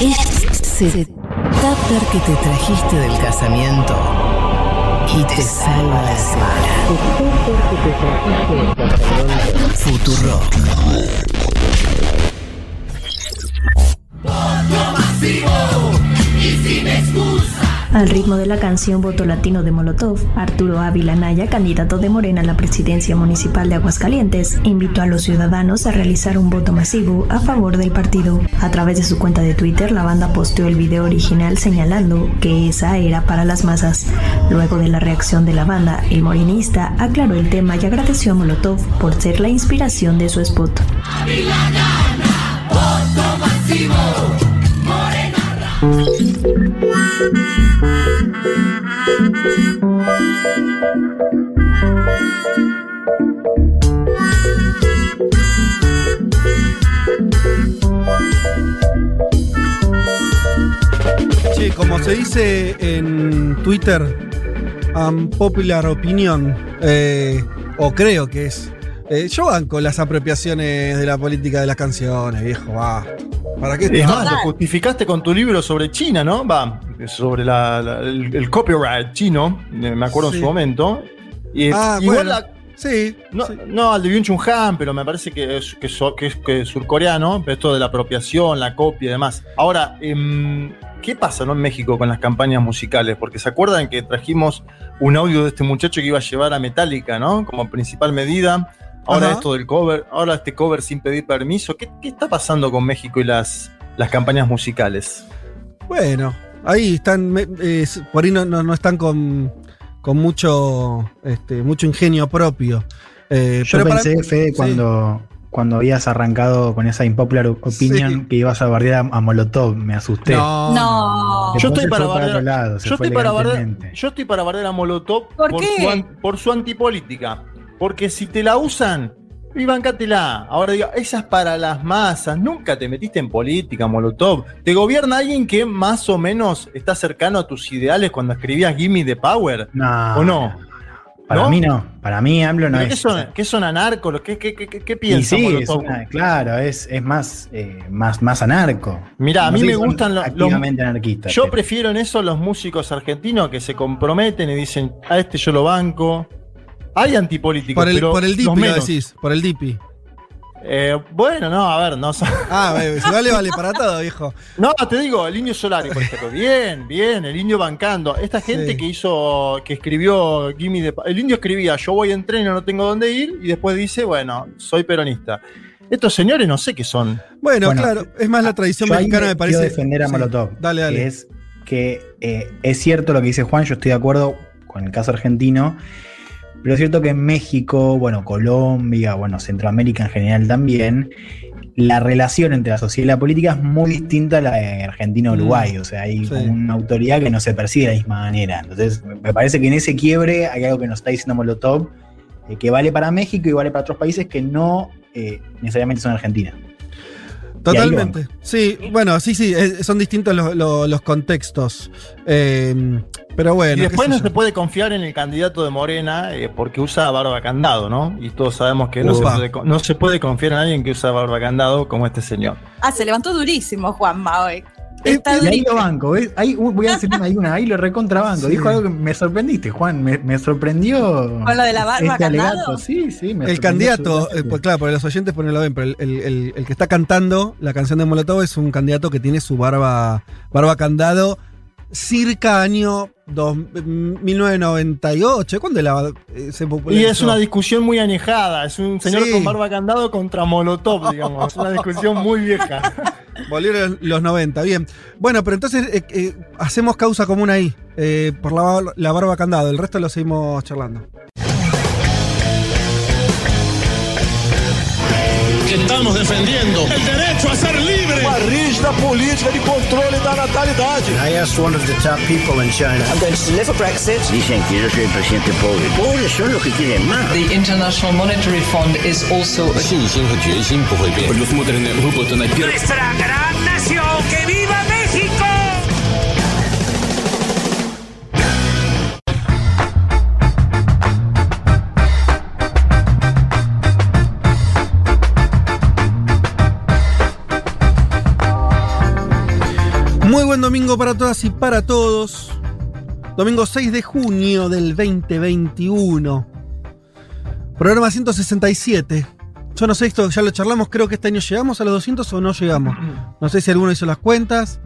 Ese tupper que te trajiste del casamiento y te salva la semana. Futuro. Al ritmo de la canción Voto Latino de Molotov, Arturo Ávila Naya, candidato de Morena a la presidencia municipal de Aguascalientes, invitó a los ciudadanos a realizar un voto masivo a favor del partido. A través de su cuenta de Twitter, la banda posteó el video original señalando que esa era para las masas. Luego de la reacción de la banda, el morenista aclaró el tema y agradeció a Molotov por ser la inspiración de su spot. Sí, como se dice en Twitter, popular opinion, eh, o creo que es. eh, yo banco las apropiaciones de la política de las canciones, viejo, va. ¿Para qué? Es más, lo justificaste con tu libro sobre China, ¿no? Va, sobre la- la- el, el copyright chino, eh, me acuerdo Sí. en su momento. Y, Ah, igual bueno. la- Sí. no, no, al de Byung Chun Han, pero me parece que es, que so- que es- que es surcoreano, esto de la apropiación, la copia y demás. Ahora, em, ¿qué pasa ¿no, en México con las campañas musicales? Porque se acuerdan que trajimos un audio de este muchacho que iba a llevar a Metallica, ¿no? Como principal medida. Ahora Ajá. esto del cover, ahora este cover sin pedir permiso. ¿Qué, qué está pasando con México y las, las campañas musicales? Bueno, ahí están, eh, por ahí no, no- no están con, con mucho, este, mucho ingenio propio. Eh, Yo pero para- pensé, sí. cuando, cuando habías arrancado con esa impopular opinion Sí. que ibas a bardear a, a Molotov, me asusté. No, No. Yo estoy para bardear- lado, Yo estoy, para bardear, yo estoy para bardear a Molotov ¿Por por, qué? Su, por su antipolítica. Porque si te la usan, y bancátela. Ahora diga, esa es para las masas. Nunca te metiste en política, Molotov. Te gobierna alguien que más o menos está cercano a tus ideales cuando escribías Gimme the Power. No, ¿O no? Para ¿No? mí no. Para mí AMLO no ¿Pero ¿Qué es. son, qué son anarcos? ¿Qué, qué, qué, piensan, sí, es Molotov? una- claro, es, es más, eh, más, más anarco. Mirá, a No mí sé me gustan los- los, activamente anarquistas. Yo pero- prefiero en eso los músicos argentinos que se comprometen y dicen, a este yo lo banco. Hay antipolíticos, por el, pero por el los DIPI lo decís, por el DIPI. Eh, bueno, no, a ver, no. Ah, si vale, vale para todo, viejo. No, te digo, el Indio Solari, por ejemplo. Bien, bien, el Indio bancando. Esta gente Sí. que hizo, que escribió Gimme Pa- El Indio escribía, yo voy en tren, no tengo dónde ir, y después dice, bueno, soy peronista. Estos señores no sé qué son. Bueno, Bueno, claro, es más la tradición mexicana, me parece. Quiero defender a Sí. Molotov. Dale, dale. Que es que eh, es cierto lo que dice Juan, yo estoy de acuerdo con el caso argentino, pero es cierto que en México, bueno, Colombia, bueno, Centroamérica en general también, la relación entre la sociedad y la política es muy distinta a la de Argentina-Uruguay. O sea, hay Mm, sí. como una autoridad que no se percibe de la misma manera. Entonces, me me parece que en ese quiebre hay algo que nos está diciendo Molotov, eh, que vale para México y vale para otros países que no eh, necesariamente son Argentina. Totalmente. Sí, bueno, sí, sí, son distintos los, los- los contextos. Eh, pero bueno. y después no se puede confiar en el candidato de Morena eh, porque usa barba candado, ¿no? Y todos sabemos que no se, puede, con- no se puede confiar en alguien que usa barba candado como este señor. Ah, se levantó durísimo Juanma hoy. Eh, Está Y ahí lo banco, ¿ves? Ahí uh, voy a decir una, ahí una, ahí lo recontrabanco. Sí. Dijo algo que me sorprendiste, Juan. Me, me sorprendió. ¿Con lo de la barba este candado? alegato. Sí, sí. me El candidato, eh, pues claro, porque los oyentes no lo ven, pero el, el- el- el que está cantando la canción de Molotov es un candidato que tiene su barba, barba candado circa año dos- 1998. ¿Cuándo la, eh, se Y popularizó? es una discusión muy añejada, es un señor Sí. con barba candado contra Molotov, digamos. Es una discusión muy vieja. Volvieron los 90, bien. Bueno, pero entonces eh, eh, hacemos causa común ahí, por la, la barba candado. El resto lo seguimos charlando. que estamos defendiendo, el derecho a ser libre. Uma rígida política de controle da natalidade. I asked one of the top people in China. I'm going to deliver Brexit. Dicen que yo soy el presidente pobre. Pobres son los que quieren más. The International Monetary Fund is also a... Nuestra gran nación, que viva México. Domingo para todas y para todos. Domingo 6 de junio del 2021. Programa 167. Yo no sé esto, ya lo charlamos, creo que este año llegamos a los 200 o no llegamos. No sé si alguno hizo las cuentas.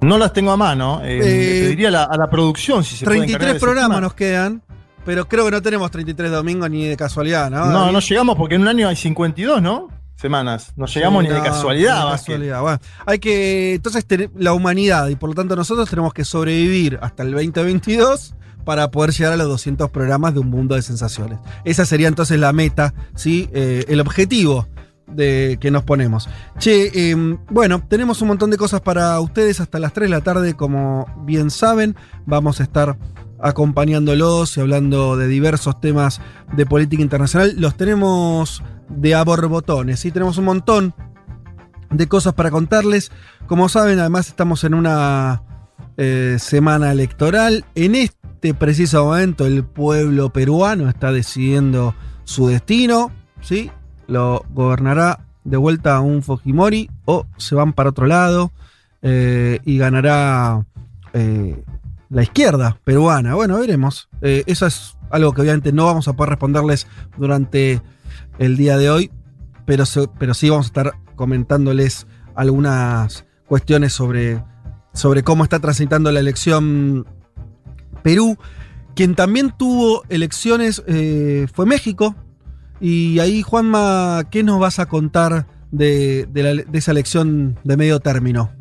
No las tengo a mano. Eh, Eh, pediría a la, a la producción si se puede encargar 33 de ese programas nos quedan, pero creo que no tenemos 33 domingos ni de casualidad, ¿no? No, no llegamos porque en un año hay 52, ¿no? Semanas. No llegamos Sí, ni de casualidad. ni de Vázquez. casualidad. Bueno, hay que. Entonces, tener la humanidad y por lo tanto nosotros tenemos que sobrevivir hasta el 2022 para poder llegar a los 200 programas de un mundo de sensaciones. Esa sería entonces la meta, ¿sí? Eh, el objetivo de, que nos ponemos. Che, eh, bueno, tenemos un montón de cosas para ustedes hasta las 3 de la tarde, como bien saben. Vamos a estar acompañándolos y hablando de diversos temas de política internacional. Los tenemos de a borbotones, ¿sí? Tenemos un montón de cosas para contarles. Como saben, además estamos en una eh, semana electoral. En este preciso momento el pueblo peruano está decidiendo su destino, ¿sí? Lo gobernará de vuelta a un Fujimori o se van para otro lado eh, y ganará eh, la izquierda peruana. Bueno, veremos. Eh, eso es algo que obviamente no vamos a poder responderles durante el día de hoy, pero, pero sí vamos a estar comentándoles algunas cuestiones sobre, sobre cómo está transitando la elección Perú. Quien también tuvo elecciones eh, fue México. Y ahí, Juanma, ¿qué nos vas a contar de, de esa elección de medio término?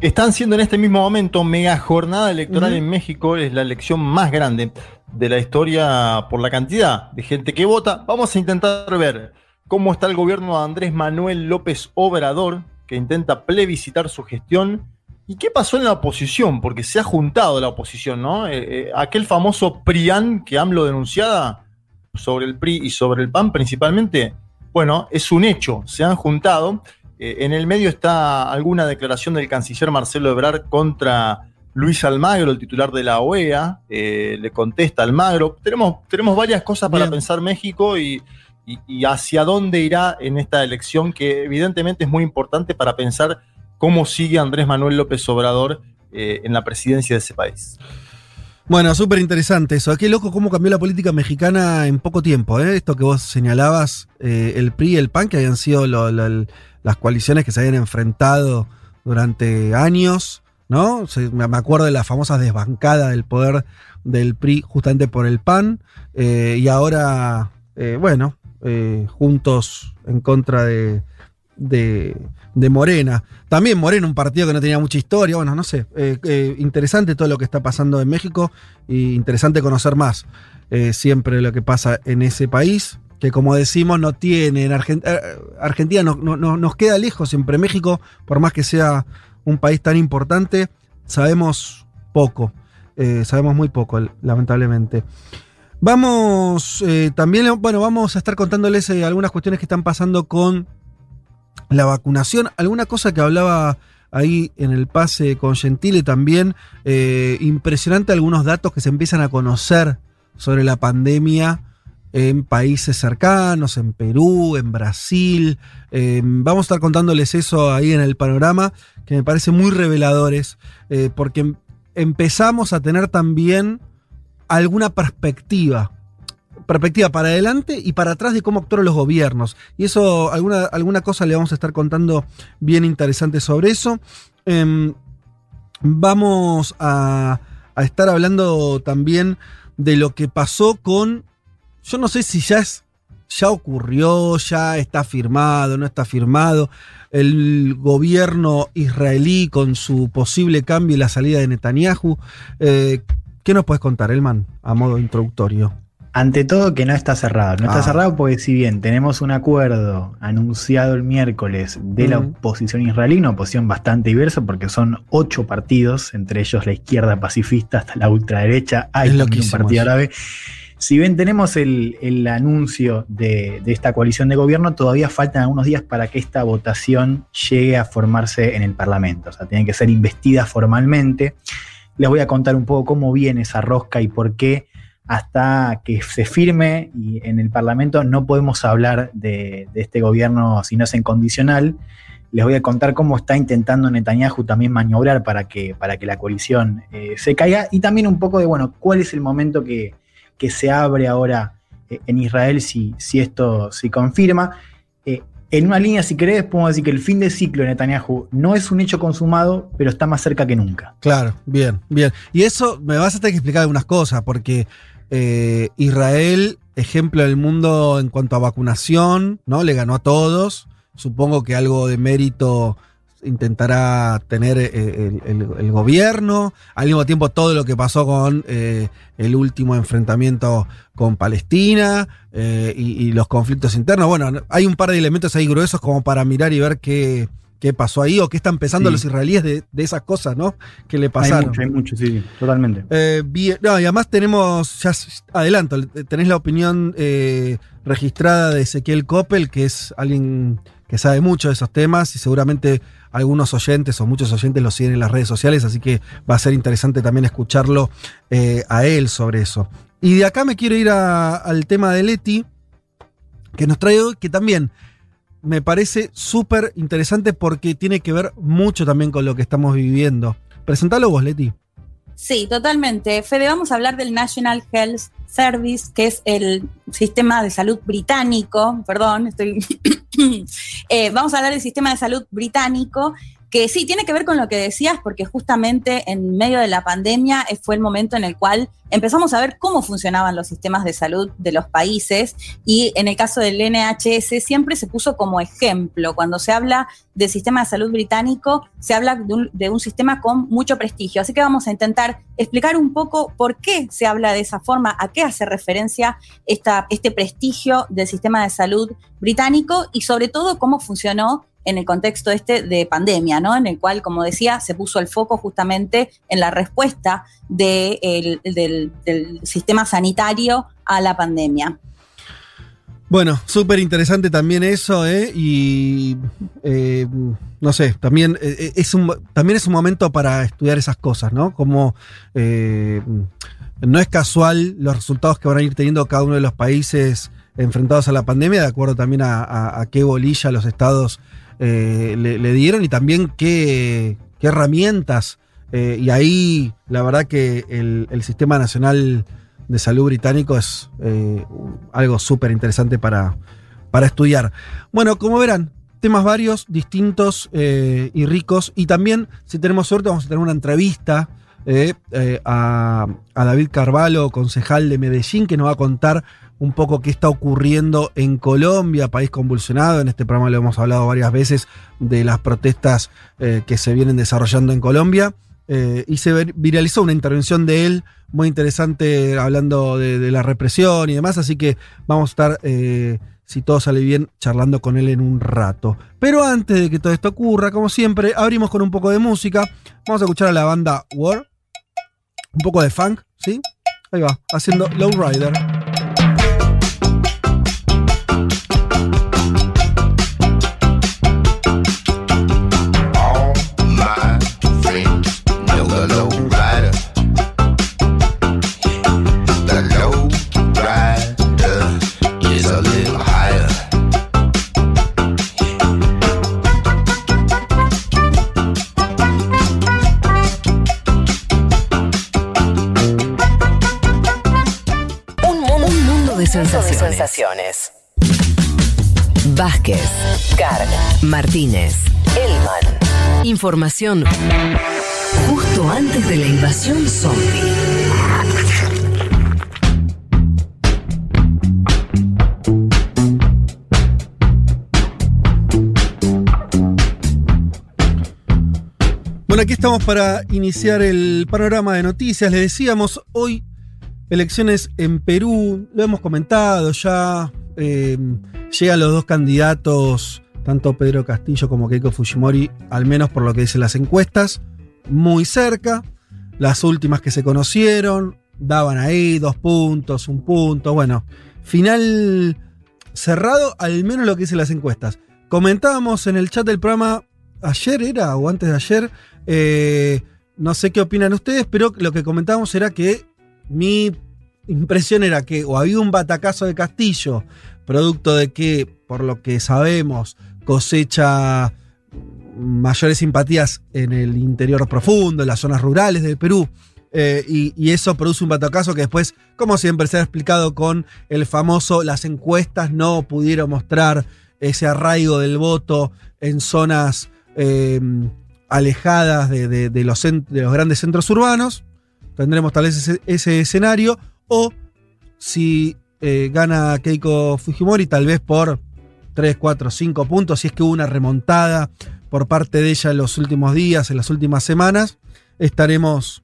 Están siendo en este mismo momento mega jornada electoral en México. Es la elección más grande de la historia por la cantidad de gente que vota. Vamos a intentar ver cómo está el gobierno de Andrés Manuel López Obrador, que intenta plebiscitar su gestión. ¿Y qué pasó en la oposición? Porque se ha juntado la oposición, ¿no? Eh, eh, aquel famoso PRIAN que AMLO denunciaba sobre el PRI y sobre el PAN principalmente, bueno, es un hecho, se han juntado. Eh, en el medio está alguna declaración del canciller Marcelo Ebrard contra Luis Almagro, el titular de la OEA, eh, le contesta Almagro. Tenemos, tenemos varias cosas para Bien. pensar México y, y- y hacia dónde irá en esta elección, que evidentemente es muy importante para pensar cómo sigue Andrés Manuel López Obrador eh, en la presidencia de ese país. Bueno, súper interesante eso. Qué loco cómo cambió la política mexicana en poco tiempo. ¿eh? Esto que vos señalabas, el PRI y el PAN, que habían sido lo- lo- las coaliciones que se habían enfrentado durante años, ¿no? Me acuerdo de la famosa desbancada del poder del PRI justamente por el PAN. eh, y ahora, eh, bueno, eh, juntos en contra de, de, Morena. También Morena, un partido que no tenía mucha historia. Bueno, no sé. interesante todo lo que está pasando en México y interesante conocer más siempre lo que pasa en ese país. Que como decimos, no tiene. En eh, Argentina no- no- no- nos queda lejos, siempre México, por más que sea un país tan importante, sabemos poco. eh, sabemos muy poco, lamentablemente. Vamos eh, también, bueno, vamos a estar contándoles algunas cuestiones que están pasando con la vacunación. Alguna cosa que hablaba ahí en el pase con Gentile también. impresionante algunos datos que se empiezan a conocer sobre la pandemia en países cercanos, en Perú, en Brasil. Eh, vamos a estar contándoles eso ahí en el panorama, que me parece muy reveladores, eh, porque em- empezamos a tener también alguna perspectiva. Perspectiva para adelante y para atrás de cómo actuaron los gobiernos. Y eso, alguna, alguna cosa le vamos a estar contando bien interesante sobre eso. Em, vamos a estar hablando también de lo que pasó con. Yo no sé si ya es. Ya ocurrió, ya está firmado, no está firmado. El gobierno israelí con su posible cambio y la salida de Netanyahu. Eh, ¿Qué nos puedes contar, Elman, a modo introductorio? Ante todo que no está cerrado. No Ah. está cerrado porque si bien tenemos un acuerdo anunciado el miércoles de la oposición israelí, una oposición bastante diversa porque son ocho partidos, entre ellos la izquierda pacifista hasta la ultraderecha, hay Es un partido árabe. Si bien tenemos el, el anuncio de, de esta coalición de gobierno, todavía faltan algunos días para que esta votación llegue a formarse en el Parlamento. O sea, tiene que ser investida formalmente. Les voy a contar un poco cómo viene esa rosca y por qué hasta que se firme y en el Parlamento no podemos hablar de, de este gobierno si no es en condicional. les voy a contar cómo está intentando Netanyahu también maniobrar para que, para que la coalición eh, se caiga y también un poco de, bueno, cuál es el momento que, que se abre ahora eh, en Israel si, si esto se confirma. Eh, en una línea, si querés, podemos decir que el fin de ciclo de Netanyahu no es un hecho consumado, pero está más cerca que nunca. Claro, bien, bien. Y eso me vas a tener que explicar algunas cosas, porque eh, Israel, ejemplo del mundo en cuanto a vacunación, ¿no? Le ganó a todos. Supongo que algo de mérito intentará tener eh, el, el- el gobierno. Al mismo tiempo, todo lo que pasó con eh, el último enfrentamiento con Palestina eh, y, y los conflictos internos. Bueno, hay un par de elementos ahí gruesos como para mirar y ver qué, qué pasó ahí o qué están pensando Sí. los israelíes de, de esas cosas, ¿no? Que le Hay pasaron. mucho, hay mucho, sí, totalmente. Eh, bien, no, y además tenemos, ya adelanto, tenés la opinión registrada de Ezequiel Coppel, que es alguien que sabe mucho de esos temas y seguramente algunos oyentes o muchos oyentes lo siguen en las redes sociales, así que va a ser interesante también escucharlo eh, a él sobre eso. Y de acá me quiero ir al tema de Leti, que nos trae hoy, que también me parece súper interesante porque tiene que ver mucho también con lo que estamos viviendo. Presentalo vos, Leti. Sí, totalmente. Fede, vamos a hablar del National Health Service, que es el sistema de salud británico. Perdón, estoy. Eh, vamos a hablar del sistema de salud británico, que sí tiene que ver con lo que decías, porque justamente en medio de la pandemia eh, fue el momento en el cual empezamos a ver cómo funcionaban los sistemas de salud de los países. Y en el caso del NHS siempre se puso como ejemplo. Cuando se habla del sistema de salud británico, se habla de un, sistema con mucho prestigio. Así que vamos a intentar explicar un poco por qué se habla de esa forma, a qué hace referencia esta, este prestigio del sistema de salud británico y sobre todo cómo funcionó en el contexto este de pandemia, ¿no? En el cual, como decía, se puso el foco justamente en la respuesta de el- del, sistema sanitario a la pandemia. Bueno, súper interesante también eso, ¿eh? Y eh, no sé, también, eh, es un, también es un momento para estudiar esas cosas, ¿no? Como eh, no es casual los resultados que van a ir teniendo cada uno de los países enfrentados a la pandemia, de acuerdo también a qué bolilla los estados eh, le, dieron y también qué, qué herramientas. eh, y ahí, la verdad que el, el Sistema Nacional de Salud Británico es eh, algo súper interesante para, para estudiar. Bueno, como verán, temas varios, distintos y ricos. Y también, si tenemos suerte, vamos a tener una entrevista a, a David Carvalho, concejal de Medellín, que nos va a contar un poco qué está ocurriendo en Colombia, país convulsionado. En este programa lo hemos hablado varias veces de las protestas eh, que se vienen desarrollando en Colombia. Eh, y se vir- viralizó una intervención de él muy interesante hablando de, la represión y demás, así que vamos a estar, eh, si todo sale bien, charlando con él en un rato. Pero antes de que todo esto ocurra, como siempre, abrimos con un poco de música. Vamos a escuchar a la banda War, un poco de funk, ¿sí? Ahí va, haciendo Lowrider. All de sensaciones. Vázquez, Carg, Martínez, Elman. Información justo antes de la invasión zombie. Bueno, aquí estamos para iniciar el panorama de noticias. Les decíamos, hoy elecciones en Perú, lo hemos comentado ya. eh, llegan los dos candidatos, tanto Pedro Castillo como Keiko Fujimori, al menos por lo que dicen las encuestas, muy cerca. Las últimas que se conocieron daban ahí dos puntos, un punto. Bueno, final cerrado, al menos lo que dicen las encuestas. Comentábamos en el chat del programa ayer era o antes de ayer. eh, no sé qué opinan ustedes, pero lo que comentábamos era que mi impresión era que o había un batacazo de Castillo, producto de que, por lo que sabemos, cosecha mayores simpatías en el interior profundo, en las zonas rurales del Perú. Eh, y, eso produce un batacazo que después, como siempre se ha explicado con el famoso, las encuestas no pudieron mostrar ese arraigo del voto en zonas eh, alejadas de los grandes centros urbanos. Tendremos tal vez ese, ese escenario. O si eh, gana Keiko Fujimori, tal vez por 3, 4, 5 puntos, si es que hubo una remontada por parte de ella en los últimos días, en las últimas semanas, estaremos...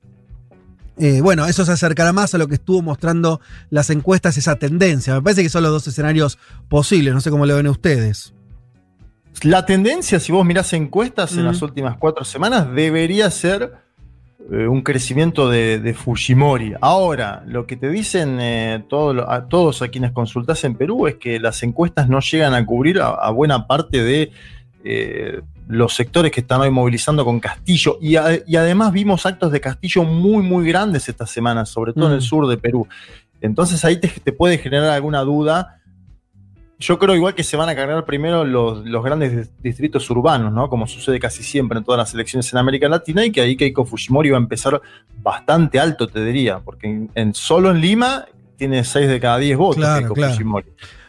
eh, bueno, eso se acercará más a lo que estuvo mostrando las encuestas, esa tendencia. Me parece que son los dos escenarios posibles, no sé cómo lo ven ustedes. La tendencia, si vos mirás encuestas en Mm. las últimas cuatro semanas, debería ser eh, un crecimiento de, de Fujimori. Ahora, lo que te dicen eh, todo a todos a quienes consultás en Perú es que las encuestas no llegan a cubrir a, a buena parte de eh, los sectores que están hoy movilizando con Castillo. Y, a- y además vimos actos de Castillo muy, muy grandes esta semana, sobre todo en el Mm. sur de Perú. Entonces ahí te, te puede generar alguna duda. Yo creo igual que se van a cargar primero los, los grandes dis- distritos urbanos, ¿no? Como sucede casi siempre en todas las elecciones en América Latina, y que ahí Keiko Fujimori va a empezar bastante alto, te diría, porque en, en- solo en Lima tiene 6 de cada 10 votos Claro, Keiko claro. Fujimori.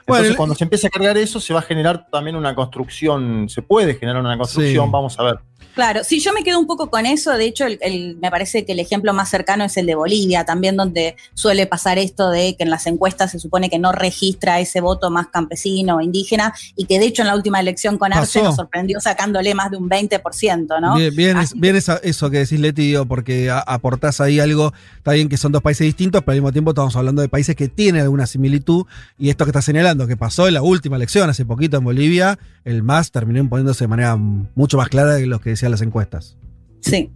Entonces, cuando se empiece a cargar eso, se va a generar también una construcción, se puede generar una construcción, Sí. vamos a ver. Claro, sí, yo me quedo un poco con eso. De hecho, el- el- me parece que el ejemplo más cercano es el de Bolivia, también donde suele pasar esto de que en las encuestas se supone que no registra ese voto más campesino o indígena y que de hecho en la última elección con Arce Pasó. nos sorprendió sacándole más de un 20%, ¿no? Bien, bien, es- bien eso que decís, Leti, porque a- aportás ahí algo, está bien que son dos países distintos, pero al mismo tiempo estamos hablando de países que tienen alguna similitud, y esto que está señalando, que pasó en la última elección, hace poquito en Bolivia, el MAS terminó imponiéndose de manera mucho más clara de lo que decían las encuestas. Sí.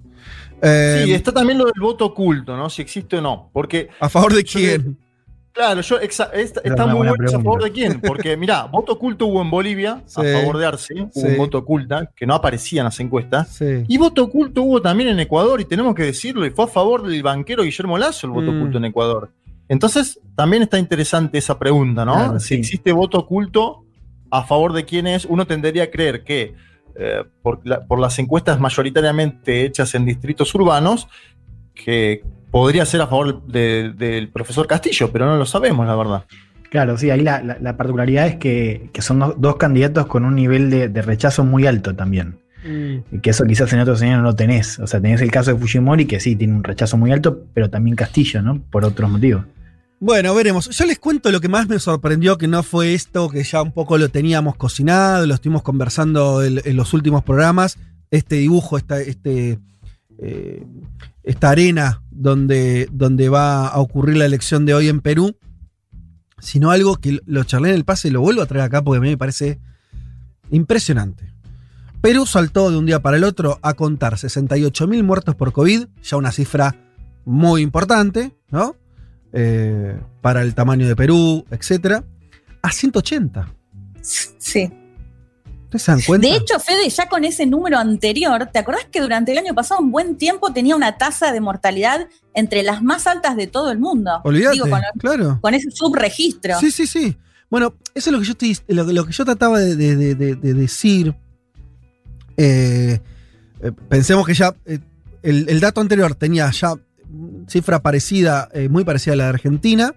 Eh, Sí, está también lo del voto oculto, ¿no? Si existe o no. Porque ¿A favor de Yo quién? Claro, yo exa- esta- está muy bueno a favor de quién, porque mirá, voto oculto hubo en Bolivia Sí. a favor de Arce, hubo Sí. un voto oculta que no aparecía en las encuestas. Sí. Y voto oculto hubo también en Ecuador, y tenemos que decirlo, y fue a favor del banquero Guillermo Lazo el voto Mm. oculto en Ecuador. Entonces, también está interesante esa pregunta, ¿no? Claro, si sí. existe voto oculto, a favor de quién es, uno tendería a creer que eh, por, la- por las encuestas mayoritariamente hechas en distritos urbanos, que podría ser a favor de- del profesor Castillo, pero no lo sabemos, la verdad. Claro, sí, ahí la, la- la particularidad es que, que son dos, dos candidatos con un nivel de, de rechazo muy alto también. Mm. Y que eso quizás en otros años no lo tenés. O sea, tenés el caso de Fujimori, que sí, tiene un rechazo muy alto, pero también Castillo, ¿no? Por otros motivos. Bueno, veremos. Yo les cuento lo que más me sorprendió, que no fue esto, que ya un poco lo teníamos cocinado, lo estuvimos conversando en, los últimos programas. Este dibujo, esta, este, eh, arena donde, donde va a ocurrir la elección de hoy en Perú, sino algo que lo charlé en el pase y lo vuelvo a traer acá porque a mí me parece impresionante. Perú saltó de un día para el otro a contar 68.000 muertos por COVID, ya una cifra muy importante, ¿no? Eh, para el tamaño de Perú, etcétera, a 180. Sí. ¿Ustedes se dan cuenta? De hecho, Fede, ya con ese número anterior, ¿te acordás que durante el año pasado un buen tiempo tenía una tasa de mortalidad entre las más altas de todo el mundo? Olvídate, Digo, con, claro. con ese subregistro. Sí, sí, sí. Bueno, eso es lo que yo, estoy, lo, lo que yo trataba de, de- de- de- de decir. Eh, eh, pensemos que ya eh, el, el dato anterior tenía ya cifra parecida, eh, muy parecida a la de Argentina,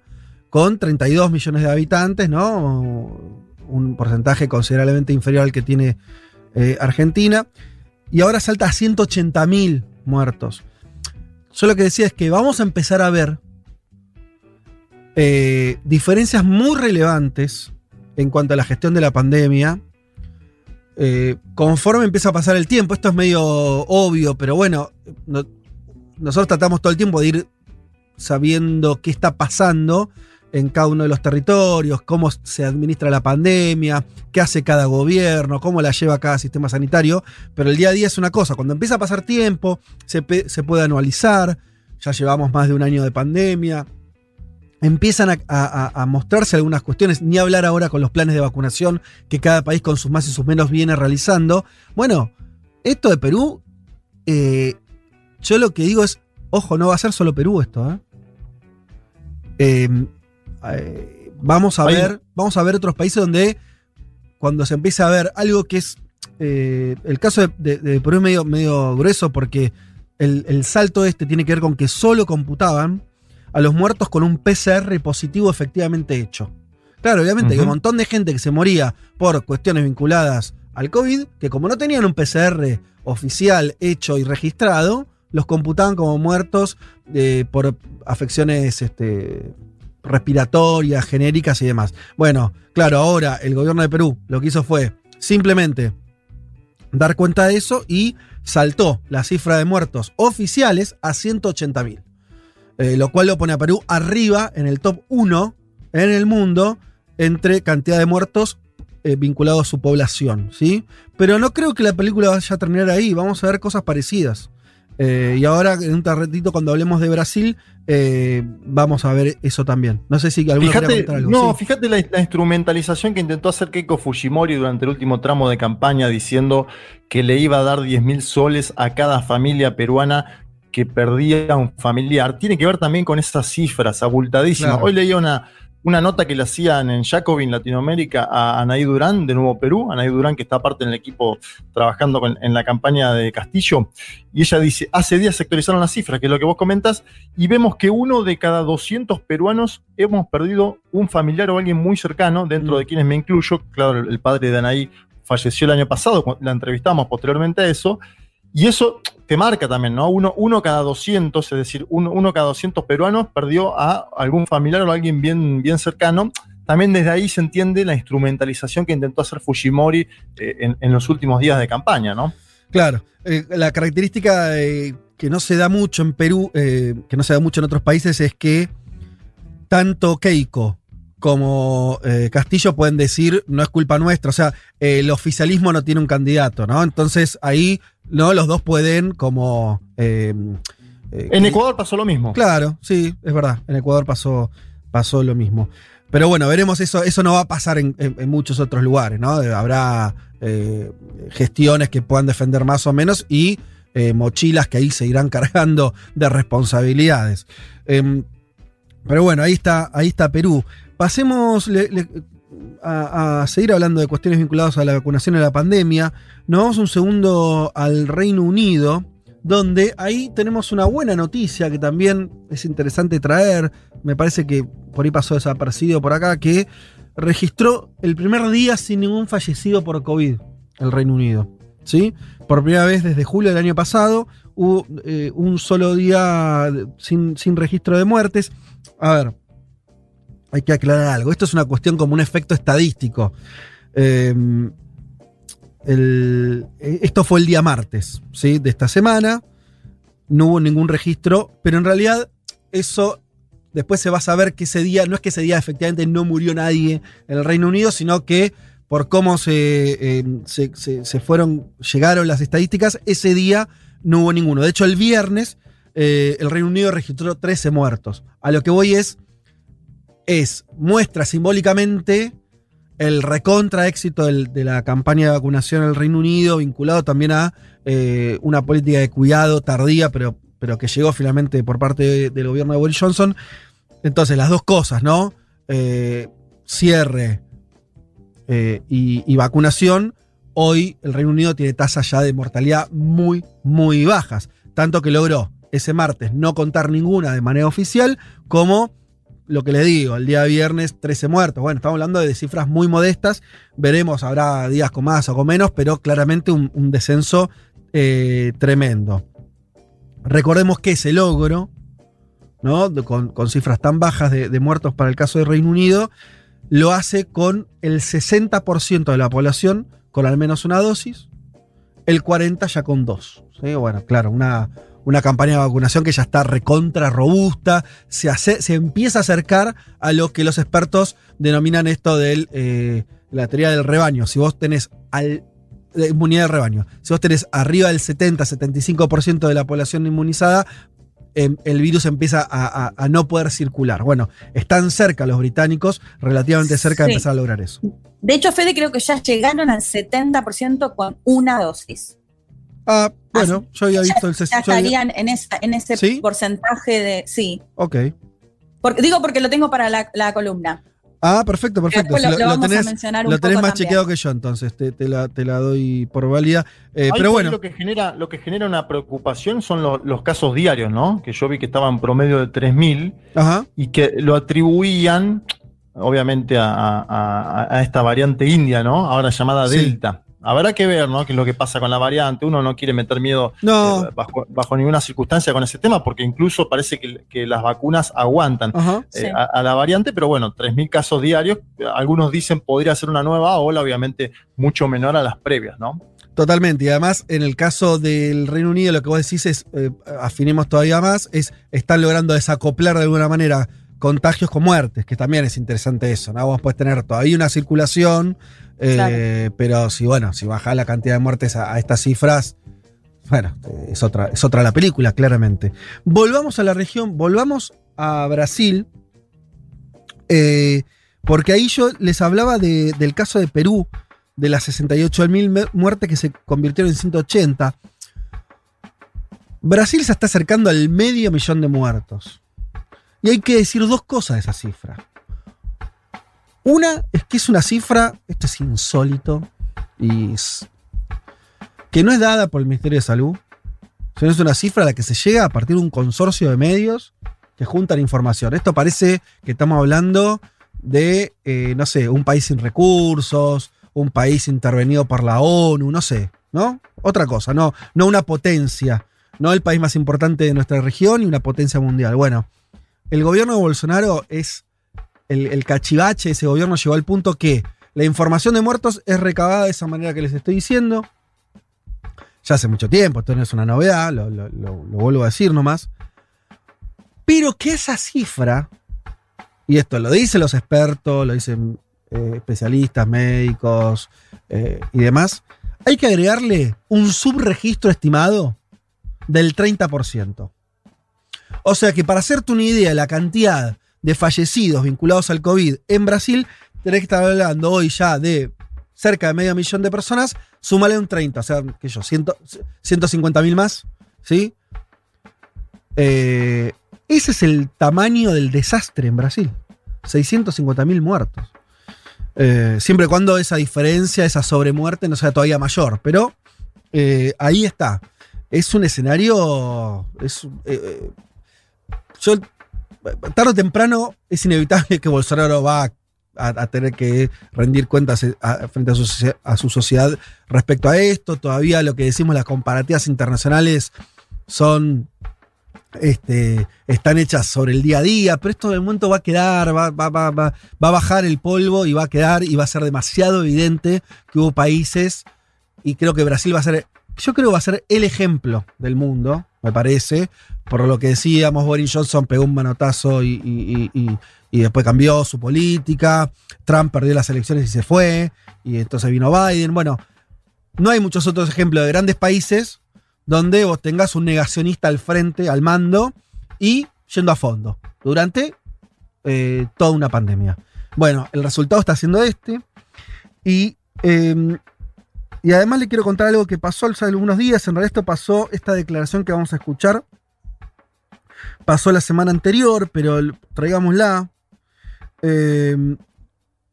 con 32 millones de habitantes, ¿no? Un porcentaje considerablemente inferior al que tiene eh, Argentina. Y ahora salta a 180 mil muertos. Yo lo que decía es que vamos a empezar a ver eh, diferencias muy relevantes en cuanto a la gestión de la pandemia. conforme empieza a pasar el tiempo, esto es medio obvio, pero bueno, no- nosotros tratamos todo el tiempo de ir sabiendo qué está pasando en cada uno de los territorios, cómo se administra la pandemia, qué hace cada gobierno, cómo la lleva cada sistema sanitario, pero el día a día es una cosa, cuando empieza a pasar tiempo, se, puede anualizar, ya llevamos más de un año de pandemia, empiezan a mostrarse algunas cuestiones, ni hablar ahora con los planes de vacunación que cada país con sus más y sus menos viene realizando. Bueno, esto de Perú, eh, yo lo que digo es, ojo, no va a ser solo Perú esto, ¿eh? Eh, eh, vamos a Ahí- ver, vamos a ver otros países donde cuando se empieza a ver algo que es eh, el caso de, de- de Perú es medio, medio grueso porque el, el salto este tiene que ver con que solo computaban a los muertos con un PCR positivo efectivamente hecho. Claro, obviamente hay un montón de gente que se moría por cuestiones vinculadas al COVID, que como no tenían un PCR oficial hecho y registrado, los computaban como muertos eh, por afecciones este, respiratorias, genéricas y demás. Bueno, claro, ahora el gobierno de Perú lo que hizo fue simplemente dar cuenta de eso y saltó la cifra de muertos oficiales a 180 mil. lo cual lo pone a Perú arriba en el top 1 en el mundo entre cantidad de muertos eh, vinculados a su población, ¿sí? Pero no creo que la película vaya a terminar ahí, vamos a ver cosas parecidas. Eh, y ahora, en un ratito, cuando hablemos de Brasil, eh, vamos a ver eso también. No sé si alguno Fíjate, algo. no, Sí. fíjate la, la instrumentalización que intentó hacer Keiko Fujimori durante el último tramo de campaña diciendo que le iba a dar 10 mil soles a cada familia peruana que perdía un familiar. Tiene que ver también con esas cifras abultadísimas. Claro. Hoy leía una, una nota que le hacían en Jacobin Latinoamérica a Anaí Durán de Nuevo Perú, Anaí Durán que está parte en el equipo trabajando con- en la campaña de Castillo, y ella dice, hace días se actualizaron las cifras, que es lo que vos comentas, y vemos que uno de cada 200 peruanos hemos perdido un familiar o alguien muy cercano, dentro Mm. de quienes me incluyo, claro, el padre de Anaí falleció el año pasado, la entrevistamos posteriormente a eso, y eso te marca también, ¿no? Uno, uno cada 200, es decir, uno, uno cada 200 peruanos perdió a algún familiar o alguien bien, bien cercano. También desde ahí se entiende la instrumentalización que intentó hacer Fujimori eh, en, en los últimos días de campaña, ¿no? Claro, eh, la característica eh, que no se da mucho en Perú, que no se da mucho en otros países, es que tanto Keiko como eh, Castillo pueden decir no es culpa nuestra, o sea, eh, el oficialismo no tiene un candidato, ¿no? Entonces ahí no los dos pueden como... eh, eh, En Ecuador pasó lo mismo. Claro, sí, es verdad. En Ecuador pasó, pasó lo mismo. Pero bueno, veremos eso. Eso no va a pasar en, en- en muchos otros lugares, ¿no? Habrá eh, gestiones que puedan defender más o menos y mochilas que ahí se irán cargando de responsabilidades. Em, pero bueno, ahí está, ahí está Perú. Pasemos a seguir hablando de cuestiones vinculadas a la vacunación y a la pandemia. Nos vamos un segundo al Reino Unido, donde ahí tenemos una buena noticia que también es interesante traer. Me parece que por ahí pasó desapercibido por acá, que registró el primer día sin ningún fallecido por COVID el Reino Unido. ¿Sí? Por primera vez desde julio del año pasado hubo eh, un solo día sin, sin registro de muertes. A ver, hay que aclarar algo. Esto es una cuestión como un efecto estadístico. El- eh, esto fue el día martes ¿sí? de esta semana. No hubo ningún registro, pero en realidad eso después se va a saber que ese día, no es que ese día efectivamente no murió nadie en el Reino Unido, sino que por cómo se, se fueron, llegaron las estadísticas, ese día no hubo ninguno. De hecho, el viernes eh, el Reino Unido registró 13 muertos. A lo que voy es, es, muestra simbólicamente el recontra éxito de la campaña de vacunación en el Reino Unido, vinculado también a eh, una política de cuidado tardía, pero, pero que llegó finalmente por parte de- del gobierno de Boris Johnson. Entonces, las dos cosas, ¿no? Eh, cierre eh, y, y vacunación. Hoy el Reino Unido tiene tasas ya de mortalidad muy, muy bajas. Tanto que logró ese martes no contar ninguna de manera oficial, como lo que le digo, el día viernes 13 muertos. Bueno, estamos hablando de cifras muy modestas. Veremos, habrá días con más o con menos, pero claramente un, descenso eh, tremendo. Recordemos que ese logro, ¿no? Con, con cifras tan bajas de, de muertos para el caso de Reino Unido, lo hace con el 60% de la población con al menos una dosis, el 40% ya con dos. ¿sí? Bueno, claro, una, una campaña de vacunación que ya está recontra robusta, se, hace, se empieza a acercar a lo que los expertos denominan esto de la teoría del rebaño. Si vos tenés al, de inmunidad de rebaño, si vos tenés arriba del 70-75% de la población inmunizada, em, el virus empieza a, a- a no poder circular. Bueno, están cerca los británicos, relativamente cerca de empezar a lograr eso. De hecho, Fede, creo que ya llegaron al 70% con una dosis. Ah, bueno, yo había visto el Ya 60%. yo había- estarían en, esa, en ese ¿Sí? porcentaje de. Sí. Ok. Porque, digo porque lo tengo para la, la columna. Ah, perfecto, perfecto. lo- lo tenés, lo más también. chequeado que yo, entonces te, te la, te la doy por válida. Eh, pero bueno, Lo que, genera, lo que genera una preocupación son lo- los casos diarios, ¿no? Que yo vi que estaban promedio de 3.000 ajá. y que lo atribuían, obviamente, a, a- a- a esta variante india, ¿no? Ahora llamada Sí. Delta. Habrá que ver, ¿no? Qué es lo que pasa con la variante. Uno no quiere meter miedo No. eh, bajo, bajo ninguna circunstancia con ese tema, porque incluso parece que, que las vacunas aguantan eh, Sí. a, a la variante, pero bueno, 3.000 casos diarios. Algunos dicen podría ser una nueva ola, obviamente mucho menor a las previas, ¿no? Totalmente. Y además, en el caso del Reino Unido, lo que vos decís es, eh, afinemos todavía más, es están logrando desacoplar de alguna manera contagios con muertes, que también es interesante eso, ¿no? Vos podés tener todavía una circulación, eh, pero si, bueno, si bajás la cantidad de muertes a, estas cifras, bueno, es otra, es otra la película, claramente. Volvamos a la región, volvamos a Brasil, eh, porque ahí yo les hablaba de- del caso de Perú, de las 68.000 me- muertes que se convirtieron en 180. Brasil se está acercando al medio millón de muertos. Y hay que decir dos cosas de esa cifra. Una es que es una cifra, esto es insólito, y es- que no es dada por el Ministerio de Salud, sino es una cifra a la que se llega a partir de un consorcio de medios que juntan información. Esto parece que estamos hablando de, eh, no sé, un país sin recursos, un país intervenido por la ONU, no sé, ¿no? Otra cosa, no, no una potencia, no el país más importante de nuestra región y una potencia mundial. Bueno, el gobierno de Bolsonaro es el, cachivache, ese gobierno llegó al punto que la información de muertos es recabada de esa manera que les estoy diciendo. Ya hace mucho tiempo, esto no es una novedad, lo vuelvo a decir nomás. Pero que esa cifra, y esto lo dicen los expertos, lo dicen eh, especialistas, médicos eh, y demás, hay que agregarle un subregistro estimado del 30%. O sea que para hacerte una idea de la cantidad de fallecidos vinculados al COVID en Brasil, tenés que estar hablando hoy ya de cerca de medio millón de personas, súmale un 30, o sea, que yo, 150 mil más, ¿sí? Eh, ese es el tamaño del desastre en Brasil. 650 mil muertos. Eh, siempre y cuando esa diferencia, esa sobremuerte no sea todavía mayor. Pero eh, ahí está. Es un escenario. Es, yo, tarde o temprano es inevitable que Bolsonaro va a, tener que rendir cuentas eh, frente a su, sociedad respecto a esto. Todavía lo que decimos, las comparativas internacionales son este, están hechas sobre el día a día, pero esto de momento va a quedar, va- va- va- va a bajar el polvo y va a quedar y va a ser demasiado evidente que hubo países, y creo que Brasil va a ser, yo creo que va a ser el ejemplo del mundo, me parece, por lo que decíamos, Boris Johnson pegó un manotazo y, y- y- y- después cambió su política, Trump perdió las elecciones y se fue, y entonces vino Biden, bueno, no hay muchos otros ejemplos de grandes países donde vos tengas un negacionista al frente, al mando, y yendo a fondo durante eh, toda una pandemia. Bueno, el resultado está siendo este. Y, eh, y además le quiero contar algo que pasó hace algunos días. En realidad esto pasó, esta declaración que vamos a escuchar, pasó la semana anterior, pero traigámosla. Eh,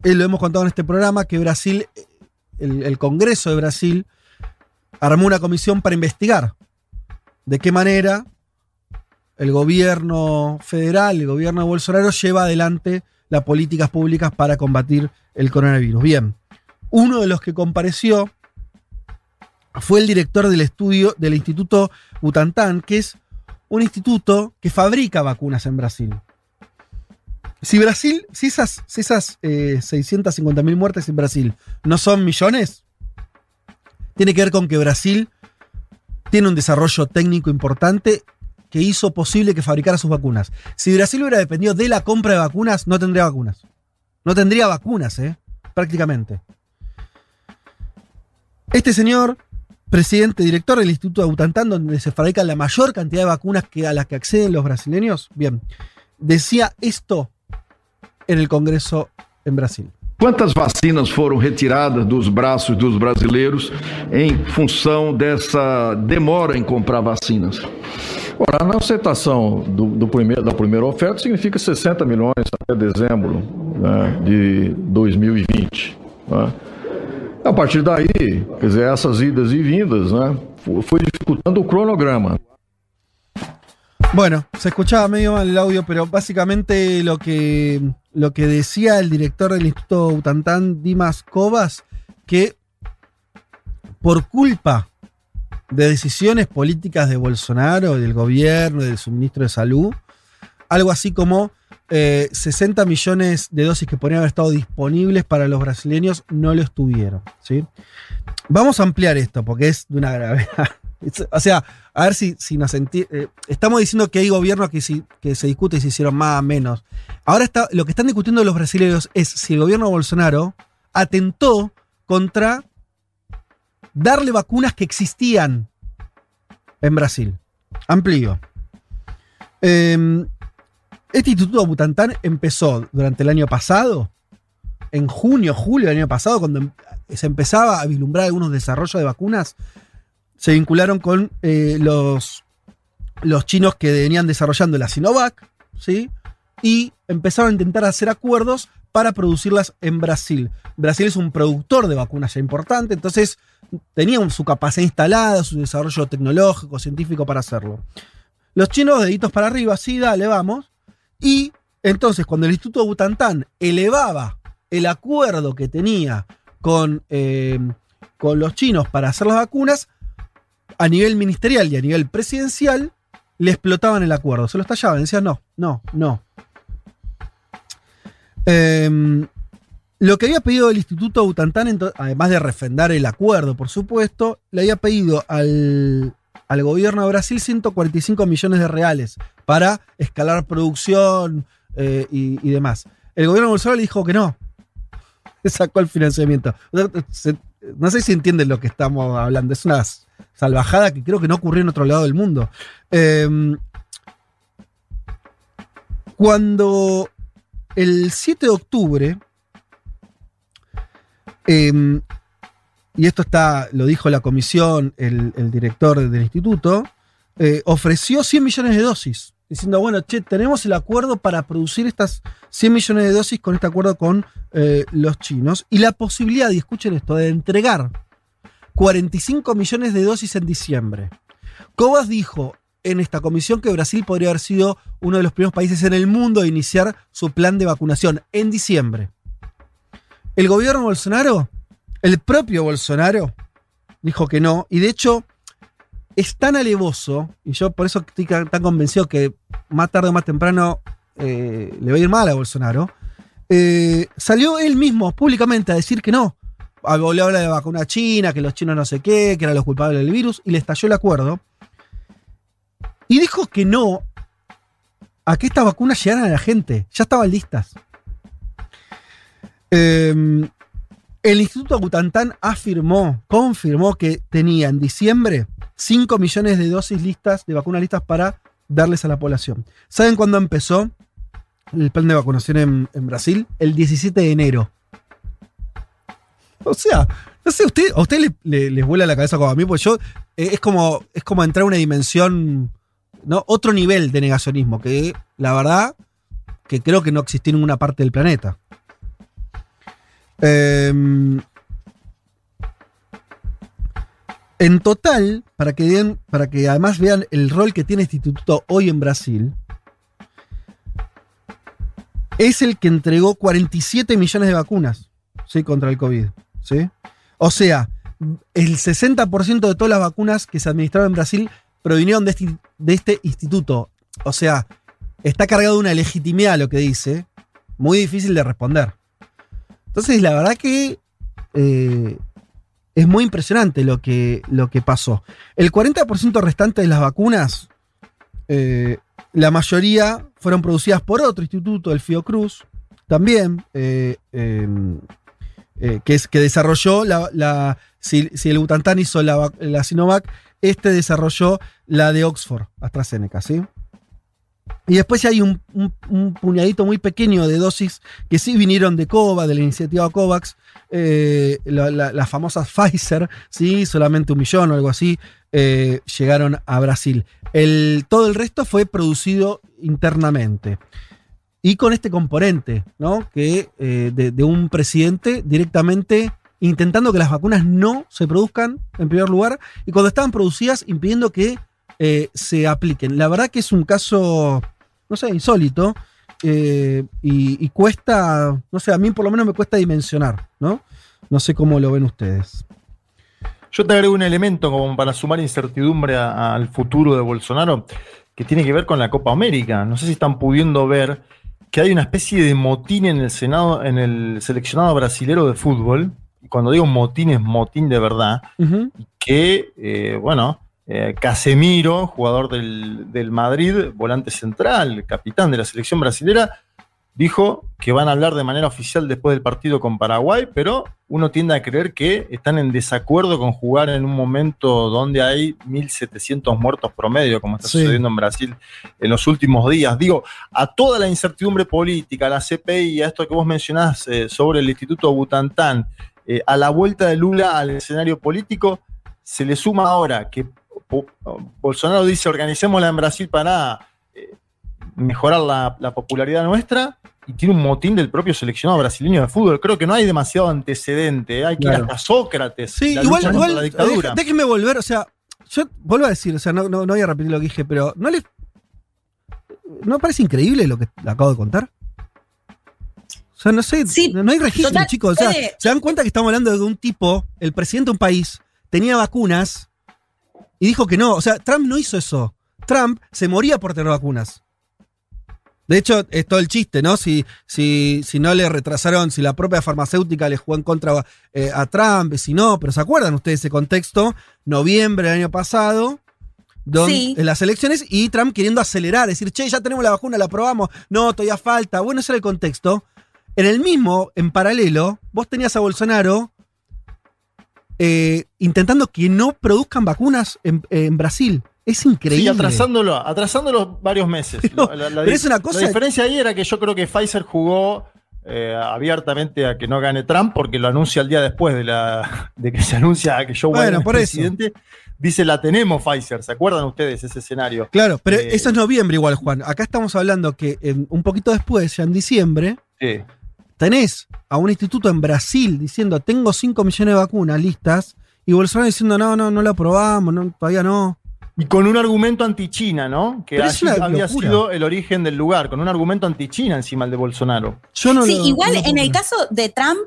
eh, lo hemos contado en este programa, que Brasil, el, el Congreso de Brasil, armó una comisión para investigar de qué manera el gobierno federal, el gobierno de Bolsonaro, lleva adelante las políticas públicas para combatir el coronavirus. Bien, uno de los que compareció fue el director del estudio del Instituto Butantan, que es un instituto que fabrica vacunas en Brasil. Si Brasil, si esas, si esas eh, 650.000 muertes en Brasil no son millones, tiene que ver con que Brasil tiene un desarrollo técnico importante que hizo posible que fabricara sus vacunas. Si Brasil hubiera dependido de la compra de vacunas, no tendría vacunas. No tendría vacunas, ¿eh? Prácticamente. Este señor, presidente, director del Instituto de Butantan, donde se fabrica la mayor cantidad de vacunas que, a las que acceden los brasileños, bien, decía esto en el Congreso en Brasil. Quantas vacinas foram retiradas dos braços dos brasileiros em função dessa demora em comprar vacinas? Ora, na aceitação do, do primeiro, da primeira oferta significa 60 milhões até dezembro né, de 2020. né. A partir daí, quer dizer, essas idas e vindas, né, foi dificultando o cronograma. Bueno, se escuchaba medio mal el audio, pero básicamente lo que, lo que decía el director del Instituto Butantan, Dimas Cobas, que por culpa de decisiones políticas de Bolsonaro, del gobierno, del suministro de salud, algo así como eh, 60 millones de dosis que podrían haber estado disponibles para los brasileños no lo estuvieron. ¿sí? Vamos a ampliar esto porque es de una gravedad. O sea, a ver si, si nos enti- eh, estamos diciendo que hay gobiernos que, si- que se discute si hicieron más menos. Ahora está, lo que están discutiendo los brasileños es si el gobierno Bolsonaro atentó contra darle vacunas que existían en Brasil. Amplío. Eh, este Instituto Butantan empezó durante el año pasado, en junio, julio del año pasado, cuando em- se empezaba a vislumbrar algunos desarrollos de vacunas, se vincularon con eh, los, los chinos que venían desarrollando la Sinovac, ¿sí? Y empezaron a intentar hacer acuerdos para producirlas en Brasil. Brasil es un productor de vacunas ya importante, entonces tenían su capacidad instalada, su desarrollo tecnológico, científico para hacerlo. Los chinos, deditos para arriba, sí, dale, vamos. Y entonces, cuando el Instituto Butantan elevaba el acuerdo que tenía con, eh, con los chinos para hacer las vacunas, a nivel ministerial y a nivel presidencial, le explotaban el acuerdo. Se lo estallaban, decían no, no, no. Em, lo que había pedido el Instituto Butantan, ento- además de refrendar el acuerdo, por supuesto, le había pedido al, al gobierno de Brasil 145 millones de reales para escalar producción eh, y, demás. El gobierno de Bolsonaro le dijo que no. Sacó el financiamiento. No sé si entienden lo que estamos hablando. Es una salvajada que creo que no ocurrió en otro lado del mundo. Em, cuando el 7 de octubre, em, y esto está, lo dijo la comisión, el, director del instituto, eh, ofreció 100 millones de dosis, diciendo, bueno, che, tenemos el acuerdo para producir estas 100 millones de dosis con este acuerdo con eh, los chinos, y la posibilidad, y escuchen esto, de entregar 45 millones de dosis en diciembre. Cobas dijo en esta comisión que Brasil podría haber sido uno de los primeros países en el mundo a iniciar su plan de vacunación en diciembre. El gobierno Bolsonaro, el propio Bolsonaro, dijo que no, y de hecho es tan alevoso, y yo por eso estoy tan convencido que más tarde o más temprano eh, le va a ir mal a Bolsonaro, eh, salió él mismo públicamente a decir que no. Habló habla de vacuna china, que los chinos no sé qué, que eran los culpables del virus, y le estalló el acuerdo. Y dijo que no a que estas vacunas llegaran a la gente. Ya estaban listas. Eh, el Instituto Butantan afirmó, confirmó que tenía en diciembre 5 millones de dosis listas, de vacunas listas para darles a la población. ¿Saben cuándo empezó el plan de vacunación en, Brasil? El 17 de enero. O sea, no sé, usted, a usted le, le- les vuela la cabeza como a mí, pues yo eh, es como, es como entrar a una dimensión, ¿no? Otro nivel de negacionismo, que la verdad que creo que no existía en ninguna parte del planeta. Em, en total, para que, den- para que además vean el rol que tiene este instituto hoy en Brasil, es el que entregó 47 millones de vacunas ¿sí? contra el COVID. ¿sí? O sea, el 60% de todas las vacunas que se administraron en Brasil provinieron de este, de este instituto. O sea, está cargado de una legitimidad lo que dice, muy difícil de responder. Entonces, la verdad que eh, es muy impresionante lo que, lo que pasó. El 40% restante de las vacunas, eh, la mayoría fueron producidas por otro instituto, el Fiocruz, también, eh, eh, que, es, que desarrolló la, si, el Butantan hizo la Sinovac, este desarrolló la de Oxford, AstraZeneca, ¿sí? Y después hay un, puñadito muy pequeño de dosis que sí vinieron de COVAX, de la iniciativa COVAX, eh, la, la- las famosas Pfizer, ¿sí? solamente un millón o algo así, eh, llegaron a Brasil. Todo el resto fue producido internamente. Y con este componente, ¿no? Que eh, de, de un presidente directamente intentando que las vacunas no se produzcan, en primer lugar, y cuando estaban producidas, impidiendo que eh, se apliquen. La verdad que es un caso, no sé, insólito, eh, y, y cuesta, no sé, a mí por lo menos me cuesta dimensionar, ¿no? No sé cómo lo ven ustedes. Yo te agrego un elemento como para sumar incertidumbre al futuro de Bolsonaro, que tiene que ver con la Copa América. No sé si están pudiendo ver que hay una especie de motín en el Senado, en el seleccionado brasilero de fútbol. Y cuando digo motín, es motín de verdad. Que, eh, bueno, eh, Casemiro, jugador del, del Madrid, volante central, capitán de la selección brasilera, dijo que van a hablar de manera oficial después del partido con Paraguay, pero uno tiende a creer que están en desacuerdo con jugar en un momento donde hay 1.700 muertos promedio, como está Sí. sucediendo en Brasil en los últimos días. Digo, a toda la incertidumbre política, a la CPI, a esto que vos mencionás eh, sobre el Instituto Butantán, eh, a la vuelta de Lula al escenario político, se le suma ahora que Bolsonaro dice organicémosla en Brasil para eh, mejorar la, la popularidad nuestra y tiene un motín del propio seleccionado brasileño de fútbol. Creo que no hay demasiado antecedente, ¿eh? hay que ir Claro. hasta Sócrates. Sí, la igual, lucha igual la dictadura. déjenme volver, o sea, yo vuelvo a decir, o sea, no, no, no voy a repetir lo que dije, pero ¿no les ¿no parece increíble lo que acabo de contar? O sea, no sé, no, no hay registro, total, chicos. O sea, se dan cuenta que estamos hablando de un tipo, el presidente de un país, tenía vacunas y dijo que no. O sea, Trump no hizo eso. Trump se moría por tener vacunas. De hecho, es todo el chiste, ¿no? Si, si, si no le retrasaron, si la propia farmacéutica le jugó en contra eh, a Trump, si no, pero ¿se acuerdan ustedes ese contexto? Noviembre del año pasado, donde, Sí. en las elecciones, y Trump queriendo acelerar, decir, che, ya tenemos la vacuna, la probamos, no, todavía falta. Bueno, ese era el contexto. En el mismo, en paralelo, vos tenías a Bolsonaro eh, intentando que no produzcan vacunas en, en Brasil. Es increíble. Sí, atrasándolo, atrasándolo varios meses. La- la- la pero di- es una cosa- La diferencia ahí era que yo creo que Pfizer jugó eh, abiertamente a que no gane Trump porque lo anuncia el día después de, la, de que se anuncia que Joe Bueno, Biden es por eso. presidente. Dice, la tenemos Pfizer. ¿Se acuerdan ustedes ese escenario? Claro, pero Eh, eso es noviembre igual, Juan. Acá estamos hablando que un poquito después, ya en diciembre, Sí. Tenés a un instituto en Brasil diciendo, tengo 5 millones de vacunas listas, y Bolsonaro diciendo, no, no, no lo aprobamos, no, todavía no. Y con un argumento anti-China, ¿no? Que allí había locura. sido el origen del lugar, con un argumento anti-China encima el de Bolsonaro. Yo no sí, lo- igual no lo en el caso de Trump,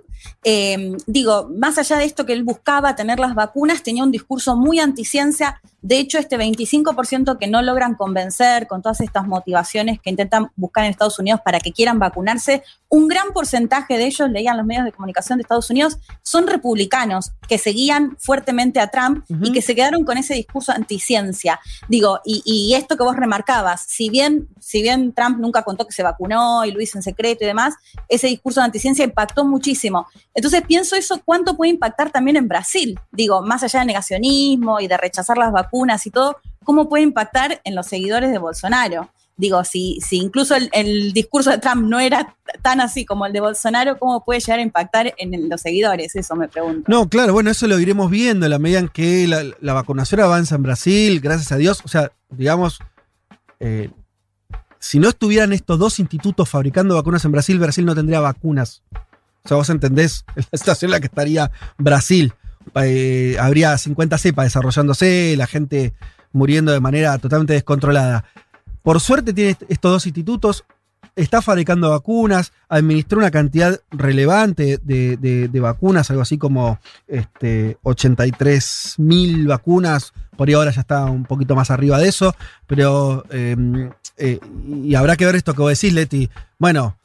eh, digo, más allá de esto que él buscaba, tener las vacunas, tenía un discurso muy anticiencia. De hecho, este 25% que no logran convencer con todas estas motivaciones que intentan buscar en Estados Unidos para que quieran vacunarse, un gran porcentaje de ellos, leían los medios de comunicación de Estados Unidos, son republicanos que seguían fuertemente a Trump y que se quedaron con ese discurso anticiencia. Digo, y, y esto que vos remarcabas, si bien, si bien Trump nunca contó que se vacunó y lo hizo en secreto y demás, ese discurso de anticiencia impactó muchísimo. Entonces pienso eso, ¿cuánto puede impactar también en Brasil? Digo, más allá de negacionismo y de rechazar las vacunas y todo, ¿cómo puede impactar en los seguidores de Bolsonaro? Digo, si, si incluso el, el discurso de Trump no era tan así como el de Bolsonaro, ¿cómo puede llegar a impactar en los seguidores? Eso me pregunto. No, claro, bueno, eso lo iremos viendo en la medida en que la, la vacunación avanza en Brasil, gracias a Dios. O sea, digamos, eh, si no estuvieran estos dos institutos fabricando vacunas en Brasil, Brasil no tendría vacunas. O sea, vos entendés la situación en la que estaría Brasil. Eh, habría 50 cepas desarrollándose, la gente muriendo de manera totalmente descontrolada. Por suerte tiene est- estos dos institutos, está fabricando vacunas, administró una cantidad relevante de, vacunas, algo así como este, 83 mil vacunas, por ahí ahora ya está un poquito más arriba de eso, pero eh, eh, y habrá que ver esto que vos decís, Leti. Bueno,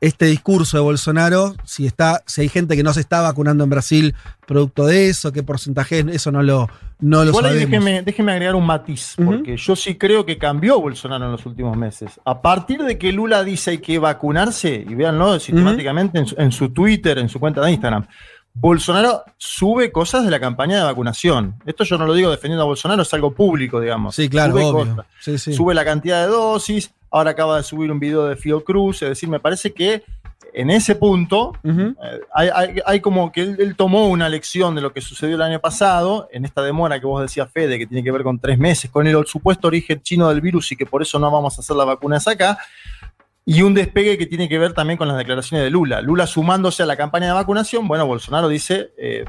este discurso de Bolsonaro, si está, si hay gente que no se está vacunando en Brasil producto de eso, qué porcentaje es, eso no lo, no lo sabemos. déjeme, déjeme agregar un matiz, porque yo sí creo que cambió Bolsonaro en los últimos meses. A partir de que Lula dice hay que vacunarse, y véanlo sistemáticamente en, su, en su Twitter, en su cuenta de Instagram, Bolsonaro sube cosas de la campaña de vacunación. Esto yo no lo digo defendiendo a Bolsonaro, es algo público, digamos. Sí, claro, Sube obvio. Sí, sí. Sube la cantidad de dosis. Ahora acaba de subir un video de Fiocruz. Es decir, me parece que en ese punto eh, hay, hay- hay como que él, él tomó una lección de lo que sucedió el año pasado, en esta demora que vos decías, Fede, que tiene que ver con tres meses, con el supuesto origen chino del virus y que por eso no vamos a hacer las vacunas acá. Y un despegue que tiene que ver también con las declaraciones de Lula. Lula sumándose a la campaña de vacunación, bueno, Bolsonaro dice, eh,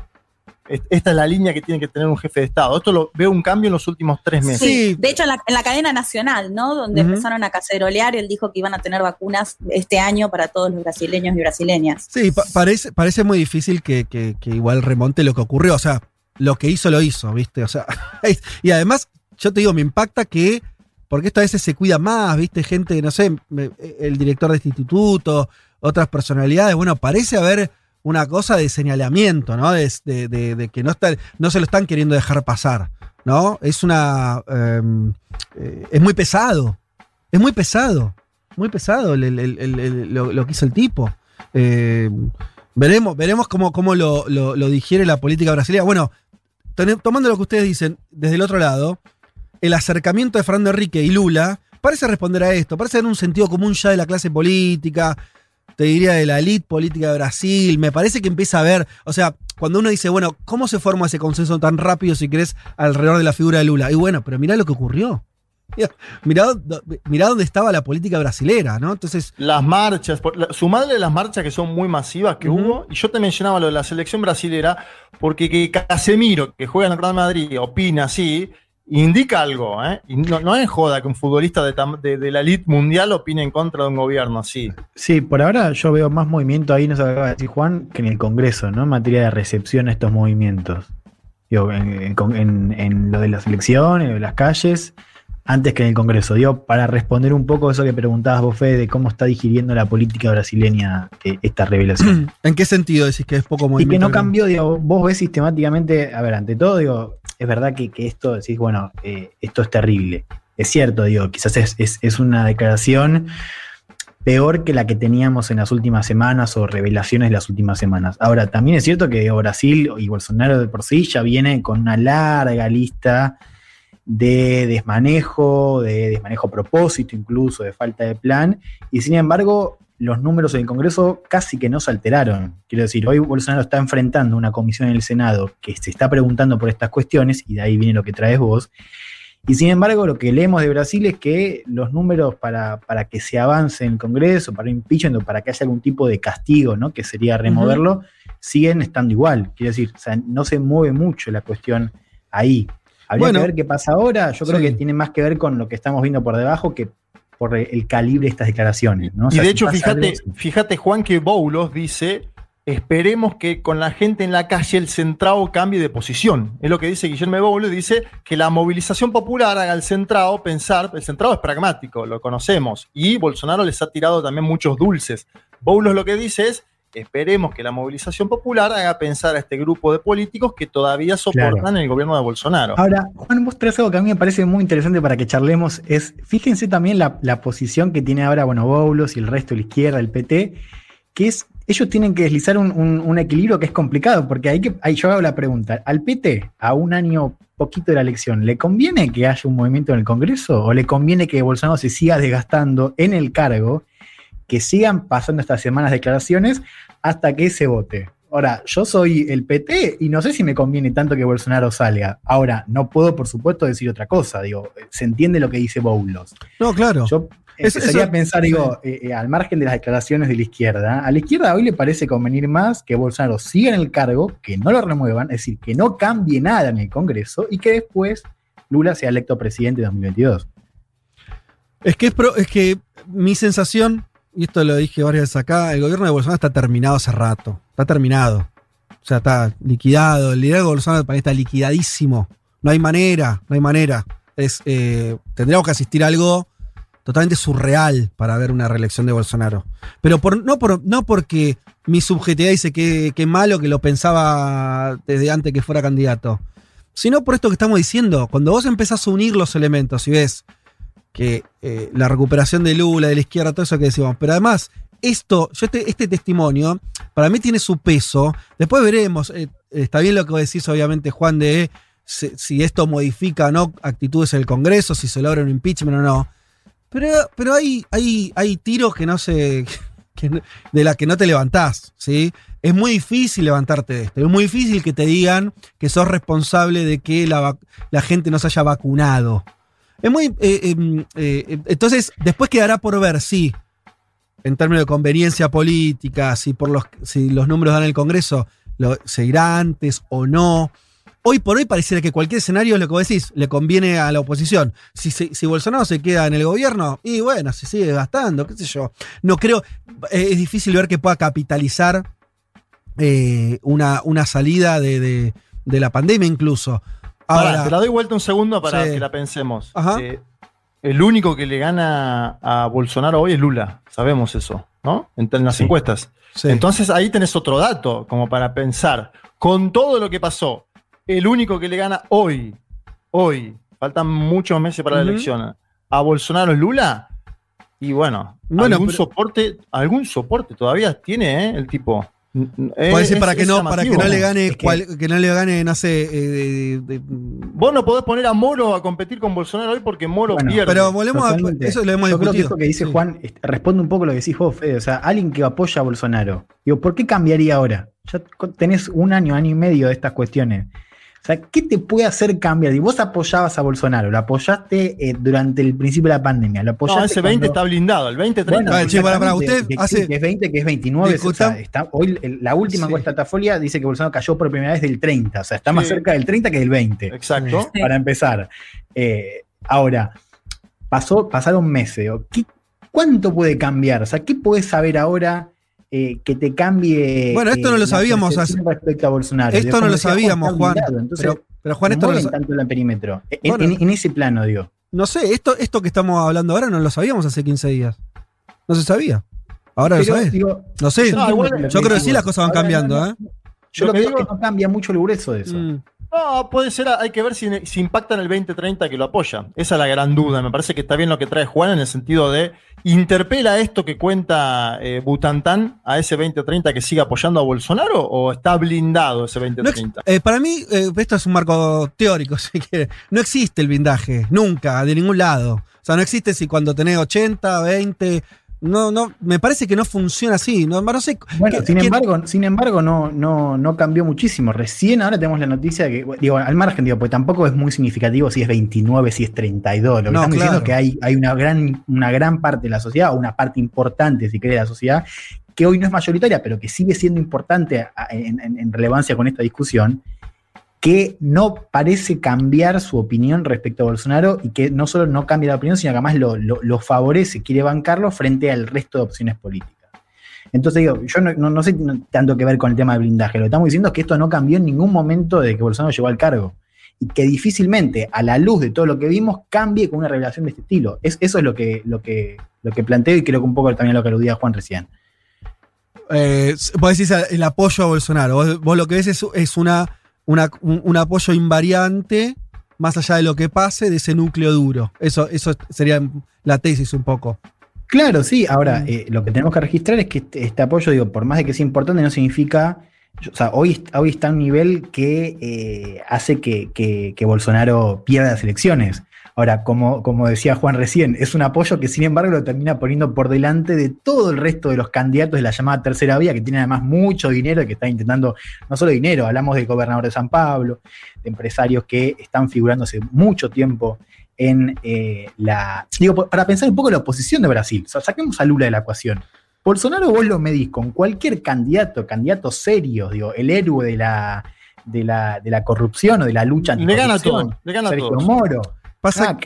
esta es la línea que tiene que tener un jefe de Estado. Esto lo veo un cambio en los últimos tres meses. Sí, de hecho en la, en la cadena nacional, ¿no? Donde empezaron a cacerolear, él dijo que iban a tener vacunas este año para todos los brasileños y brasileñas. Sí, pa- parece, parece muy difícil que, que- que igual remonte lo que ocurrió. O sea, lo que hizo, lo hizo, ¿viste? O sea, y además, yo te digo, me impacta que, porque esto a veces se cuida más, ¿viste? Gente, no sé, me- el director de este instituto, otras personalidades. Bueno, parece haber una cosa de señalamiento, ¿no? De, que no, está, no se lo están queriendo dejar pasar, ¿no? Es una. em, eh, es muy pesado. Es muy pesado. Muy pesado lo, que hizo el tipo. Eh, veremos, veremos cómo, lo, digiere la política brasileña. Bueno, tomando lo que ustedes dicen desde el otro lado, el acercamiento de Fernando Enrique y Lula parece responder a esto, parece en un sentido común ya de la clase política, te diría de la elite política de Brasil, me parece que empieza a ver, o sea, cuando uno dice, bueno, ¿cómo se forma ese consenso tan rápido, si querés, alrededor de la figura de Lula? Y bueno, pero mirá lo que ocurrió. Mirá, mirá dónde estaba la política brasilera, ¿no? Entonces, las marchas, sumadle las marchas que son muy masivas que hubo, y yo te mencionaba lo de la selección brasilera, porque que Casemiro, que juega en el Real Madrid, opina así, indica algo, ¿eh? No, es joda que un futbolista de, de- la elite mundial opine en contra de un gobierno así. Sí, por ahora yo veo más movimiento ahí, no se acaba de decir Juan, que en el Congreso, ¿no? En materia de recepción a estos movimientos. Digo, en, en- en- en lo de las elecciones, lo de las calles, antes que en el Congreso. Digo, para responder un poco eso que preguntabas vos, Fede, de cómo está digiriendo la política brasileña eh, esta revelación. ¿en qué sentido decís que es poco Y movimiento? que no cambió, digo, vos ves sistemáticamente, a ver, ante todo, digo, es verdad que, que esto, decís, bueno, eh, esto es terrible. Es cierto, digo, quizás es, es- es una declaración peor que la que teníamos en las últimas semanas o revelaciones de las últimas semanas. Ahora, también es cierto que Brasil y Bolsonaro de por sí ya viene con una larga lista de desmanejo, de desmanejo a propósito incluso, de falta de plan, y sin embargo los números en el Congreso casi que no se alteraron. Quiero decir, hoy Bolsonaro está enfrentando una comisión en el Senado que se está preguntando por estas cuestiones, y de ahí viene lo que traes vos, y sin embargo, lo que leemos de Brasil es que los números para, para que se avance en el Congreso, para impeachment o para que haya algún tipo de castigo, ¿no? que sería removerlo, siguen estando igual. Quiero decir, o sea, no se mueve mucho la cuestión ahí. Habría Bueno. que ver qué pasa ahora. Yo creo Sí. que tiene más que ver con lo que estamos viendo por debajo que por el calibre de estas declaraciones. ¿no? O y de si hecho, fíjate, algo- fíjate, Juan, que Boulos dice: esperemos que con la gente en la calle el centrado cambie de posición. Es lo que dice Guillermo Boulos, dice que la movilización popular haga al centrado pensar, el centrado es pragmático, lo conocemos, y Bolsonaro les ha tirado también muchos dulces. Boulos lo que dice es, esperemos que la movilización popular haga pensar a este grupo de políticos que todavía soportan Claro. el gobierno de Bolsonaro. Ahora, Juan, vos traes algo que a mí me parece muy interesante para que charlemos. Es, fíjense también la, la posición que tiene ahora, bueno, Boulos y el resto de la izquierda, el PT, que es, ellos tienen que deslizar un, un- un equilibrio que es complicado, porque hay que, ahí yo hago la pregunta, ¿al PT, a un año poquito de la elección, ¿le conviene que haya un movimiento en el Congreso? ¿O le conviene que Bolsonaro se siga desgastando en el cargo, que sigan pasando estas semanas declaraciones hasta que se vote? Ahora, yo soy el PT y no sé si me conviene tanto que Bolsonaro salga. Ahora, no puedo, por supuesto, decir otra cosa. Digo, se entiende lo que dice Boulos. No, claro. Yo Eso- empezaría eso- a pensar, digo, eh, eh, al margen de las declaraciones de la izquierda, a la izquierda hoy le parece convenir más que Bolsonaro siga en el cargo, que no lo remuevan, es decir, que no cambie nada en el Congreso y que después Lula sea electo presidente en 2022. Es que, es, pro- es que mi sensación, y esto lo dije varias veces acá, el gobierno de Bolsonaro está terminado hace rato. Está terminado. O sea, está liquidado. El liderazgo de Bolsonaro del país está liquidadísimo. No hay manera, no hay manera. Es, eh, tendríamos que asistir a algo totalmente surreal para ver una reelección de Bolsonaro. Pero no, por, no porque mi subjetividad dice que, que malo que lo pensaba desde antes que fuera candidato, sino por esto que estamos diciendo. Cuando vos empezás a unir los elementos y ves que eh, la recuperación de Lula, de la izquierda, todo eso que decimos, pero además esto, yo este, testimonio, para mí tiene su peso. Después veremos, eh, está bien lo que vos decís, obviamente, Juan, de si, esto modifica o no actitudes del Congreso, si se logra un impeachment o no. Pero, pero hay, hay, hay tiros que no se. que de la que no te levantás, ¿sí? Es muy difícil levantarte de esto. Es muy difícil que te digan que sos responsable de que la, la gente no se haya vacunado. Es muy. eh, eh, eh, entonces, después quedará por ver si, en términos de conveniencia política, si por los, si los números dan el Congreso, se irá antes o no. Hoy por hoy pareciera que cualquier escenario, lo que vos decís, le conviene a la oposición. Si, se- si Bolsonaro se queda en el gobierno, y bueno, se sigue gastando, qué sé yo. No creo, eh, es difícil ver que pueda capitalizar eh, una, una salida de- de la pandemia incluso. Pará, Ahora, te la doy vuelta un segundo para Sí. que la pensemos. Ajá. Eh, el único que le gana a Bolsonaro hoy es Lula. Sabemos eso, ¿no? En, en las Sí. encuestas. sí. Entonces ahí tenés otro dato como para pensar. Con todo lo que pasó, el único que le gana hoy, hoy, faltan muchos meses para la Ujú. elección, a Bolsonaro es Lula. Y bueno, Bueno, algún pero- soporte, algún soporte todavía tiene, ¿eh? El tipo. Puede decir para que no, para que no le gane, Es que- cual- que no le gane, no sé, eh, de- de- Vos no podés poner a Moro a competir con Bolsonaro hoy porque Moro Bueno, pierde. pero volvemos a Totalmente. eso lo hemos Yo creo que discutido. esto que dice Sí. Juan responde un poco a lo que decís vos, Fede. O sea, alguien que apoya a Bolsonaro. Digo, ¿por qué cambiaría ahora? Ya tenés un año, año y medio de estas cuestiones. O sea, ¿qué te puede hacer cambiar? Y vos apoyabas a Bolsonaro, lo apoyaste eh, durante el principio de la pandemia, lo apoyaste no, ese 20 cuando- está blindado, el 20, 30. Bueno, che, pará, pará, exactamente, usted que, hace- que es 20, que es 29. o sea, está, hoy el- la última Sí. encuesta de Tafolia dice que Bolsonaro cayó por primera vez del 30. O sea, está más Sí. cerca del 30 que del 20 Exacto. Sí. para empezar. Eh, ahora, pasó, pasaron meses. ¿Qué- ¿Cuánto puede cambiar? O sea, ¿qué puedes saber ahora eh, que te cambie? Bueno, esto no lo la sabíamos percepción respecto a Bolsonaro. Esto no lo sabíamos, Juan. Entonces, Pero, pero Juan, esto no lo, tanto el perímetro. En, Bueno. en- en ese plano, digo. no sé, esto, esto que estamos hablando ahora no lo sabíamos hace 15 días. No se sabía. Ahora lo digo, No sé. No, yo creo que sí las cosas van cambiando, no, ¿eh? Yo Lo lo que digo es digo- que no cambia mucho el grueso de eso. Mm. No, puede ser, hay que ver si, si impacta en el 2030 que lo apoya. Esa es la gran duda. Me parece que está bien lo que trae Juan en el sentido de interpela esto que cuenta eh, Butantán a ese 2030 que sigue apoyando a Bolsonaro o está blindado ese No ex- 2030. eh, para mí, eh, esto es un marco teórico, si quiere. No existe el blindaje, nunca, de ningún lado. O sea, no existe si cuando tenés 80, 20. No, no, me parece que no funciona así. No, no sé. Bueno, ¿qué- sin embargo, sin embargo, no, no, no cambió muchísimo. Recién ahora tenemos la noticia de que, digo, al margen, digo, pues tampoco es muy significativo si es 29, si es 32. Lo que No, estamos diciendo es que hay, hay una, gran, una gran parte de la sociedad, o una parte importante, si querés, de la sociedad, que hoy no es mayoritaria, pero que sigue siendo importante a- en, en- en relevancia con esta discusión, que no parece cambiar su opinión respecto a Bolsonaro y que no solo no cambia la opinión, sino que además lo, favorece, quiere bancarlo frente al resto de opciones políticas. Entonces digo, yo no, no- sé tanto que ver con el tema del blindaje, lo que estamos diciendo es que esto no cambió en ningún momento de que Bolsonaro llegó al cargo y que difícilmente, a la luz de todo lo que vimos, cambie con una revelación de este estilo. Es, eso es lo que, lo, que, lo que planteo y creo que un poco también lo que aludía Juan recién. Eh, vos decís el apoyo a Bolsonaro. Vos, lo que ves es, es una, una- un, un apoyo invariante, más allá de lo que pase, de ese núcleo duro. Eso, eso sería la tesis un poco. Claro, sí. Mm. Ahora, eh, lo que tenemos que registrar es que este, este apoyo, digo, por más de que sea importante, no significa. O sea, hoy, hoy está a un nivel que eh, hace que, que- que Bolsonaro pierda las elecciones. Ahora, como, como decía Juan recién, es un apoyo que sin embargo lo termina poniendo por delante de todo el resto de los candidatos de la llamada tercera vía, que tienen además mucho dinero y que están intentando, no solo dinero, hablamos del gobernador de San Pablo, de empresarios que están figurando hace mucho tiempo en eh, la. Digo, para pensar un poco la oposición de Brasil. O sea, saquemos a Lula de la ecuación. Bolsonaro vos lo medís con cualquier candidato, candidato serio, digo, el héroe de la, de la, de la corrupción o de la lucha Le gana anticorrupción. todos, le gana Sergio todos. Moro. Pasa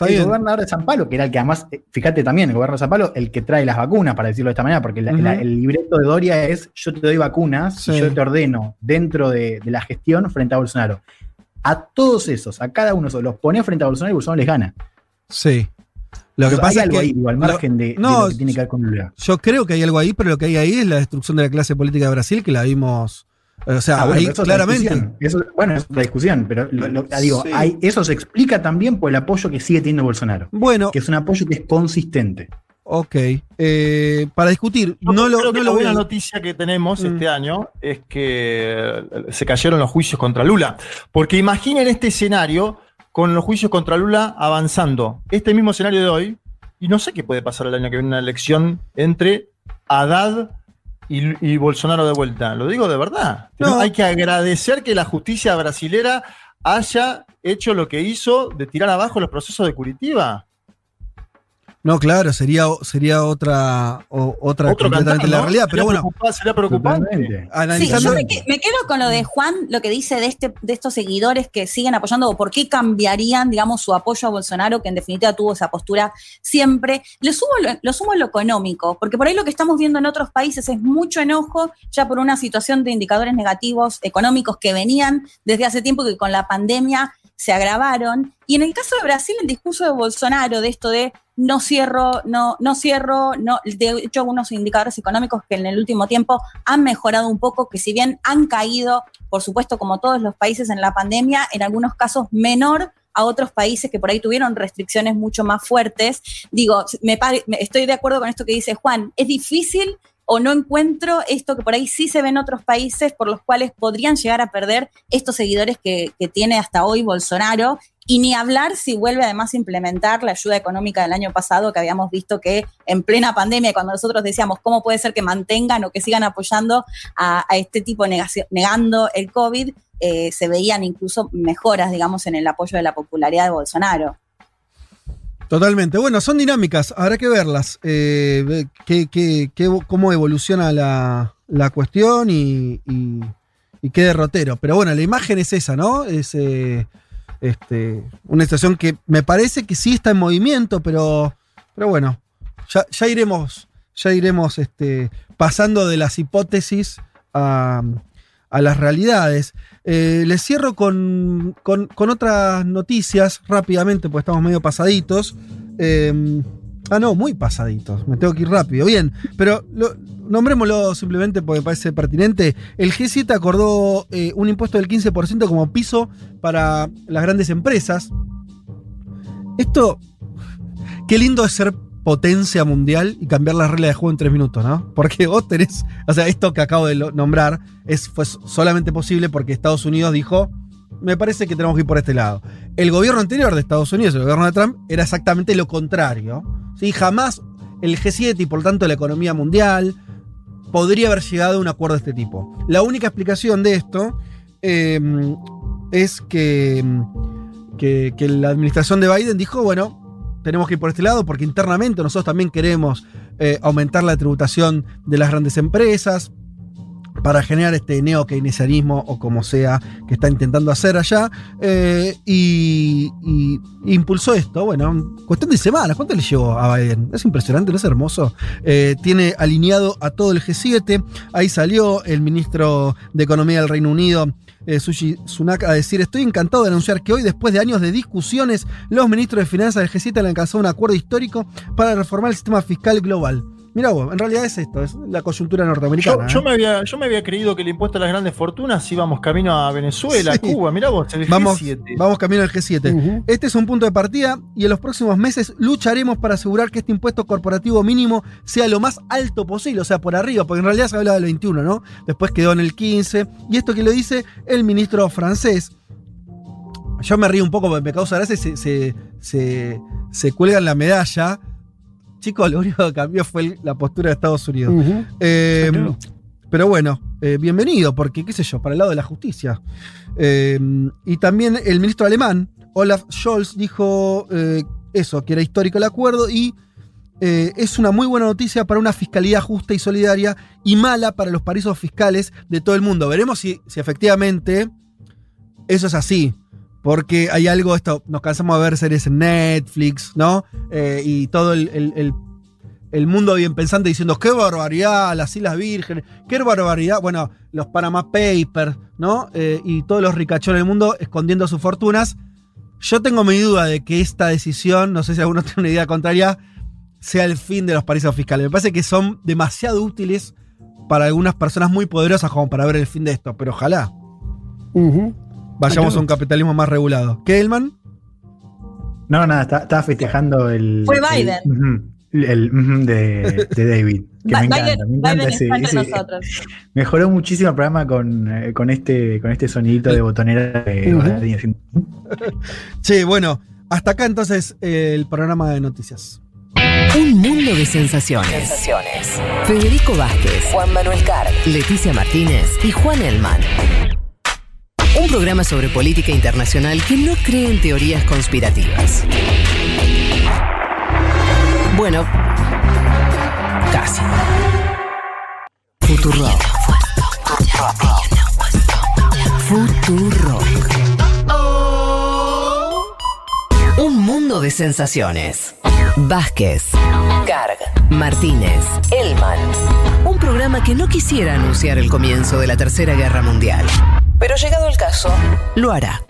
el bien. gobernador de San Pablo, que era el que además, eh, fíjate también, el gobernador de San Pablo, el que trae las vacunas, para decirlo de esta manera, porque la- el libreto de Doria es yo te doy vacunas Sí. y yo te ordeno dentro de, de la gestión frente a Bolsonaro. A todos esos, a cada uno de esos, los pone frente a Bolsonaro y Bolsonaro les gana. Sí. Lo que Hay pasa es algo que. ahí, digo, al margen de, de no, lo que tiene que ver con Lula. Yo creo que hay algo ahí, pero lo que hay ahí es la destrucción de la clase política de Brasil, que la vimos. O sea, Ah, bueno, ahí eso claramente. Eso- bueno, es otra discusión, pero lo- lo- ah, digo, Sí. hay- eso se explica también por el apoyo que sigue teniendo Bolsonaro, Bueno, que es un apoyo que es consistente. Ok. Eh, para discutir, no lo, Creo no que lo la buena noticia que tenemos Mm. este año es que eh, se cayeron los juicios contra Lula. Porque imaginen este escenario con los juicios contra Lula avanzando. Este mismo escenario de hoy, y no sé qué puede pasar el año que viene una elección entre Haddad y, y Bolsonaro de vuelta. Lo digo de verdad. No. Hay que agradecer que la justicia brasilera haya hecho lo que hizo de tirar abajo los procesos de Curitiba. No, claro, sería, sería otra, o- otra Otro completamente cantar, la realidad. Pero Sería bueno, preocupa- sería preocupante. Sí, yo me, que- me quedo con lo de Juan, lo que dice de, este, de estos seguidores que siguen apoyando o por qué cambiarían, digamos, su apoyo a Bolsonaro, que en definitiva tuvo esa postura siempre. Lo sumo, lo, lo sumo en lo económico, porque por ahí lo que estamos viendo en otros países es mucho enojo ya por una situación de indicadores negativos económicos que venían desde hace tiempo que con la pandemia se agravaron. Y en el caso de Brasil, el discurso de Bolsonaro, de esto de no cierro, no, no cierro, no, de hecho, algunos indicadores económicos que en el último tiempo han mejorado un poco, que si bien han caído, por supuesto, como todos los países en la pandemia, en algunos casos menor a otros países que por ahí tuvieron restricciones mucho más fuertes. Digo, me- estoy de acuerdo con esto que dice Juan, es difícil o no encuentro esto que por ahí sí se ve en otros países por los cuales podrían llegar a perder estos seguidores que, tiene hasta hoy Bolsonaro. Y ni hablar si vuelve además a implementar la ayuda económica del año pasado, que habíamos visto que en plena pandemia, cuando nosotros decíamos cómo puede ser que mantengan o que sigan apoyando a, este tipo negando el COVID, eh, se veían incluso mejoras, digamos, en el apoyo de la popularidad de Bolsonaro. Totalmente. Bueno, son dinámicas, habrá que verlas. eh, qué- cómo evoluciona la, la cuestión y, qué derrotero. Pero bueno, la imagen es esa, ¿no? Es eh, este, una situación que me parece que sí está en movimiento, pero, pero bueno, ya, ya iremos, ya iremos este, pasando de las hipótesis a, a las realidades. Eh, les cierro con, con- otras noticias rápidamente, porque estamos medio pasaditos. Eh, ah, no, muy pasaditos. Me tengo que ir rápido. Bien, pero lo- nombrémoslo simplemente porque parece pertinente. El G7 acordó eh, un impuesto del 15% como piso para las grandes empresas. Esto, qué lindo es ser potencia mundial y cambiar las reglas de juego en tres minutos, ¿no? Porque vos tenés, o sea, esto que acabo de nombrar es, fue solamente posible porque Estados Unidos dijo, me parece que tenemos que ir por este lado. El gobierno anterior de Estados Unidos, el gobierno de Trump, era exactamente lo contrario. ¿sí? Jamás el G7 y por tanto la economía mundial podría haber llegado a un acuerdo de este tipo. La única explicación de esto eh, es que, que, que la administración de Biden dijo, bueno, tenemos que ir por este lado porque internamente nosotros también queremos eh, aumentar la tributación de las grandes empresas para generar este neo-keynesianismo o como sea que está intentando hacer allá eh, y, impulsó esto, bueno, cuestión de semanas, ¿cuánto le llevó a Biden? Es impresionante, ¿no es hermoso? Eh, tiene alineado a todo el G7, ahí salió el ministro de Economía del Reino Unido, eh, Sushi Sunak a decir, estoy encantado de anunciar que hoy, después de años de discusiones, los ministros de finanzas del G7 han alcanzado un acuerdo histórico para reformar el sistema fiscal global. Mira vos, en realidad es esto, es la coyuntura norteamericana. yo ¿eh? me había, yo me había creído que el impuesto a las grandes fortunas íbamos camino a Venezuela, Sí. Cuba. Mirá vos, el Vamos, G7. vamos camino al G7. Este es un punto de partida y en los próximos meses lucharemos para asegurar que este impuesto corporativo mínimo sea lo más alto posible, o sea, por arriba, porque en realidad se hablaba del 21, ¿no? Después quedó en el 15. Y esto que lo dice el ministro francés. Yo me río un poco porque me causa gracia, se, se, se, se cuelgan la medalla. Chicos, lo único que cambió fue la postura de Estados Unidos. Eh, Claro. pero bueno, eh, bienvenido, porque qué sé yo, para el lado de la justicia. Eh, y también el ministro alemán, Olaf Scholz, dijo eso, que era histórico el acuerdo y eh, es una muy buena noticia para una fiscalidad justa y solidaria y mala para los paraísos fiscales de todo el mundo. Veremos si, si efectivamente eso es así. Porque hay algo, esto, nos cansamos de ver series en Netflix, ¿no? Eh, y todo el, el- el- mundo bien pensante diciendo, qué barbaridad, las Islas Vírgenes, qué barbaridad, bueno, los Panama Papers, ¿no? Eh, y todos los ricachones del mundo escondiendo sus fortunas. Yo tengo mi duda de que esta decisión, no sé si alguno tiene una idea contraria, sea el fin de los paraísos fiscales. Me parece que son demasiado útiles para algunas personas muy poderosas como para ver el fin de esto, pero ojalá vayamos a un capitalismo más regulado. ¿Qué, Elman? No, nada, estaba festejando el. Fue el- Biden. El de, de David. Que me Biden- encanta, me encanta Biden ese-. Mejoró muchísimo el programa con, eh, con este con este sonidito de botonera de haciendo- Che, bueno, hasta acá entonces eh, el programa de noticias. Un mundo de sensaciones. Federico Vázquez, Juan Manuel Carr, Leticia Martínez y Juan Elman. Un programa sobre política internacional que no cree en teorías conspirativas. Bueno, casi. Futuro. Futuro. Un mundo de sensaciones. Vázquez, Carg, Martínez, Elman. Un programa que no quisiera anunciar el comienzo de la Tercera Guerra Mundial. Pero llegado el caso, lo hará.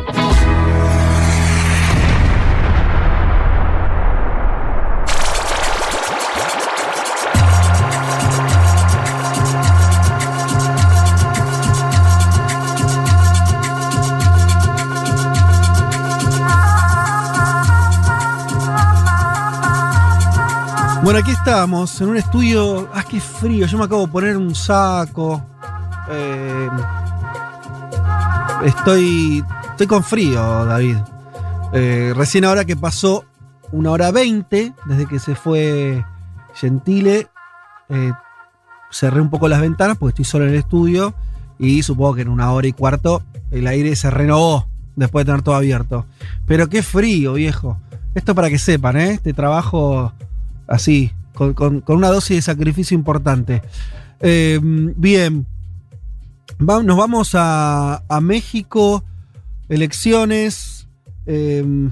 Bueno, aquí estamos en un estudio. Ah, qué frío. Yo me acabo de poner un saco. Eh, estoy, estoy con frío, David. Eh, recién ahora que pasó una hora veinte desde que se fue Gentile, eh, cerré un poco las ventanas porque estoy solo en el estudio y supongo que en una hora y cuarto el aire se renovó después de tener todo abierto. Pero qué frío, viejo. Esto para que sepan, ¿eh? Este trabajo así, con, con- una dosis de sacrificio importante. Eh, bien, Nos vamos a, México, elecciones. eh,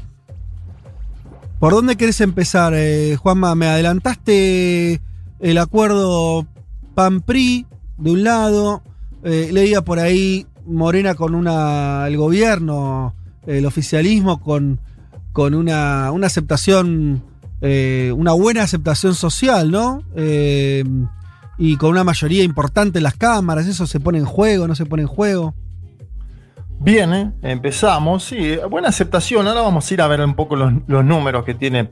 ¿Por dónde querés empezar, eh, Juanma? Me adelantaste el acuerdo PAN-PRI de un lado. eh, leía por ahí Morena con una. el gobierno, el oficialismo con, con una, una aceptación, eh, una buena aceptación social, ¿no? Y con una mayoría importante en las cámaras, ¿eso se pone en juego, no se pone en juego? Bien, ¿eh? empezamos. Sí, buena aceptación. Ahora vamos a ir a ver un poco los, los números que tiene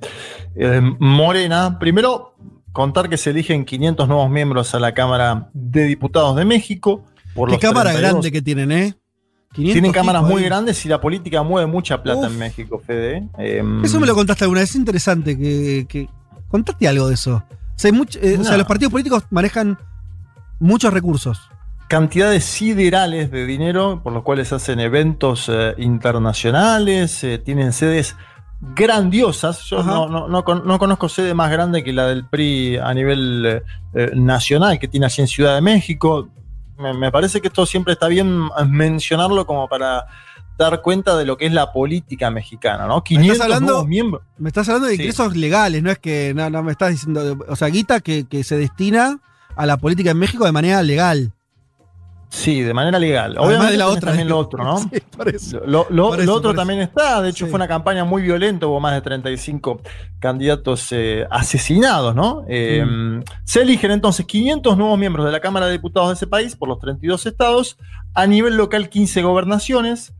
eh, Morena. Primero, contar que se eligen 500 nuevos miembros a la Cámara de Diputados de México. Por Qué cámara 32. grande que tienen, ¿eh? 500 Tienen cámaras tipos muy grandes y la política mueve mucha plata Uf. en México, Fede. ¿eh? Em, Eso me lo contaste alguna vez, es interesante que, que- contate algo de eso. Sea, hay much- eh, o sea, No. los partidos políticos manejan muchos recursos. cantidades siderales de dinero por los cuales hacen eventos eh, internacionales, eh, tienen sedes grandiosas. Yo no, no- no con- no conozco sede más grande que la del PRI a nivel eh, eh, nacional que tiene allí en Ciudad de México. Me, me parece que esto siempre está bien eh, mencionarlo como para dar cuenta de lo que es la política mexicana, ¿no? 500 hablando- nuevos miembros. Me estás hablando de Sí. ingresos legales, no es que no, no me estás diciendo. O sea, guita que, que se destina a la política en México de manera legal. Sí, de manera legal. Además Obviamente de la otra. también lo otro, ¿no? Sí, por eso. Lo, otro también está, de hecho Sí. fue una campaña muy violenta, hubo más de 35 candidatos eh, asesinados, ¿no? Eh, Mm. Se eligen entonces 500 nuevos miembros de la Cámara de Diputados de ese país por los 32 estados, a nivel local 15 gobernaciones,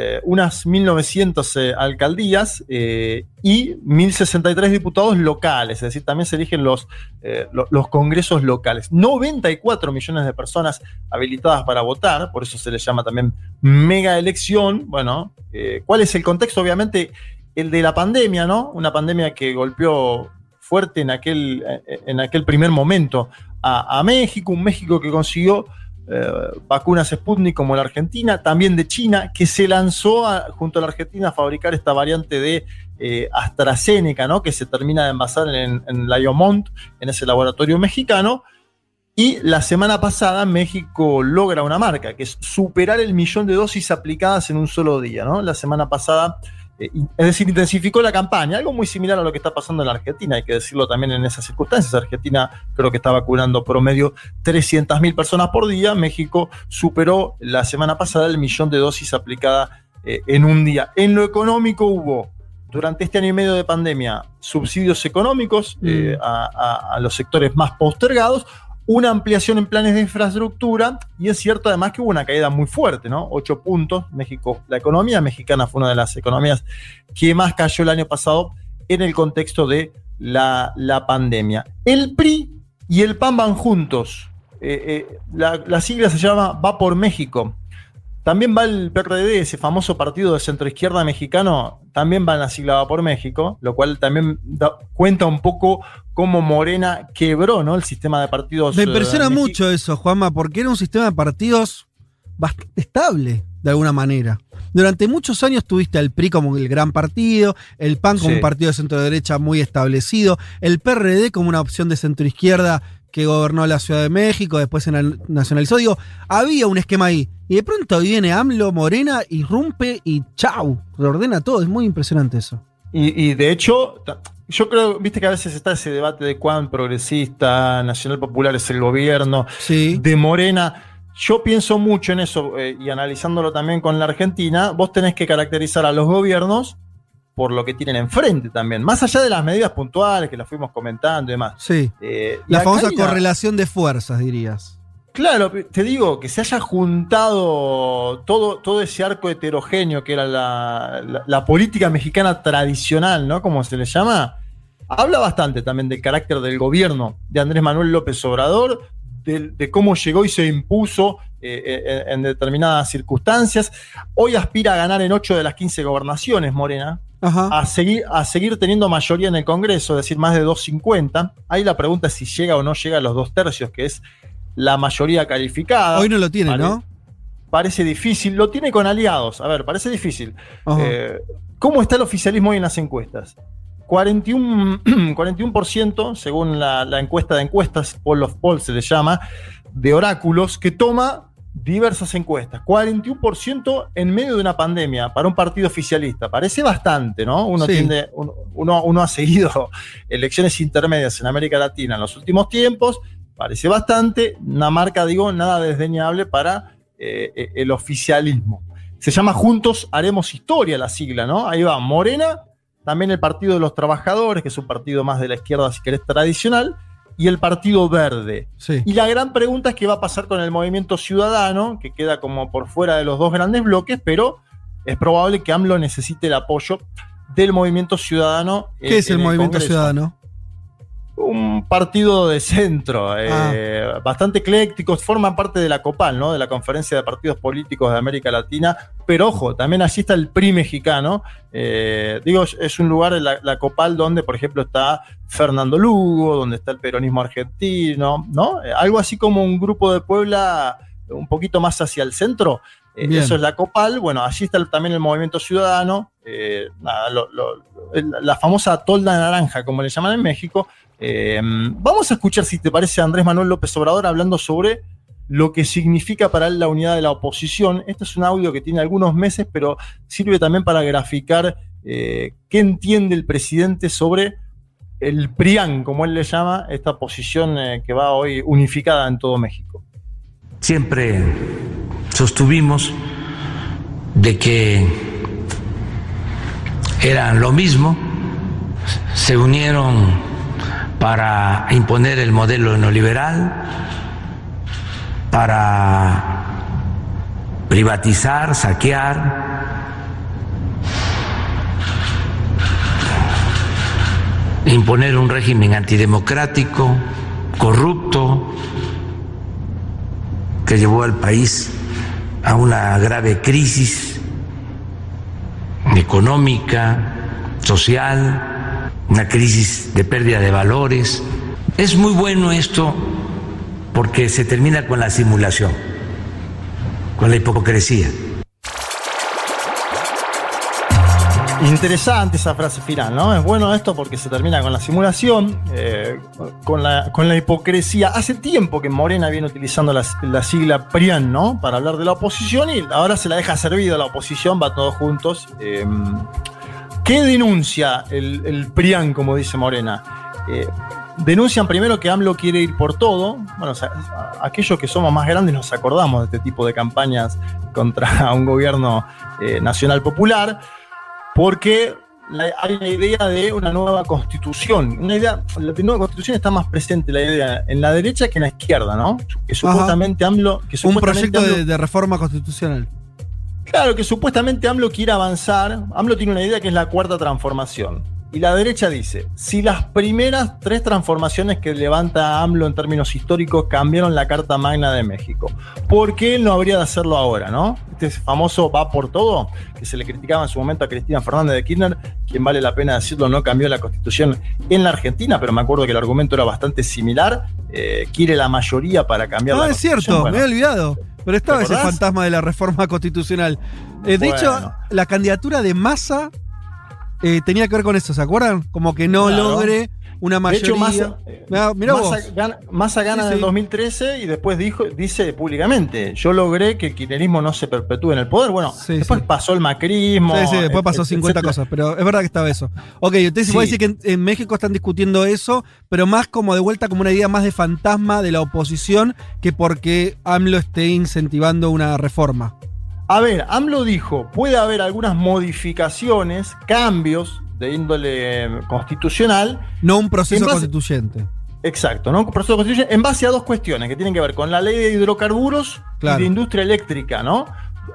eh, unas 1900 eh, alcaldías eh, y 1063 diputados locales, es decir, también se eligen los, eh, lo- los congresos locales. 94 millones de personas habilitadas para votar, por eso se le llama también mega elección. Bueno, eh, ¿cuál es el contexto? Obviamente el de la pandemia, ¿no? Una pandemia que golpeó fuerte en aquel, en aquel primer momento a México, un México que consiguió eh, vacunas Sputnik como la Argentina, también de China, que se lanzó junto a la Argentina a fabricar esta variante de eh, AstraZeneca, ¿no? que se termina de envasar en, en Lyon en ese laboratorio mexicano. Y la semana pasada México logra una marca, que es superar el millón de dosis aplicadas en un solo día. ¿no? La semana pasada, eh, es decir, intensificó la campaña, algo muy similar a lo que está pasando en la Argentina, hay que decirlo también en esas circunstancias. Argentina creo que está vacunando promedio 300.000 personas por día, México superó la semana pasada el millón de dosis aplicadas eh, en un día. En lo económico hubo durante este año y medio de pandemia subsidios económicos eh, a, a- a los sectores más postergados, una ampliación en planes de infraestructura y es cierto además que hubo una caída muy fuerte, ¿no? Ocho puntos. México, la economía mexicana fue una de las economías que más cayó el año pasado en el contexto de la, la pandemia. El PRI y el PAN van juntos. Eh, eh, la, la sigla se llama Va por México. También va el PRD, ese famoso partido de centroizquierda mexicano, también va en la sigla Va por México, lo cual también cuenta un poco cómo Morena quebró ¿no? el sistema de partidos. Me eh, impresiona mucho eso, Juanma, porque era un sistema de partidos bastante estable, de alguna manera. Durante muchos años tuviste al PRI como el gran partido, el PAN como Sí. un partido de centro derecha muy establecido, el PRD como una opción de centro izquierda que gobernó la Ciudad de México, después se na- nacionalizó. Digo, había un esquema ahí. Y de pronto viene AMLO, Morena, irrumpe y chau, reordena todo. Es muy impresionante eso. Y, y de hecho, yo creo, viste que a veces está ese debate de cuán progresista, nacional popular es el gobierno, de Morena. Yo pienso mucho en eso eh, y analizándolo también con la Argentina, vos tenés que caracterizar a los gobiernos por lo que tienen enfrente también, más allá de las medidas puntuales que las fuimos comentando y demás. Sí. Eh, La famosa correlación de fuerzas, dirías. Claro, te digo, que se haya juntado todo, todo ese arco heterogéneo que era la, la- la política mexicana tradicional, ¿no? Como se le llama, habla bastante también del carácter del gobierno de Andrés Manuel López Obrador, del- de, cómo llegó y se impuso eh, eh, en, en determinadas circunstancias. Hoy aspira a ganar en 8 de las 15 gobernaciones, Morena. A, seguir, a seguir teniendo mayoría en el Congreso, es decir, más de 250. Ahí la pregunta es si llega o no llega a los dos tercios, que es la mayoría calificada. Hoy no lo tiene, ¿no? Parece difícil. Lo tiene con aliados. A ver, parece difícil. Eh, ¿Cómo está el oficialismo hoy en las encuestas? 41%, 41% según la, la encuesta de encuestas, Poll of Polls se le llama, de oráculos, que toma diversas encuestas. 41% en medio de una pandemia para un partido oficialista. Parece bastante, ¿no? Uno, Sí. tiende- uno, uno- uno ha seguido elecciones intermedias en América Latina en los últimos tiempos. Parece bastante. Una marca, digo, nada desdeñable para eh, eh, el oficialismo. Se llama Juntos Haremos Historia la sigla, ¿no? Ahí va Morena, también el Partido de los Trabajadores, que es un partido más de la izquierda, si querés, tradicional, y el Partido Verde. Sí. Y la gran pregunta es qué va a pasar con el movimiento ciudadano, que queda como por fuera de los dos grandes bloques, pero es probable que AMLO necesite el apoyo del movimiento ciudadano. eh, ¿Qué es el en movimiento Congreso. ciudadano? Un partido de centro, eh, bastante ecléctico, forman parte de la COPAL, ¿no? De la Conferencia de Partidos Políticos de América Latina. Pero ojo, también allí está el PRI mexicano. Eh, digo, es un lugar, la, la COPAL, donde, por ejemplo, está Fernando Lugo, donde está el peronismo argentino, ¿no? Eh, algo así como un grupo de Puebla un poquito más hacia el centro. Bien. eso es la COPAL. Bueno, allí está el- también el movimiento ciudadano. eh, nada, lo- lo- el- la famosa tolda naranja, como le llaman en México. Eh, vamos a escuchar, si te parece, a Andrés Manuel López Obrador hablando sobre lo que significa para él la unidad de la oposición. Este es un audio que tiene algunos meses, pero sirve también para graficar eh, qué entiende el presidente sobre el PRIAN, como él le llama, esta posición eh, que va hoy unificada en todo México. Siempre sostuvimos de que eran lo mismo, se unieron para imponer el modelo neoliberal, para privatizar, saquear, imponer un régimen antidemocrático, corrupto, que llevó al país a una grave crisis económica, social, una crisis de pérdida de valores. Es muy bueno esto porque se termina con la simulación, con la hipocresía. Interesante esa frase final, ¿no? Es bueno esto porque se termina con la simulación, eh, con, la, con la hipocresía. Hace tiempo que Morena viene utilizando la, la sigla PRIAN, ¿no? Para hablar de la oposición y ahora se la deja servida la oposición, va todos juntos. Eh, ¿Qué denuncia el, el PRIAN, como dice Morena? Eh, denuncian primero que AMLO quiere ir por todo. Bueno, o sea, a- aquellos que somos más grandes nos acordamos de este tipo de campañas contra un gobierno eh, nacional popular porque la- hay una idea de una nueva constitución. Una idea, la nueva constitución está más presente la idea en la derecha que en la izquierda, ¿no? Que supuestamente AMLO. Que Un proyecto AMLO- de, de reforma constitucional. Claro, que supuestamente AMLO quiere avanzar. AMLO tiene una idea que es la cuarta transformación. y la derecha dice, si las primeras tres transformaciones que levanta AMLO en términos históricos cambiaron la Carta Magna de México, ¿por qué él no habría de hacerlo ahora, no? Este famoso va por todo, que se le criticaba en su momento a Cristina Fernández de Kirchner, quien vale la pena decirlo, no cambió la constitución en la Argentina, pero me acuerdo que el argumento era bastante similar, eh, quiere la mayoría para cambiar la es cierto, me he olvidado. Pero estaba ¿Te ese fantasma de la reforma constitucional. Eh, de Bueno. hecho, la candidatura de Massa eh, tenía que ver con eso, ¿se acuerdan? Como que no Claro. logre una De mayoría. hecho, Massa, vos. gana, Massa gana Sí, en el sí. 2013 y después dijo, dice públicamente, yo logré que el kirchnerismo no se perpetúe en el poder. Bueno, después pasó el macrismo. Sí, sí, después pasó et- 50 etcétera. cosas, pero es verdad que estaba eso. Ok, entonces Sí. puede decir que en, en México están discutiendo eso, pero más como de vuelta como una idea más de fantasma de la oposición que porque AMLO esté incentivando una reforma. A ver, AMLO dijo, puede haber algunas modificaciones, cambios de índole eh, constitucional. No un proceso base- constituyente. Exacto, ¿no? Un proceso de constitución en base a dos cuestiones que tienen que ver con la ley de hidrocarburos Claro. y de industria eléctrica, ¿no?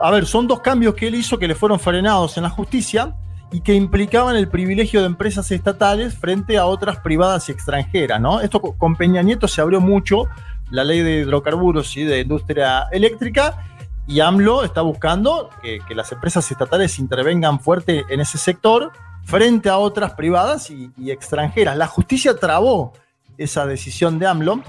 A ver, son dos cambios que él hizo que le fueron frenados en la justicia y que implicaban el privilegio de empresas estatales frente a otras privadas y extranjeras, ¿no? Esto co- con Peña Nieto se abrió mucho la ley de hidrocarburos y de industria eléctrica y AMLO está buscando que, las empresas estatales intervengan fuerte en ese sector frente a otras privadas y, y extranjeras. La justicia trabó esa decisión de AMLO.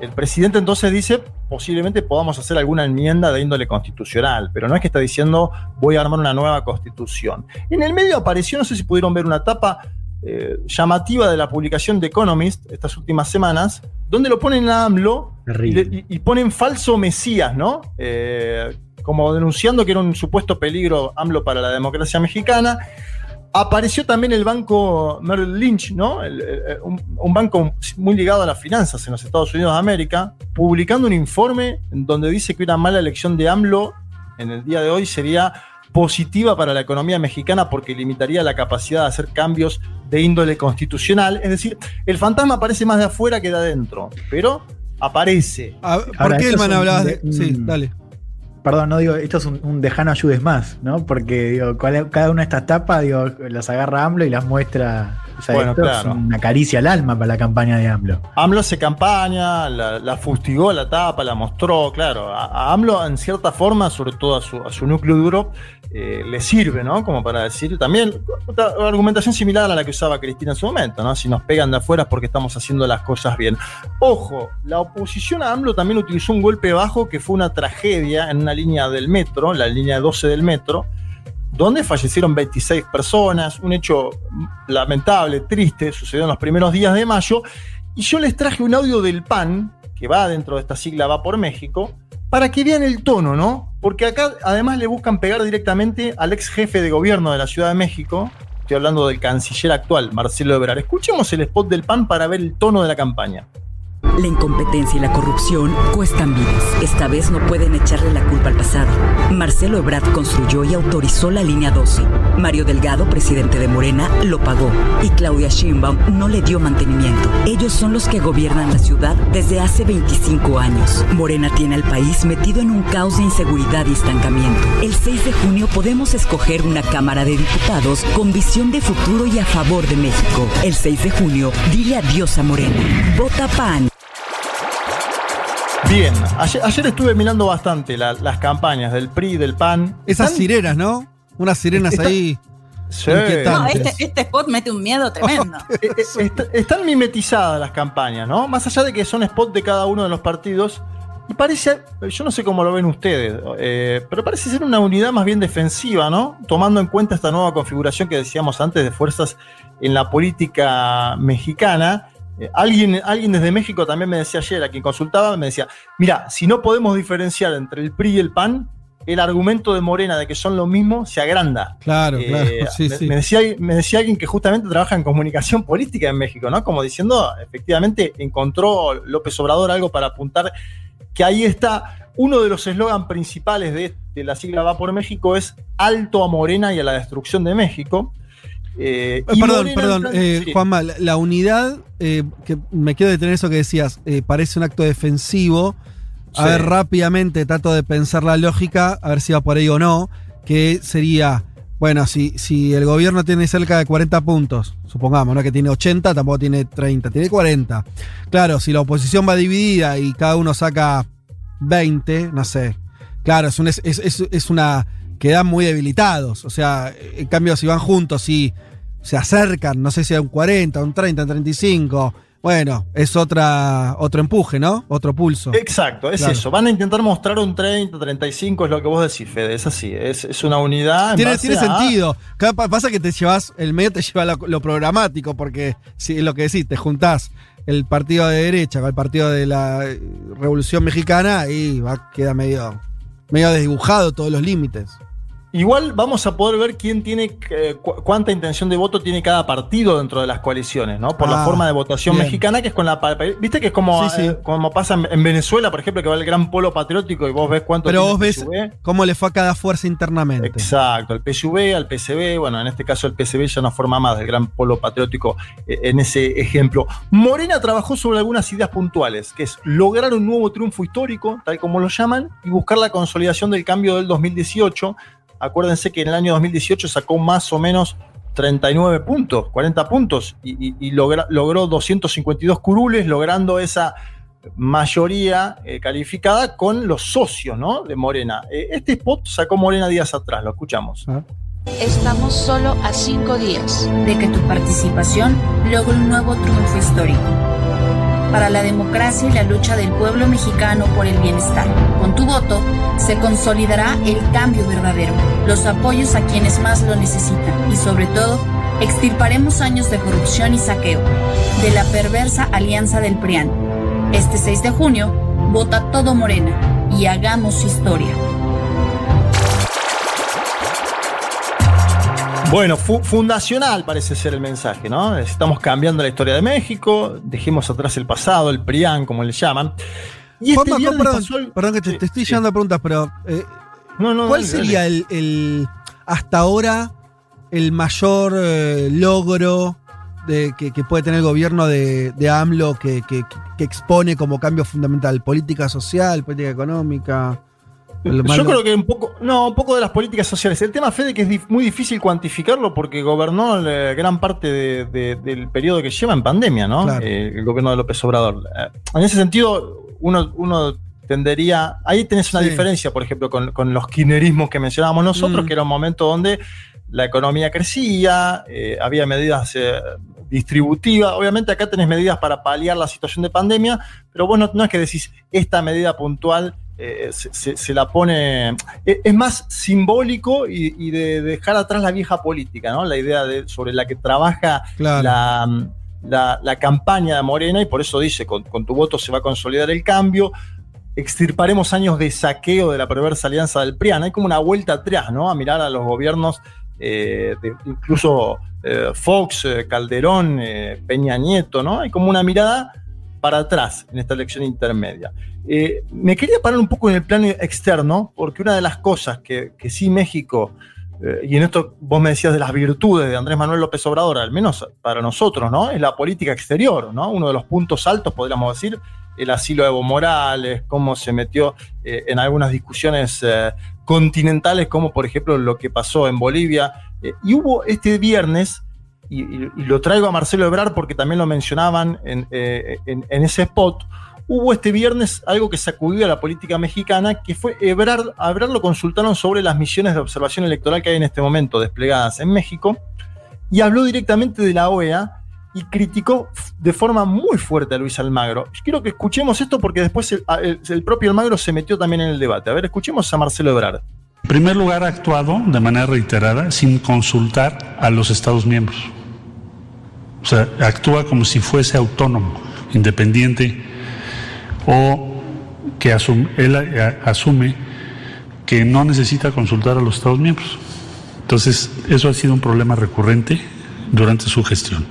El presidente entonces dice, posiblemente podamos hacer alguna enmienda de índole constitucional, pero no es que está diciendo voy a armar una nueva constitución. En el medio apareció, no sé si pudieron ver una tapa eh, llamativa de la publicación de Economist estas últimas semanas, donde lo ponen a AMLO y, le- y- y ponen falso Mesías, ¿no? Eh, como denunciando que era un supuesto peligro AMLO para la democracia mexicana. Apareció también el banco Merrill Lynch, ¿no? El- el- un, un banco muy ligado a las finanzas en los Estados Unidos de América, publicando un informe donde dice que una mala elección de AMLO en el día de hoy sería positiva para la economía mexicana porque limitaría la capacidad de hacer cambios de índole constitucional. Es decir, el fantasma aparece más de afuera que de adentro, pero aparece. ¿Por Ahora, qué, un- hablabas de.? Sí, dale. Perdón, no digo, esto es un, un dejano ayudes más, ¿no? Porque digo, cada una de estas tapas, digo, las agarra AMLO y las muestra. O sea, Bueno, claro. es una caricia al alma para la campaña de AMLO. AMLO hace campaña, la, la fustigó la tapa, la mostró, claro. A, a AMLO, en cierta forma, sobre todo a su, a su núcleo duro, eh, le sirve, ¿no? Como para decir también otra argumentación similar a la que usaba Cristina en su momento, ¿no? Si nos pegan de afuera es porque estamos haciendo las cosas bien. Ojo, la oposición a AMLO también utilizó un golpe bajo que fue una tragedia en una línea del metro, la línea 12 del metro, donde fallecieron 26 personas, un hecho lamentable, triste, sucedió en los primeros días de mayo, y yo les traje un audio del PAN, que va dentro de esta sigla Va por México, para que vean el tono, ¿no? Porque acá además le buscan pegar directamente al ex jefe de gobierno de la Ciudad de México, estoy hablando del canciller actual, Marcelo Ebrard. Escuchemos el spot del PAN para ver el tono de la campaña. La incompetencia y la corrupción cuestan vidas. Esta vez no pueden echarle la culpa al pasado. Marcelo Ebrard construyó y autorizó la línea 12. Mario Delgado, presidente de Morena, lo pagó. Y Claudia Sheinbaum no le dio mantenimiento. Ellos son los que gobiernan la ciudad desde hace 25 años. Morena tiene al país metido en un caos de inseguridad y estancamiento. El 6 de junio podemos escoger una Cámara de Diputados con visión de futuro y a favor de México. El 6 de junio, dile adiós a Morena. Vota PAN. Bien, ayer, ayer estuve mirando bastante la- las campañas del PRI, del PAN. Esas Están- sirenas, ¿no? Unas sirenas Está- ahí. Sí. No, este, este spot mete un miedo tremendo. Eh, eh, est- están mimetizadas las campañas, ¿no? Más allá de que son spots de cada uno de los partidos. Y parece, yo no sé cómo lo ven ustedes, eh, pero parece ser una unidad más bien defensiva, ¿no? Tomando en cuenta esta nueva configuración que decíamos antes de fuerzas en la política mexicana. Eh, alguien, alguien desde México también me decía ayer, a quien consultaba, me decía, mira, si no podemos diferenciar entre el PRI y el PAN, el argumento de Morena de que son lo mismo se agranda. Claro, Eh, claro. Sí, me, sí. me decía, me decía alguien que justamente trabaja en comunicación política en México, ¿no? Como diciendo, efectivamente, encontró López Obrador algo para apuntar que ahí está. Uno de los eslogan principales de, de la sigla Va por México es alto a Morena y a la destrucción de México. Eh, Eh, y perdón, Morena, perdón, en plan- sí. Juanma, la, la unidad, eh, que me quiero detener eso que decías, eh, parece un acto defensivo. A Sí. ver, rápidamente trato de pensar la lógica, a ver si va por ahí o no, que sería bueno, si, si el gobierno tiene cerca de 40 puntos, supongamos, ¿no? Que tiene 80, tampoco tiene 30, tiene 40. Claro, si la oposición va dividida y cada uno saca 20, no sé. Claro, es, un- es, es- es- es una. quedan muy debilitados. O sea, en cambio, si van juntos y se acercan, no sé si a un 40, un 30, un 35. Bueno, es otra, otro empuje, ¿no? Otro pulso. Exacto, es Claro. eso. Van a intentar mostrar un 30, 35, es lo que vos decís, Fede. Es así, es, es una unidad. en Tiene, tiene a- sentido. Pasa que te llevas, el medio te lleva lo, lo programático, porque si es lo que decís, te juntás el partido de derecha con el partido de la eh, Revolución Mexicana y va, queda medio, medio desdibujado todos los límites. Igual vamos a poder ver quién tiene, eh, cu- cuánta intención de voto tiene cada partido dentro de las coaliciones, ¿no? Por la Ah, forma de votación bien. mexicana, que es con la. Viste que es como, Sí, sí. eh, como pasa en, en Venezuela, por ejemplo, que va el gran polo patriótico y vos ves cuánto. Pero vos ves cómo le fue a cada fuerza internamente. Exacto, al PSV, al PCB, bueno, en este caso el PCB ya no forma más del gran polo patriótico eh, en ese ejemplo. Morena trabajó sobre algunas ideas puntuales, que es lograr un nuevo triunfo histórico, tal como lo llaman, y buscar la consolidación del cambio del 2018. Acuérdense que en el año 2018 sacó más o menos 39 puntos, 40 puntos, y, y- y logra- logró 252 curules, logrando esa mayoría eh, calificada con los socios ¿no? de Morena. Eh, este spot sacó Morena días atrás, lo escuchamos. Estamos solo a cinco días de que tu participación logre un nuevo triunfo histórico para la democracia y la lucha del pueblo mexicano por el bienestar. Con tu voto se consolidará el cambio verdadero, los apoyos a quienes más lo necesitan y sobre todo extirparemos años de corrupción y saqueo de la perversa alianza del PRIAN. Este 6 de junio, vota todo Morena y hagamos historia. Bueno, fu- fundacional parece ser el mensaje, ¿no? Estamos cambiando la historia de México, dejemos atrás el pasado, el PRIAN, como le llaman. Y este perdón, pasó el- perdón que te, te estoy llevando a preguntas, pero eh, No, no, ¿cuál dale, sería el, el- hasta ahora el mayor eh, logro de, que, que puede tener el gobierno de, de AMLO que, que- que expone como cambio fundamental? ¿Política social, política económica? Yo malo- creo que un poco, no, un poco de las políticas sociales. El tema, Fede, que es dif- muy difícil cuantificarlo porque gobernó gran parte de- de- del periodo que lleva en pandemia, ¿no? Claro. Eh, el gobierno de López Obrador. Eh, en ese sentido, uno, uno tendería. Ahí tenés una Sí. diferencia, por ejemplo, con, con los kirchnerismos que mencionábamos nosotros, Mm. que era un momento donde la economía crecía, eh, había medidas eh, distributivas. Obviamente, acá tenés medidas para paliar la situación de pandemia, pero vos no, no es que decís esta medida puntual eh, se, se- se la pone. eh, Es más simbólico y, y de dejar atrás la vieja política, ¿no? La idea de, sobre la que trabaja Claro. la, la- la campaña de Morena, y por eso dice: con, con tu voto se va a consolidar el cambio. Extirparemos años de saqueo de la perversa alianza del PRIAN. Hay como una vuelta atrás, ¿no? A mirar a los gobiernos, eh, de- incluso eh, Fox, Calderón, Peña Nieto, ¿no? Hay como una mirada para atrás en esta elección intermedia. Eh, me quería parar un poco en el plano externo, porque una de las cosas que, sí México, eh, y en esto vos me decías de las virtudes de Andrés Manuel López Obrador, al menos para nosotros, ¿no? Es la política exterior, ¿no? Uno de los puntos altos, podríamos decir, el asilo de Evo Morales, cómo se metió eh, en algunas discusiones continentales, como por ejemplo lo que pasó en Bolivia. Y hubo este viernes, y, y- lo traigo a Marcelo Ebrard porque también lo mencionaban en, eh, en- en ese spot, hubo este viernes algo que sacudió a la política mexicana, que fue Ebrard, a Ebrard lo consultaron sobre las misiones de observación electoral que hay en este momento desplegadas en México, y habló directamente de la OEA y criticó de forma muy fuerte a Luis Almagro. Quiero que escuchemos esto porque después el, el- el propio Almagro se metió también en el debate. A ver, escuchemos a Marcelo Ebrard. En primer lugar, ha actuado de manera reiterada sin consultar a los Estados miembros. O sea, actúa como si fuese autónomo, independiente, o que asum- él eh, asume que no necesita consultar a los Estados miembros. Entonces, eso ha sido un problema recurrente durante su gestión.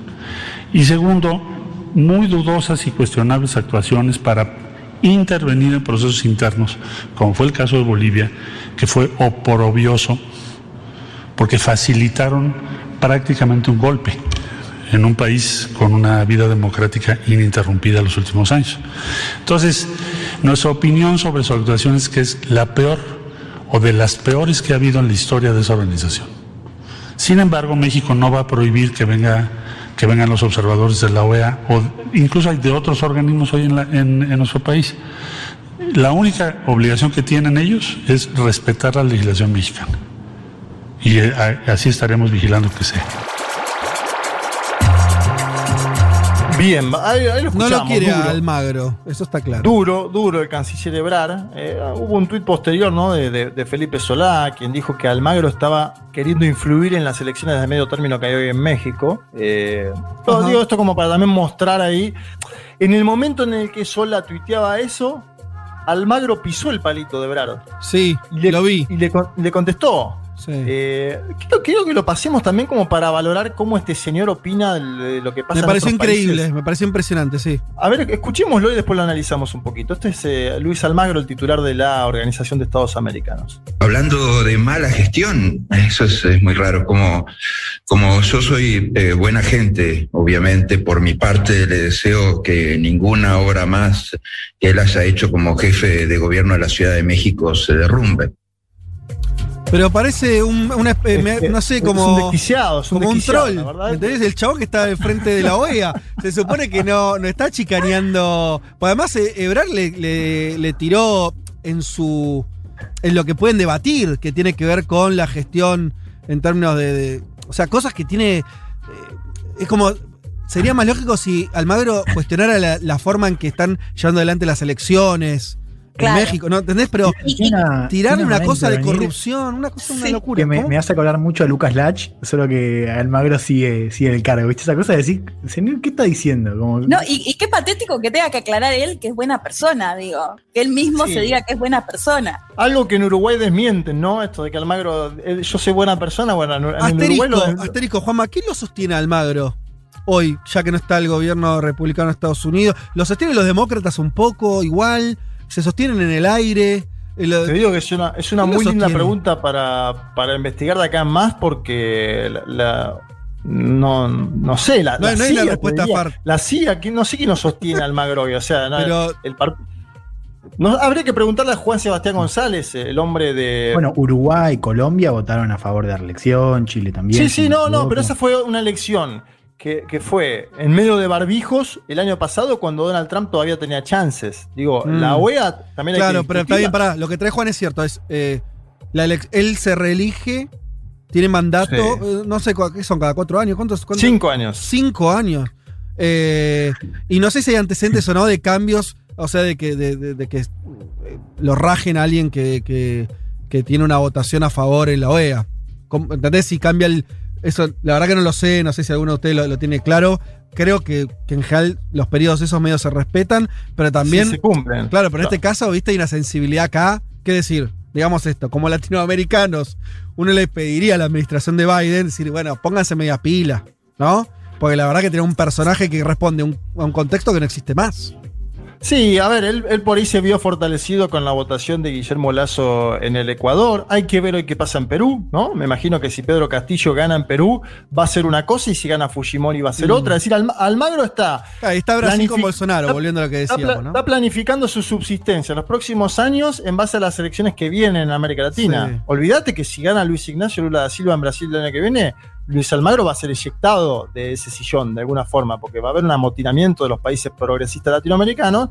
Y segundo, muy dudosas y cuestionables actuaciones para intervenir en procesos internos, como fue el caso de Bolivia, que fue oporobioso, porque facilitaron prácticamente un golpe en un país con una vida democrática ininterrumpida en los últimos años. Entonces, nuestra opinión sobre su actuación es que es la peor o de las peores que ha habido en la historia de esa organización. Sin embargo, México no va a prohibir que venga que vengan los observadores de la OEA o incluso hay de otros organismos hoy en, en- nuestro país. La única obligación que tienen ellos es respetar la legislación mexicana. Y eh, así estaremos vigilando que sea. Bien, ahí, ahí lo No lo quiere duro. Almagro, eso está claro. Duro, duro el canciller Ebrar. Eh, hubo un tuit posterior ¿no? de, de- de Felipe Solá, quien dijo que Almagro estaba queriendo influir en las elecciones de medio término que hay hoy en México. Eh, pero Ajá. digo esto como para también mostrar ahí. En el momento en el que Solá tuiteaba eso, Almagro pisó el palito de Ebrar. Sí, Y le, lo vi. Y le, le contestó. Sí. Eh, que lo pasemos también como para valorar cómo este señor opina de lo que pasa Me en otros increíble, países. me pareció impresionante, sí. A ver, escuchémoslo y después lo analizamos un poquito. Este es eh, Luis Almagro, el titular de la Organización de Estados Americanos. Hablando de mala gestión, eso es, es muy raro. Como, como yo soy eh, buena gente, obviamente, por mi parte le deseo que ninguna obra más que él haya hecho como jefe de gobierno de la Ciudad de México se derrumbe. Pero parece un, una espe- me- que no sé, como. es un como un troll. ¿me ¿Entendés? El chabón que está al frente de la OEA. se supone que no, no está chicaneando. Pues además, eh, Ebrard le, le- le tiró en su. en lo que pueden debatir, que tiene que ver con la gestión en términos de. de- o sea, cosas que tiene. eh, es como. Sería más lógico si Almagro cuestionara la, la forma en que están llevando adelante las elecciones Claro. en México, ¿no? ¿Entendés? Pero Una- tirarle una cosa de corrupción, una cosa, una Sí. locura. Que me, me hace acordar mucho a Lucas Lach, solo que Almagro sigue, sigue el cargo. ¿Viste esa cosa de decir, señor, qué está diciendo? Como, No, y, y qué patético que tenga que aclarar él que es buena persona, digo. Que él mismo Sí. se diga que es buena persona. Algo que en Uruguay desmienten, ¿no? Esto de que Almagro, eh, yo soy buena persona, bueno, en, en Asterisco, Uruguay lo- asterisco, Juanma, ¿quién lo sostiene a Almagro? Hoy, ya que no está el gobierno republicano de Estados Unidos, ¿lo sostienen los demócratas un poco igual? ¿Se sostienen en el aire? Eh, Te digo que es una, es una ¿Quién lo muy linda pregunta para, para investigar de acá en más porque la, la- no, no sé, la, No hay- la no hay una CIA, respuesta diría, La CIA, que no sé quién nos sostiene a Almagro hoy, o sea, no, Pero- el par- no, habría que preguntarle a Juan Sebastián González, el hombre de... Bueno, Uruguay y Colombia votaron a favor de la elección, Chile también. sí, sí, no, no, pero esa fue una elección que, que fue en medio de barbijos el año pasado cuando Donald Trump todavía tenía chances. Digo, Mm. la OEA también hay claro, que pero está bien, pará. Lo que trae Juan es cierto. Es, eh, la él se reelige, tiene mandato, Sí. eh, no sé qué son, cada cuatro años. ¿Cuántos? cuántos? Cinco años. Cinco años. Eh, y no sé si hay antecedentes o no de cambios, o sea, de que, de, de- de que lo rajen a alguien que, que- que tiene una votación a favor en la OEA. ¿Cómo- ¿Entendés? Si cambia el. Eso, la verdad que no lo sé, no sé si alguno de ustedes lo, lo tiene claro. Creo que, que en general los periodos esos medios se respetan, pero también. Sí, se cumplen. Claro, pero en este caso, viste, hay una sensibilidad acá. ¿Qué decir? Digamos esto, como latinoamericanos, uno le pediría a la administración de Biden decir, bueno, pónganse media pila, ¿no? Porque la verdad que tiene un personaje que responde un, a un contexto que no existe más. Sí, a ver, él, él por ahí se vio fortalecido con la votación de Guillermo Lazo en el Ecuador. Hay que ver hoy qué pasa en Perú, ¿no? Me imagino que si Pedro Castillo gana en Perú, va a ser una cosa y si gana Fujimori va a ser Mm. otra. Es decir, Alma- Almagro está. Ahí está Brasil con Bolsonaro, está- volviendo a lo que Está, decíamos, ¿no? está planificando su subsistencia en los próximos años en base a las elecciones que vienen en América Latina. Sí. Olvídate que si gana Luis Ignacio Lula da Silva en Brasil el año que viene, Luis Almagro va a ser eyectado de ese sillón de alguna forma, porque va a haber un amotinamiento de los países progresistas latinoamericanos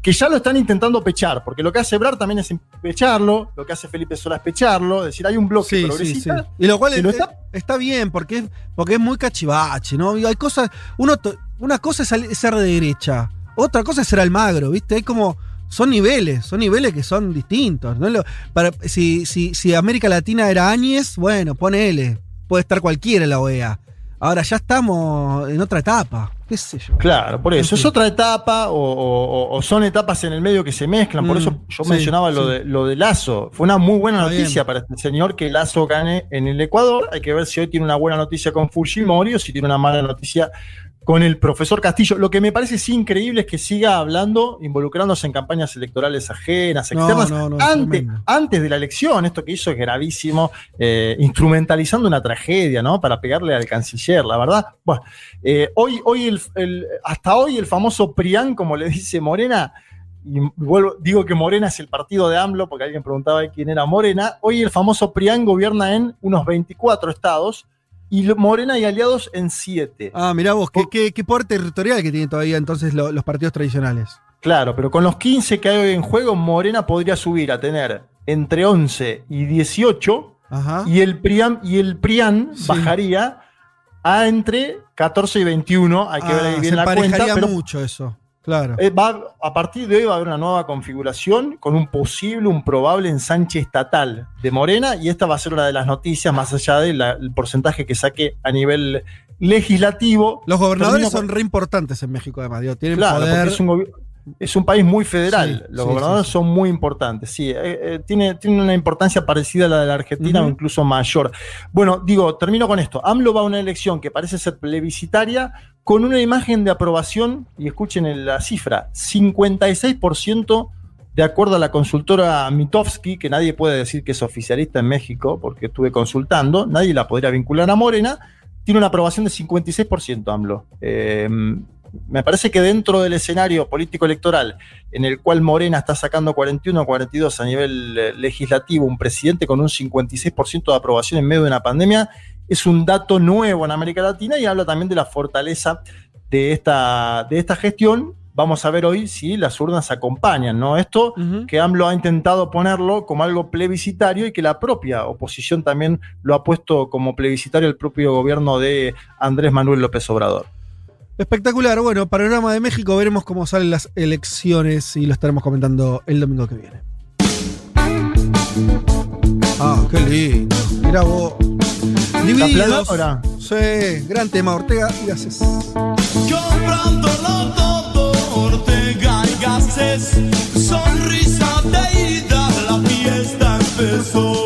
que ya lo están intentando pechar, porque lo que hace Ebrar también es pecharlo, lo que hace Felipe Sola es pecharlo, es decir, hay un bloque Sí, sí, sí. progresista Y lo cual que es- lo está está bien, porque es, porque es muy cachivache, ¿no? Hay cosas. Uno, una cosa es ser de derecha, otra cosa es ser Almagro, ¿viste? Hay como. Son niveles, son niveles que son distintos. ¿no? Para, si, si, si América Latina era Áñez, bueno, ponele. Puede estar cualquiera en la OEA. Ahora ya estamos en otra etapa. ¿Qué sé yo? Claro, por eso. Es otra etapa o, o- o son etapas en el medio que se mezclan. Por Mm, eso yo sí, mencionaba lo, sí. de, lo de Lazo. Fue una muy buena Está noticia bien. para este señor que Lazo gane en el Ecuador. Hay que ver si hoy tiene una buena noticia con Fujimori o si tiene una mala noticia con el profesor Castillo. Lo que me parece sí increíble es que siga hablando, involucrándose en campañas electorales ajenas, externas, no, no, antes, antes de la elección. Esto que hizo es gravísimo, eh, instrumentalizando una tragedia, ¿no? Para pegarle al canciller, la verdad. Bueno, eh, hoy, hoy el, el- hasta hoy el famoso PRIAN, como le dice Morena, y vuelvo, digo que Morena es el partido de AMLO, porque alguien preguntaba quién era Morena, hoy el famoso PRIAN gobierna en unos 24 estados, y Morena y aliados en 7. Ah, mirá vos, qué, qué, qué poder territorial que tienen todavía entonces lo- los partidos tradicionales. Claro, pero con los 15 que hay hoy en juego, Morena podría subir a tener entre 11 y 18 Ajá. y el PRIAN, y el PRIAN Sí. bajaría a entre 14 y 21. Hay que ver ahí Ah, bien se la cuenta. Pero mucho eso. Claro. eh, va- a partir de hoy va a haber una nueva configuración con un posible, un probable ensanche estatal de Morena y esta va a ser una de las noticias más allá del porcentaje que saque a nivel legislativo. Los gobernadores Termino con- son re importantes en México, además. digo, tienen Claro, poder. porque es un, es un país muy federal. Sí, Los sí, gobernadores sí, son muy importantes. Sí, eh, eh, tiene, tiene una importancia parecida a la de la Argentina o incluso mayor. Bueno, digo, termino con esto. AMLO va a una elección que parece ser plebiscitaria con una imagen de aprobación, y escuchen la cifra, 56% de acuerdo a la consultora Mitofsky, que nadie puede decir que es oficialista en México, porque estuve consultando, nadie la podría vincular a Morena, tiene una aprobación de 56% AMLO. Eh, me parece que dentro del escenario político electoral en el cual Morena está sacando 41 o 42 a nivel eh, legislativo, un presidente con un 56% de aprobación en medio de una pandemia, es un dato nuevo en América Latina y habla también de la fortaleza de esta, de esta gestión. Vamos a ver hoy si las urnas acompañan, ¿no? Esto que AMLO ha intentado ponerlo como algo plebiscitario y que la propia oposición también lo ha puesto como plebiscitario el propio gobierno de Andrés Manuel López Obrador. Espectacular. Bueno, panorama de México, veremos cómo salen las elecciones y lo estaremos comentando el domingo que viene. Ah, qué lindo. Mira vos. Divididos. ahora? Sí, gran tema, Ortega y Gases. Comprándolo todo, Ortega y Gases. Sonrisa de ida, la fiesta empezó.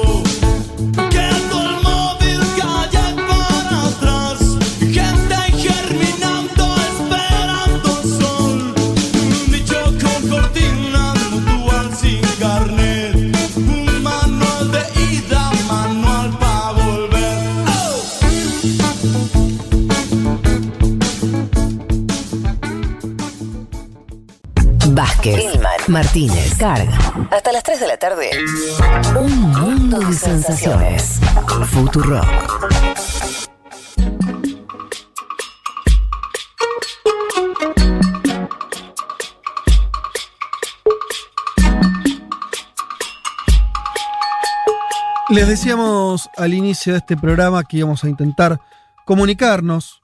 Vázquez, Martínez, Carga. Hasta las 3 de la tarde. Un mundo de sensaciones. Futurock. Les decíamos al inicio de este programa que íbamos a intentar comunicarnos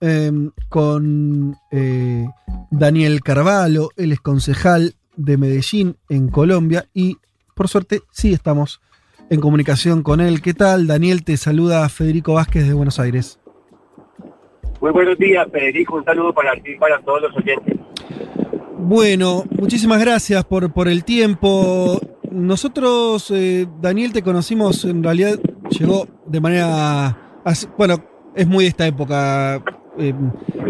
eh, con eh, Daniel Carvalho, él es concejal de Medellín en Colombia y por suerte sí estamos en comunicación con él. ¿Qué tal? Daniel, te saluda Federico Vázquez de Buenos Aires. Muy buenos días, Federico. Un saludo para ti y para todos los oyentes. Bueno, muchísimas gracias por, por el tiempo. Nosotros, eh, Daniel, te conocimos, en realidad llegó de manera... así- bueno, es muy de esta época. Eh,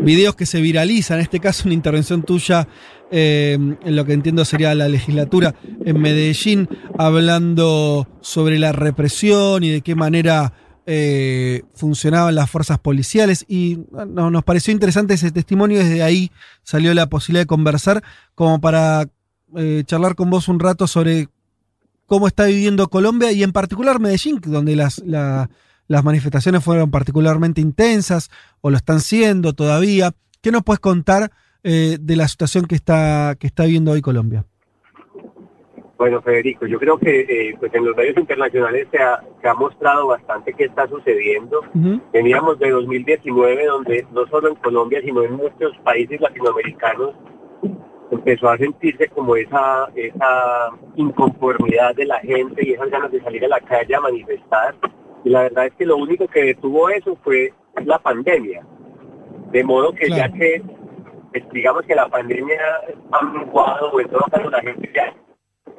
videos que se viralizan, en este caso una intervención tuya eh, en lo que entiendo sería la legislatura en Medellín, hablando sobre la represión y de qué manera eh, funcionaban las fuerzas policiales. Y no, nos pareció interesante ese testimonio, desde ahí salió la posibilidad de conversar como para charlar con vos un rato sobre cómo está viviendo Colombia y en particular Medellín, donde las, la- las manifestaciones fueron particularmente intensas o lo están siendo todavía. ¿Qué nos puedes contar eh, de la situación que está, que está viviendo hoy Colombia? Bueno, Federico, yo creo que eh, pues en los medios internacionales se ha, se ha mostrado bastante qué está sucediendo. Veníamos de 2019, donde no solo en Colombia, sino en muchos países latinoamericanos empezó a sentirse como esa, esa inconformidad de la gente y esas ganas de salir a la calle a manifestar. Y la verdad es que lo único que detuvo eso fue la pandemia. De modo que ya que, pues, digamos que la pandemia ha menguado, o en todo caso la gente ya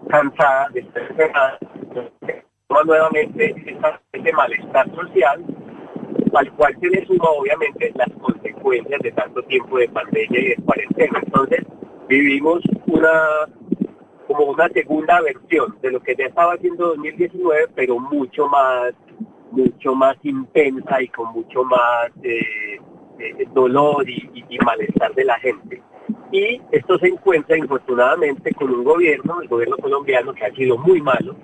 cansada de estar toma nuevamente ese malestar social, al cual se le suma obviamente las consecuencias de tanto tiempo de pandemia y de cuarentena. Entonces vivimos una como una segunda versión de lo que ya estaba haciendo 2019, pero mucho más mucho más intensa y con mucho más eh, eh, dolor y, y- y malestar de la gente. Y esto se encuentra infortunadamente con un gobierno, el gobierno colombiano, que ha sido muy malo,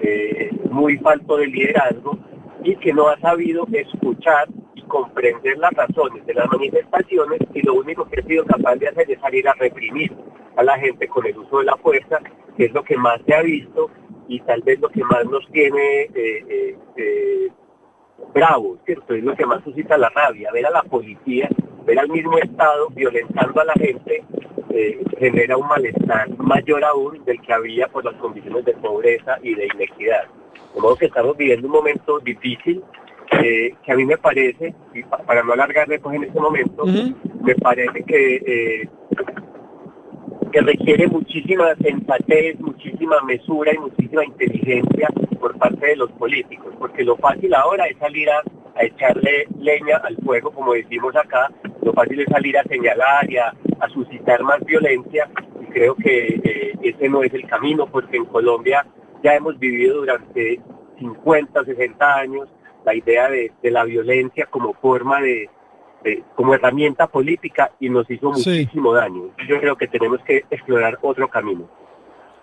eh, muy falto de liderazgo y que no ha sabido escuchar comprender las razones de las manifestaciones y lo único que he sido capaz de hacer es salir a reprimir a la gente con el uso de la fuerza, que es lo que más se ha visto y tal vez lo que más nos tiene eh, eh, eh, bravos, ¿cierto? Es lo que más suscita la rabia, ver a la policía, ver al mismo Estado violentando a la gente, eh, genera un malestar mayor aún del que había por las condiciones de pobreza y de inequidad. De modo que estamos viviendo un momento difícil eh, que a mí me parece, y pa- para no alargarme pues en este momento, me parece que, eh, que requiere muchísima sensatez, muchísima mesura y muchísima inteligencia por parte de los políticos, porque lo fácil ahora es salir a, echarle leña al fuego, como decimos acá, lo fácil es salir a señalar y a, suscitar más violencia, y creo que eh, ese no es el camino, porque en Colombia ya hemos vivido durante 50, 60 años la idea de, de la violencia como forma de, de- como herramienta política y nos hizo Sí. muchísimo daño. Yo creo que tenemos que explorar otro camino.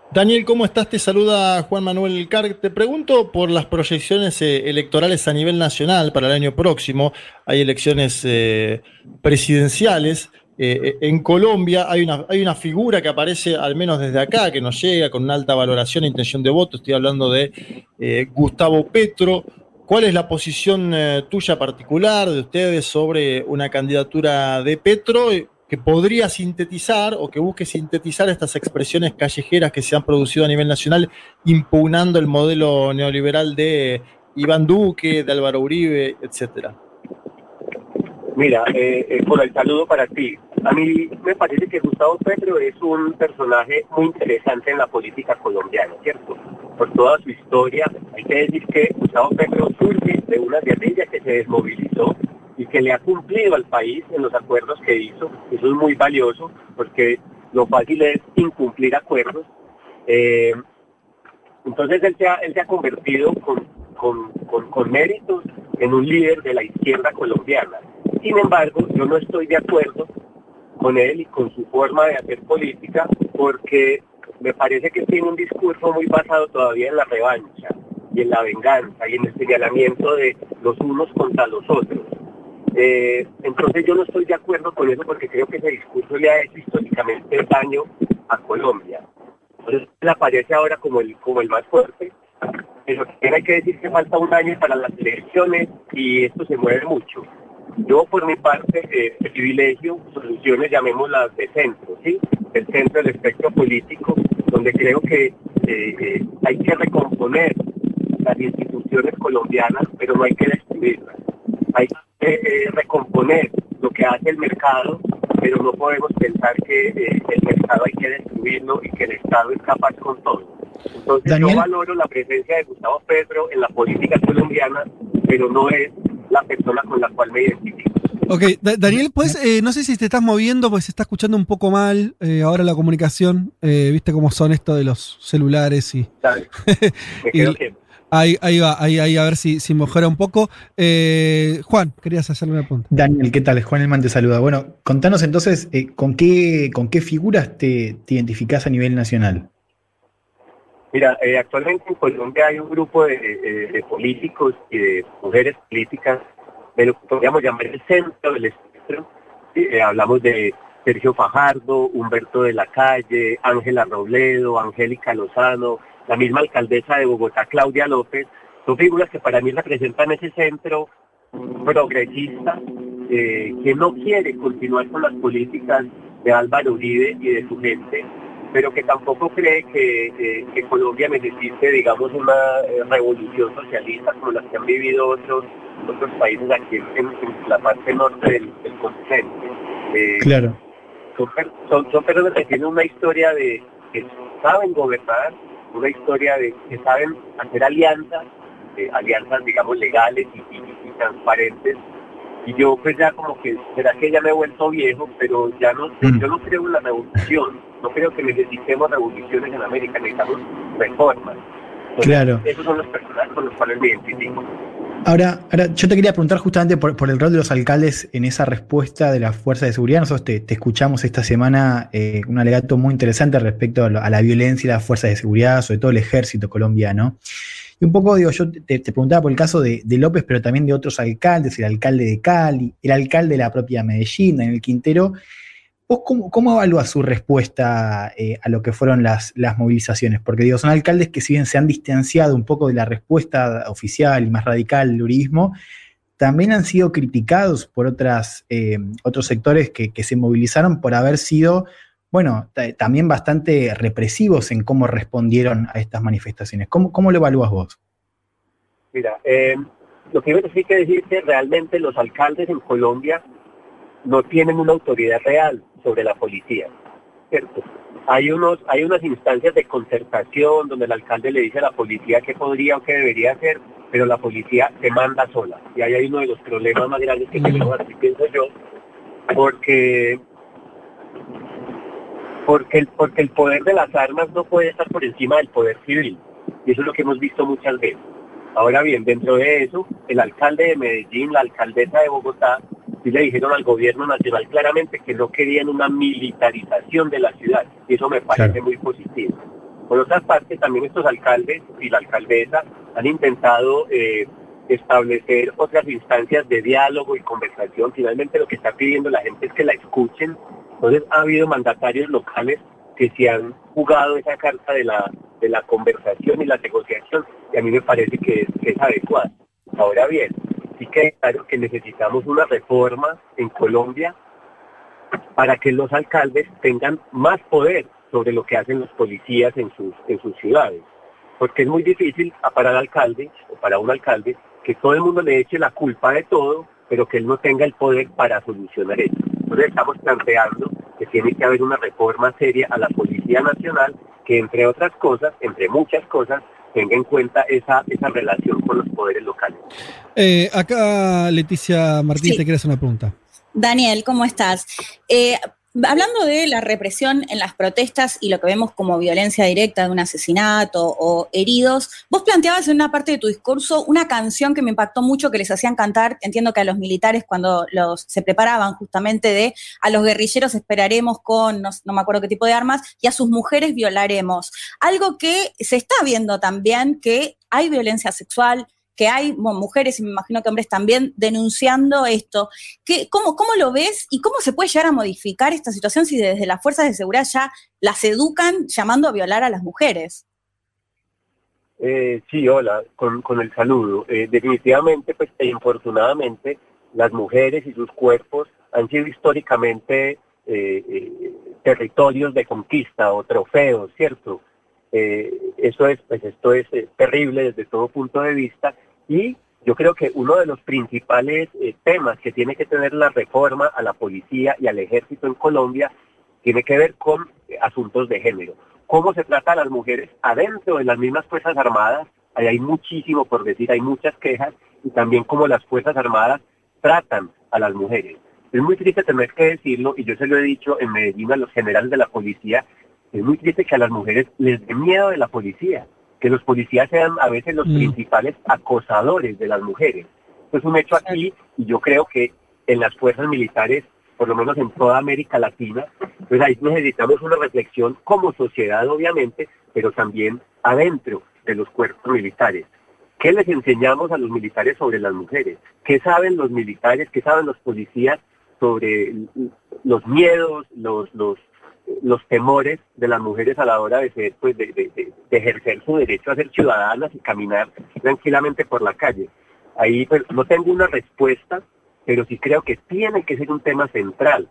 Daniel, ¿cómo estás? Te saluda Juan Manuel Carg. Te pregunto por las proyecciones eh, electorales a nivel nacional para el año próximo. Hay elecciones eh, presidenciales. Eh, eh, en Colombia hay una, hay una figura que aparece, al menos desde acá, que nos llega con una alta valoración e intención de voto. Estoy hablando de eh, Gustavo Petro. ¿Cuál es la posición eh, tuya particular de ustedes sobre una candidatura de Petro eh, que podría sintetizar o que busque sintetizar estas expresiones callejeras que se han producido a nivel nacional impugnando el modelo neoliberal de Iván Duque, de Álvaro Uribe, etcétera? Mira, eh, eh, por el saludo para ti. A mí me parece que Gustavo Petro es un personaje muy interesante en la política colombiana, ¿cierto? Por toda su historia, hay que decir que Gustavo Petro surge de una guerrilla que se desmovilizó y que le ha cumplido al país en los acuerdos que hizo. Eso es muy valioso porque lo fácil es incumplir acuerdos. Eh, entonces él se ha, él se ha convertido con, con, con, con méritos en un líder de la izquierda colombiana. Sin embargo, yo no estoy de acuerdo con él y con su forma de hacer política porque me parece que tiene un discurso muy basado todavía en la revancha y en la venganza y en el señalamiento de los unos contra los otros. Eh, entonces yo no estoy de acuerdo con eso porque creo que ese discurso le ha hecho históricamente daño a Colombia. Entonces él aparece ahora como el, como el más fuerte, pero hay que decir que falta un año para las elecciones y esto se mueve mucho. Yo por mi parte eh, privilegio soluciones, llamémoslas de centro, ¿sí? Del centro del espectro político, donde creo que eh, eh, hay que recomponer las instituciones colombianas, pero no hay que destruirlas. Hay que recomponer lo que hace el mercado, pero no podemos pensar que el mercado hay que destruirlo y que el Estado es capaz con todo. Entonces Daniel. yo valoro la presencia de Gustavo Petro en la política colombiana, pero no es la persona con la cual me identifico. Ok, Da- Daniel, pues, eh, no sé si te estás moviendo, pues se está escuchando un poco mal eh, ahora la comunicación. eh, Viste cómo son esto de los celulares y. ahí, ahí va, ahí, ahí a ver si, si mejora un poco. Eh, Juan, querías hacerle una pregunta. Daniel, ¿qué tal? Juan Elman te saluda. Bueno, contanos entonces, eh, ¿con, qué, ¿con qué figuras te, te identificás a nivel nacional? Mira, eh, actualmente en Colombia hay un grupo de, de- de políticos y de mujeres políticas de lo que podríamos llamar el centro del espectro. Eh, hablamos de Sergio Fajardo, Humberto de la Calle, Ángela Robledo, Angélica Lozano, la misma alcaldesa de Bogotá, Claudia López. Son figuras que para mí representan ese centro progresista eh, que no quiere continuar con las políticas de Álvaro Uribe y de su gente, pero que tampoco cree que, eh, que Colombia necesite, digamos, una eh, revolución socialista como las que han vivido otros otros países aquí en, en la parte norte del, del continente. Eh, Claro. son, per- son, son personas que tienen una historia de que saben gobernar, una historia de que saben hacer alianzas, eh, alianzas digamos legales y, y- y transparentes. Y yo pues ya como que, será que ya me he vuelto viejo, pero ya no, yo no creo en la revolución, no creo que necesitemos revoluciones en América, necesitamos reformas. Entonces, Claro. Esos son los personajes con los cuales me identifico. Ahora, ahora, yo te quería preguntar justamente por, por el rol de los alcaldes en esa respuesta de las fuerzas de seguridad. Nosotros te, te escuchamos esta semana eh, un alegato muy interesante respecto a, lo- a la violencia y las fuerzas de seguridad, sobre todo el ejército colombiano. Y un poco, digo, yo te, te preguntaba por el caso de, de López, pero también de otros alcaldes, el alcalde de Cali, el alcalde de la propia Medellín, en el Quintero. ¿Vos cómo, cómo evalúas su respuesta eh, a lo que fueron las, las movilizaciones? Porque digo, son alcaldes que si bien se han distanciado un poco de la respuesta oficial y más radical del uribismo, también han sido criticados por otras, eh, otros sectores que, que, se movilizaron por haber sido, bueno, también bastante represivos en cómo respondieron a estas manifestaciones. ¿Cómo, cómo lo evalúas vos? Mira, eh, lo primero sí que decir que realmente los alcaldes en Colombia no tienen una autoridad real sobre la policía, ¿cierto? Hay, unos, hay unas instancias de concertación donde el alcalde le dice a la policía qué podría o qué debería hacer, pero la policía se manda sola. Y ahí hay uno de los problemas más grandes que tenemos, así pienso yo, porque, porque, el, porque el poder de las armas no puede estar por encima del poder civil. Y eso es lo que hemos visto muchas veces. Ahora bien, dentro de eso, el alcalde de Medellín, la alcaldesa de Bogotá, sí le dijeron al gobierno nacional claramente que no querían una militarización de la ciudad. Y eso me parece claro. muy positivo. Por otra parte, también estos alcaldes y la alcaldesa han intentado eh, establecer otras instancias de diálogo y conversación. Finalmente lo que está pidiendo la gente es que la escuchen. Entonces ha habido mandatarios locales que se han jugado esa carta de la, de la conversación y la negociación y a mí me parece que es, que es adecuada. Ahora bien, sí que claro que necesitamos una reforma en Colombia para que los alcaldes tengan más poder sobre lo que hacen los policías en sus, en sus ciudades. Porque es muy difícil para el alcalde o para un alcalde que todo el mundo le eche la culpa de todo, pero que él no tenga el poder para solucionar eso. Entonces estamos planteando que tiene que haber una reforma seria a la Policía Nacional que entre otras cosas, entre muchas cosas, tenga en cuenta esa, esa relación con los poderes locales. Eh, acá, Leticia Martín, sí. te quieres hacer una pregunta. Daniel, ¿cómo estás? Eh, Hablando de la represión en las protestas y lo que vemos como violencia directa de un asesinato o heridos, vos planteabas en una parte de tu discurso una canción que me impactó mucho que les hacían cantar, entiendo que a los militares cuando los se preparaban justamente de a los guerrilleros esperaremos con no, no me acuerdo qué tipo de armas y a sus mujeres violaremos. Algo que se está viendo también que hay violencia sexual, que hay mujeres y me imagino que hombres también denunciando esto. ¿Qué, cómo, ¿Cómo lo ves y cómo se puede llegar a modificar esta situación si desde las fuerzas de seguridad ya las educan llamando a violar a las mujeres? Eh, sí, hola, con, el saludo. Eh, definitivamente, pues e infortunadamente, las mujeres y sus cuerpos han sido históricamente eh, territorios de conquista o trofeos, ¿cierto? Eso es, pues esto es terrible desde todo punto de vista y yo creo que uno de los principales eh, temas que tiene que tener la reforma a la policía y al ejército en Colombia tiene que ver con eh, asuntos de género. Cómo se trata a las mujeres adentro de las mismas Fuerzas Armadas, ahí hay muchísimo por decir, hay muchas quejas, y también cómo las Fuerzas Armadas tratan a las mujeres. Es muy triste tener que decirlo, y yo se lo he dicho en Medellín a los generales de la policía, es muy triste que a las mujeres les dé miedo de la policía que los policías sean a veces los mm. principales acosadores de las mujeres. Esto es un hecho aquí y yo creo que en las fuerzas militares, por lo menos en toda América Latina, pues ahí necesitamos una reflexión como sociedad, obviamente, pero también adentro de los cuerpos militares. ¿Qué les enseñamos a los militares sobre las mujeres? ¿Qué saben los militares, qué saben los policías sobre los miedos, los, los, los temores de las mujeres a la hora de ser, pues, de, de, de, ejercer su derecho a ser ciudadanas y caminar tranquilamente por la calle. Ahí pues, no tengo una respuesta, pero sí creo que tiene que ser un tema central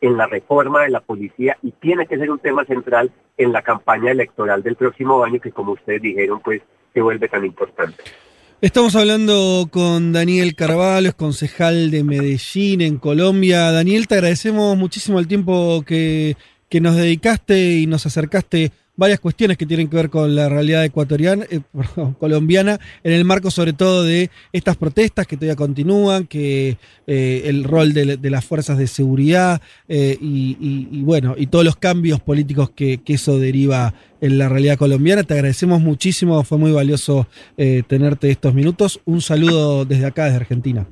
en la reforma de la policía y tiene que ser un tema central en la campaña electoral del próximo año que como ustedes dijeron pues se vuelve tan importante. Estamos hablando con Daniel Carvalho, es concejal de Medellín en Colombia. Daniel, te agradecemos muchísimo el tiempo que que nos dedicaste y nos acercaste varias cuestiones que tienen que ver con la realidad ecuatoriana, eh, colombiana, en el marco sobre todo de estas protestas que todavía continúan, que eh, el rol de, las fuerzas de seguridad eh, y, bueno, y todos los cambios políticos que, que, eso deriva en la realidad colombiana. Te agradecemos muchísimo, fue muy valioso tenerte estos minutos. Un saludo desde acá, desde Argentina.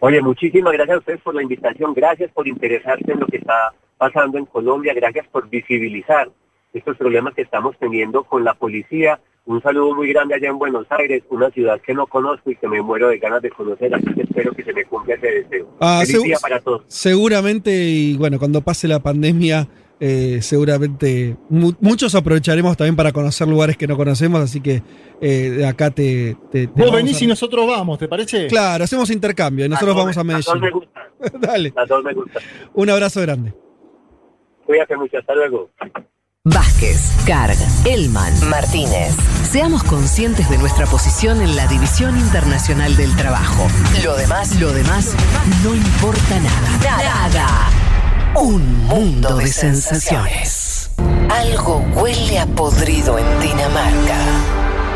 Oye, muchísimas gracias a ustedes por la invitación, gracias por interesarse en lo que está pasando en Colombia. Gracias por visibilizar estos problemas que estamos teniendo con la policía, un saludo muy grande allá en Buenos Aires, una ciudad que no conozco y que me muero de ganas de conocer, así que espero que se me cumpla ese deseo. Ah, Feliz día para todos. Seguramente, y bueno, cuando pase la pandemia, eh, seguramente mu- muchos aprovecharemos también para conocer lugares que no conocemos, así que eh, de acá te. te- te Vos venís a- y nosotros vamos, ¿te parece? Claro, hacemos intercambio y nosotros Las vamos a dos- las dos me Medellín. gustan, Dale, las dos me gustan. un abrazo grande. Cuídate mucho, hasta luego. Vázquez, Carg, Elman, Martínez. Seamos conscientes de nuestra posición en la División Internacional del Trabajo. Lo demás, lo demás, no importa nada. Nada. Un mundo de sensaciones. Algo huele a podrido en Dinamarca.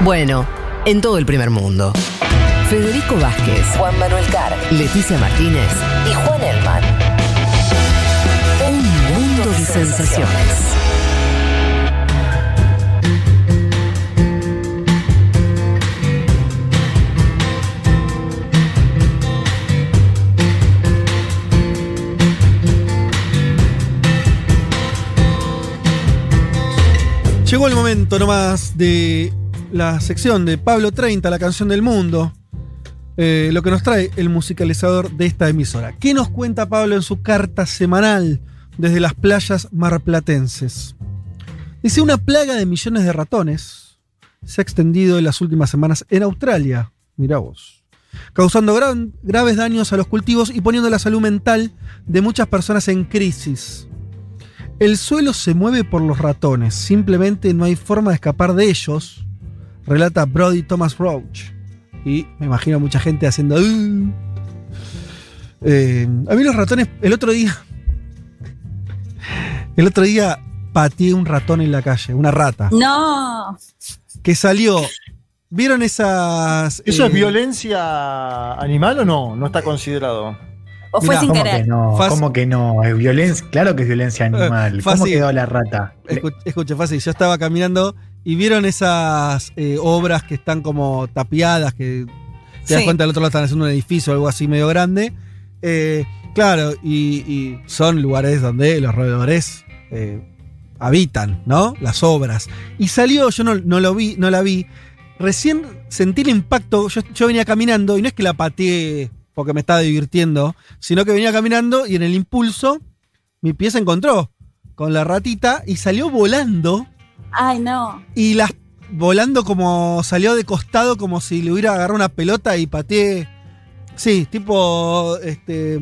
Bueno, en todo el primer mundo. Federico Vázquez, Juan Manuel Carg, Leticia Martínez y Juan Elman. Sensaciones. Llegó el momento nomás de la sección de Pablo 30, la canción del mundo. Eh, lo que nos trae el musicalizador de esta emisora. ¿Qué nos cuenta Pablo en su carta semanal desde las playas marplatenses? Dice: Una plaga de millones de ratones se ha extendido en las últimas semanas en Australia. Mirá vos. Causando gran- graves daños a los cultivos y poniendo la salud mental de muchas personas en crisis. El suelo se mueve por los ratones, simplemente no hay forma de escapar de ellos, relata Brody Thomas Roach. Y me imagino mucha gente haciendo... "Uh". Eh, a mí los ratones, el otro día... El otro día pateé un ratón en la calle, una rata, No. que salió... ¿Vieron esas... ¿Eso eh, es violencia animal o no? No está considerado. O fue Mirá, sin ¿Cómo querer. que no? ¿Cómo que no? Es violencia, claro que es violencia animal. ¿Cómo fácil. quedó la rata? Escu- Escucha, fácil. Yo estaba caminando y vieron esas eh, obras que están como tapiadas, que te das Sí. cuenta del otro lado están haciendo un edificio o algo así medio grande. Eh, claro, y, y son lugares donde los roedores eh, habitan, ¿no? Las obras. Y salió, yo no, no lo vi, no la vi. Recién sentí el impacto. Yo, yo venía caminando y no es que la pateé porque me estaba divirtiendo, sino que venía caminando y en el impulso mi pie se encontró con la ratita y salió volando Ay, no. y las volando como salió de costado como si le hubiera agarrado una pelota y pateé. Sí, tipo este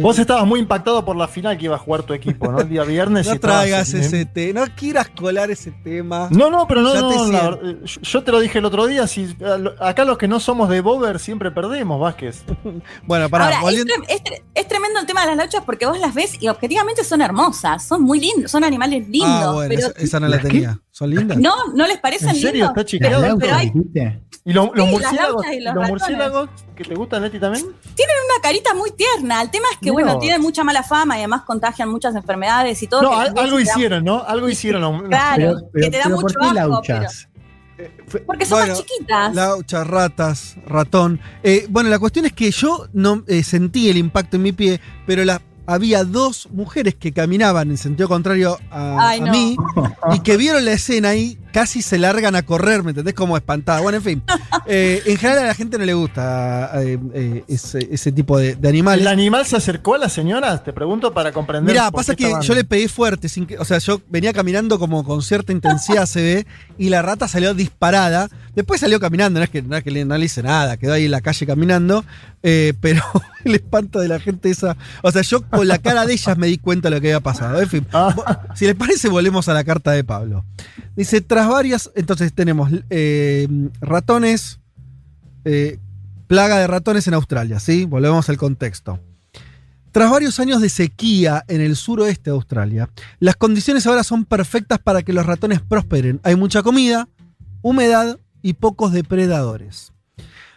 Vos estabas muy impactado por la final que iba a jugar tu equipo, ¿no? El día viernes. y no traigas en- ese tema, no quieras colar ese tema. No, no, pero no, Ya no, te la eh, yo- te lo dije el otro día, si acá los que no somos de Bober siempre perdemos, Vázquez. Bueno, pará, Ahora, es, es tre- es tremendo el tema de las lauchas porque vos las ves y objetivamente son hermosas, son muy lindos, son animales lindos. Ah, bueno, pero esa, esa no la ¿Las qué? ¿Son lindas? no, no les parecen ¿En serio? lindos. ¿Está chequeado? ¿Las Pero, pero hay, dijiste? ¿Y lo- los las murciélagos? y los ¿Los murciélagos que te gustan, Leti, también? tienen una carita muy tierna. El tema es que, bueno, tienen mucha mala fama y además contagian muchas enfermedades y todo. No, que al- algo te da- hicieron, ¿no? Algo hicieron. los- Claro, Pero, que pero- te da pero mucho ¿por qué asco. lauchas? pero- porque son Bueno, más chiquitas. Lauchas, ratas, ratón. Eh, bueno, la cuestión es que yo no eh, sentí el impacto en mi pie, pero la- había dos mujeres que caminaban en sentido contrario a, Ay, a no. mí y que vieron la escena y casi se largan a correr, ¿me entendés? Como espantada. Bueno, en fin. Eh, en general a la gente no le gusta eh, eh, ese, ese tipo de, de animales. ¿El animal se acercó a la señora? Te pregunto para comprender. Mirá, por pasa qué que yo le pegué fuerte, sin que, o sea, yo venía caminando como con cierta intensidad, se ve, y la rata salió disparada. Después salió caminando, no es que, no es que le, no le hice nada, quedó ahí en la calle caminando, eh, pero el espanto de la gente esa. O sea, yo con la cara de ellas me di cuenta de lo que había pasado. En fin, Ah. si les parece, volvemos a la carta de Pablo. Dice, tras varias, entonces tenemos eh, ratones, eh, plaga de ratones en Australia, ¿sí? Volvemos al contexto. Tras varios años de sequía en el suroeste de Australia, las condiciones ahora son perfectas para que los ratones prosperen. Hay mucha comida, humedad y pocos depredadores.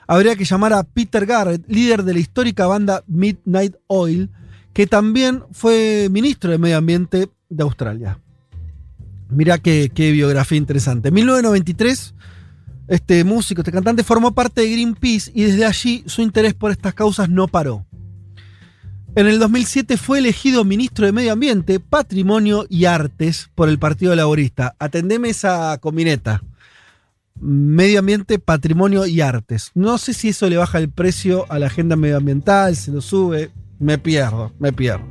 Habría que llamar a Peter Garrett, líder de la histórica banda Midnight Oil, que también fue ministro de Medio Ambiente de Australia. Mirá qué, qué biografía interesante. En 1993, este músico, este cantante, formó parte de Greenpeace y desde allí su interés por estas causas no paró. En el 2007 fue elegido ministro de Medio Ambiente, Patrimonio y Artes por el Partido Laborista. Atendeme esa combineta. medio ambiente, patrimonio y artes. No sé si eso le baja el precio a la agenda medioambiental, se lo sube. Me pierdo, me pierdo.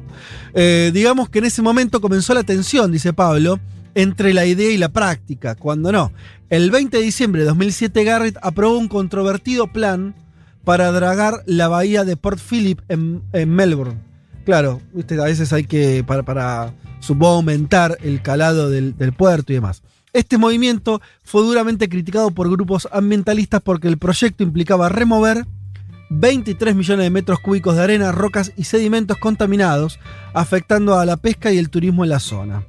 Eh, digamos que en ese momento comenzó la tensión, dice Pablo, entre la idea y la práctica, cuando no. El 20 de diciembre de 2007 Garrett aprobó un controvertido plan para dragar la bahía de Port Phillip en, Melbourne. Claro, ¿viste? a veces hay que, para, para supongo, aumentar el calado del, del puerto y demás. Este movimiento fue duramente criticado por grupos ambientalistas porque el proyecto implicaba remover 23 millones de metros cúbicos de arena, rocas y sedimentos contaminados, afectando a la pesca y el turismo en la zona.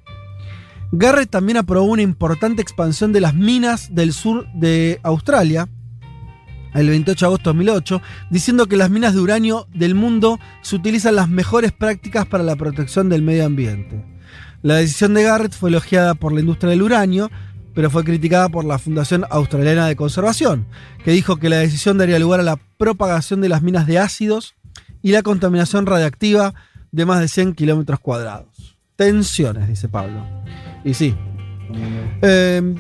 Garrett también aprobó una importante expansión de las minas del sur de Australia, el 28 de agosto de 2008, diciendo que las minas de uranio del mundo se utilizan las mejores prácticas para la protección del medio ambiente. La decisión de Garrett fue elogiada por la industria del uranio, pero fue criticada por la Fundación Australiana de Conservación, que dijo que la decisión daría lugar a la propagación de las minas de ácidos y la contaminación radiactiva de más de 100 kilómetros cuadrados. Tensiones, dice Pablo. Y sí. Eh,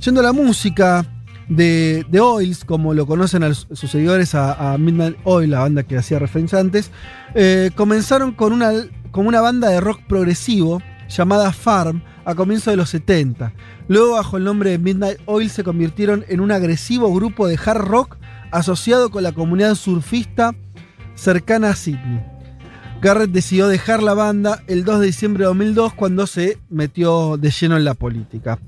yendo a la música de, de Oils, como lo conocen a los- sus seguidores a, a Midnight Oil, la banda que hacía referencia antes, eh, comenzaron con una, como una banda de rock progresivo llamada Farm a comienzos de los 70. Luego, bajo el nombre de Midnight Oil, se convirtieron en un agresivo grupo de hard rock asociado con la comunidad surfista cercana a Sydney. Garrett decidió dejar la banda el 2 de diciembre de 2002 cuando se metió de lleno en la política.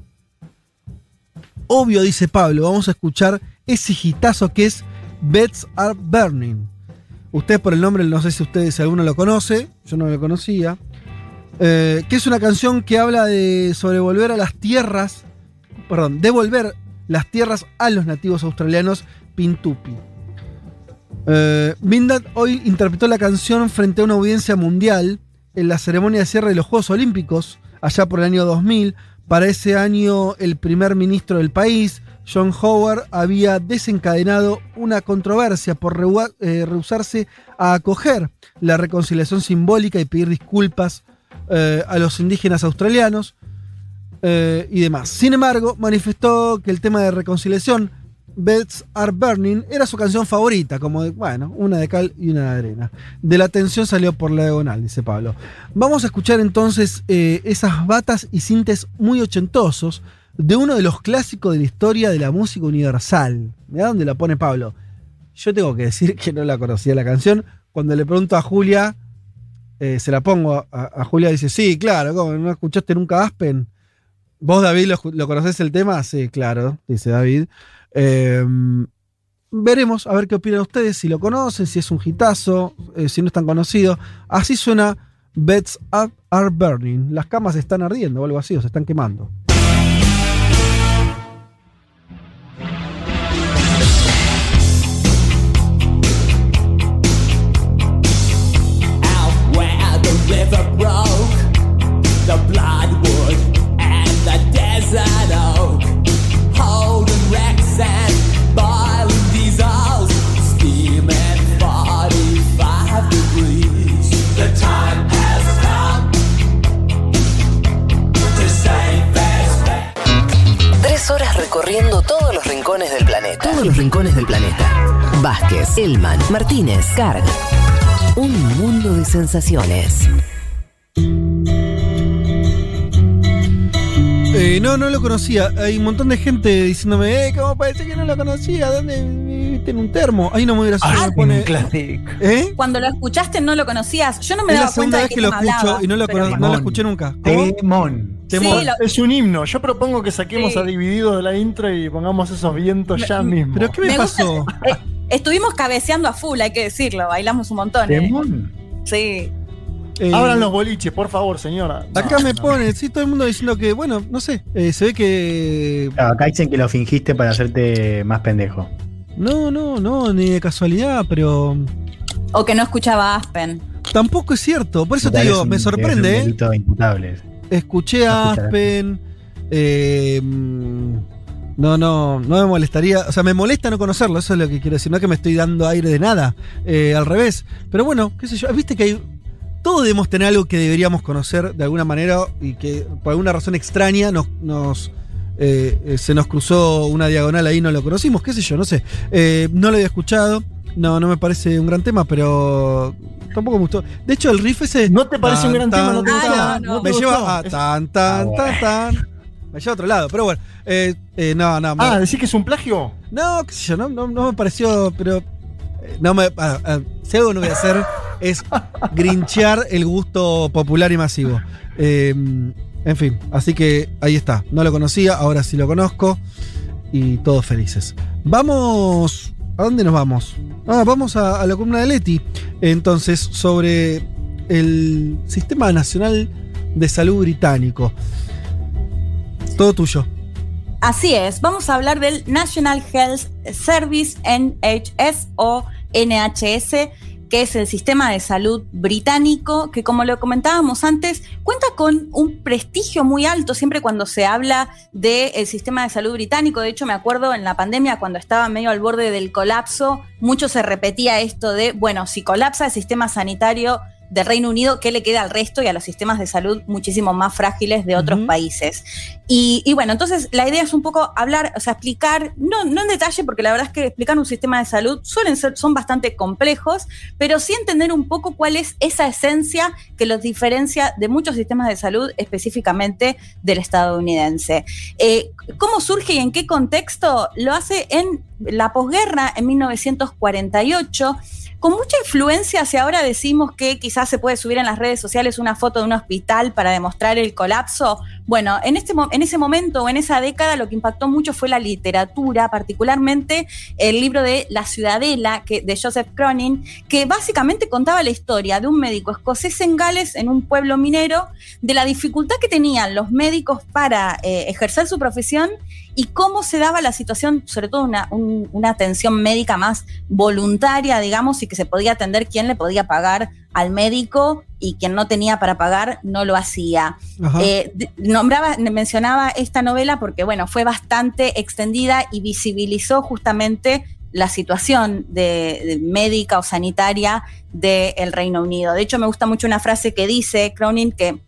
Obvio, dice Pablo, vamos a escuchar ese hitazo que es Beds Are Burning. Ustedes por el nombre, no sé si ustedes, si alguno lo conoce, yo no lo conocía. Eh, que es una canción que habla de sobrevolver a las tierras, perdón, devolver las tierras a los nativos australianos Pintupi. Eh, Oil interpretó la canción frente a una audiencia mundial en la ceremonia de cierre de los Juegos Olímpicos, allá por el año 2000. Para ese año, el primer ministro del país, John Howard, había desencadenado una controversia por eh, rehusarse a acoger la reconciliación simbólica y pedir disculpas eh, a los indígenas australianos eh, y demás. Sin embargo, manifestó que el tema de reconciliación, Beds Are Burning, era su canción favorita, como de, bueno, una de cal y una de arena. De la tensión salió por la diagonal, dice Pablo. Vamos a escuchar entonces eh, esas batas y sintes muy ochentosos de uno de los clásicos de la historia de la música universal. Mirá dónde la pone Pablo. Yo tengo que decir que no la conocía la canción. Cuando le pregunto a Julia, eh, se la pongo a, a Julia, dice, sí, claro. ¿no escuchaste nunca Aspen? ¿Vos, David, lo, lo conocés el tema? Sí, claro, dice David. Eh, veremos, a ver qué opinan ustedes, si lo conocen, si es un hitazo, eh, si no es tan conocido. Así suena Beds Are Burning. Las camas están ardiendo o algo así, o se están quemando. Elman, Martínez, Carg. Un mundo de sensaciones. Eh, no, no lo conocía. Hay un montón de gente diciéndome, eh, ¿cómo parece que no lo conocía? ¿Dónde viste en un termo? Ahí no muy gracioso. Ah, me pone, ¿Eh? Cuando lo escuchaste no lo conocías. Yo no me Es la daba cuenta segunda de vez qué que lo escucho hablaba, y no lo, pero- no lo escuché nunca. ¿Cómo? Temón. Temón. Sí, lo- Es un himno. Yo propongo que saquemos Sí. a Divididos de la intro y pongamos esos vientos ya mismo. ¿Pero qué me, Me gusta- pasó? eh, estuvimos cabeceando a full, hay que decirlo. Bailamos un montón. eh. Sí. Eh, Abran los boliches, por favor, señora. Acá No, me no. pone, sí, todo el mundo diciendo que, bueno, no sé, eh, se ve que... Claro, acá dicen que lo fingiste para hacerte más pendejo. No, no, no, ni de casualidad, pero O que no escuchaba Aspen. tampoco es cierto. Por eso te digo, un- me es un sorprende, ¿eh? Escuché No a. Aspen. eh, no, no, no me molestaría. O sea, me molesta no conocerlo, eso es lo que quiero decir. No es que me estoy dando aire de nada. eh, al revés. Pero bueno, qué sé yo. Viste que hay. Todos debemos tener algo que deberíamos conocer de alguna manera y que por alguna razón extraña nos, nos, eh, eh, se nos cruzó una diagonal ahí, no lo conocimos, qué sé yo, no sé. Eh, no lo había escuchado, no, no me parece un gran tema, pero tampoco me gustó. De hecho, el riff ese. ¿No te parece un gran tema? ¿No te tan, gustó? tan, ¿No Me lleva a tan, tan, tan, tan. Me lleva a otro lado, pero bueno. eh, eh, no, no. Ah, ¿decís que es un plagio? no, qué sé yo, no, no, no me pareció, pero. eh, No me, ah, ah, si algo no voy a hacer es grinchear el gusto popular y masivo. Eh, en fin, así que ahí está. No lo conocía, ahora sí lo conozco. Y todos felices. Vamos. ¿A dónde nos vamos? Ah, vamos a, a la columna de Leti. Entonces, sobre el Sistema Nacional de Salud Británico. Todo tuyo. Así es, vamos a hablar del National Health Service, NHS o NHS, que es el sistema de salud británico, que como lo comentábamos antes, cuenta con un prestigio muy alto siempre cuando se habla del sistema de salud británico. De hecho, me acuerdo en la pandemia, cuando estaba medio al borde del colapso, mucho se repetía esto de, bueno, si colapsa el sistema sanitario del Reino Unido, ¿qué le queda al resto y a los sistemas de salud muchísimo más frágiles de otros países? Y, y bueno, entonces la idea es un poco hablar, o sea, explicar, no, no en detalle, porque la verdad es que explicar un sistema de salud suelen ser, son bastante complejos, pero sí entender un poco cuál es esa esencia que los diferencia de muchos sistemas de salud, específicamente del estadounidense. Eh, ¿Cómo surge y en qué contexto? Lo hace en la posguerra, en 1948 con mucha influencia, si ahora decimos que quizás se puede subir en las redes sociales una foto de un hospital para demostrar el colapso, bueno, en, este, en ese momento o en esa década lo que impactó mucho fue la literatura, particularmente el libro de La Ciudadela que, de Joseph Cronin, que básicamente contaba la historia de un médico escocés en Gales, en un pueblo minero, de la dificultad que tenían los médicos para eh, ejercer su profesión y cómo se daba la situación, sobre todo una, un- una atención médica más voluntaria, digamos, y que se podía atender quién le podía pagar al médico y quien no tenía para pagar no lo hacía. Eh, nombraba, mencionaba esta novela porque, bueno, fue bastante extendida y visibilizó justamente la situación de, de médica o sanitaria del Reino Unido. De hecho, me gusta mucho una frase que dice Cronin que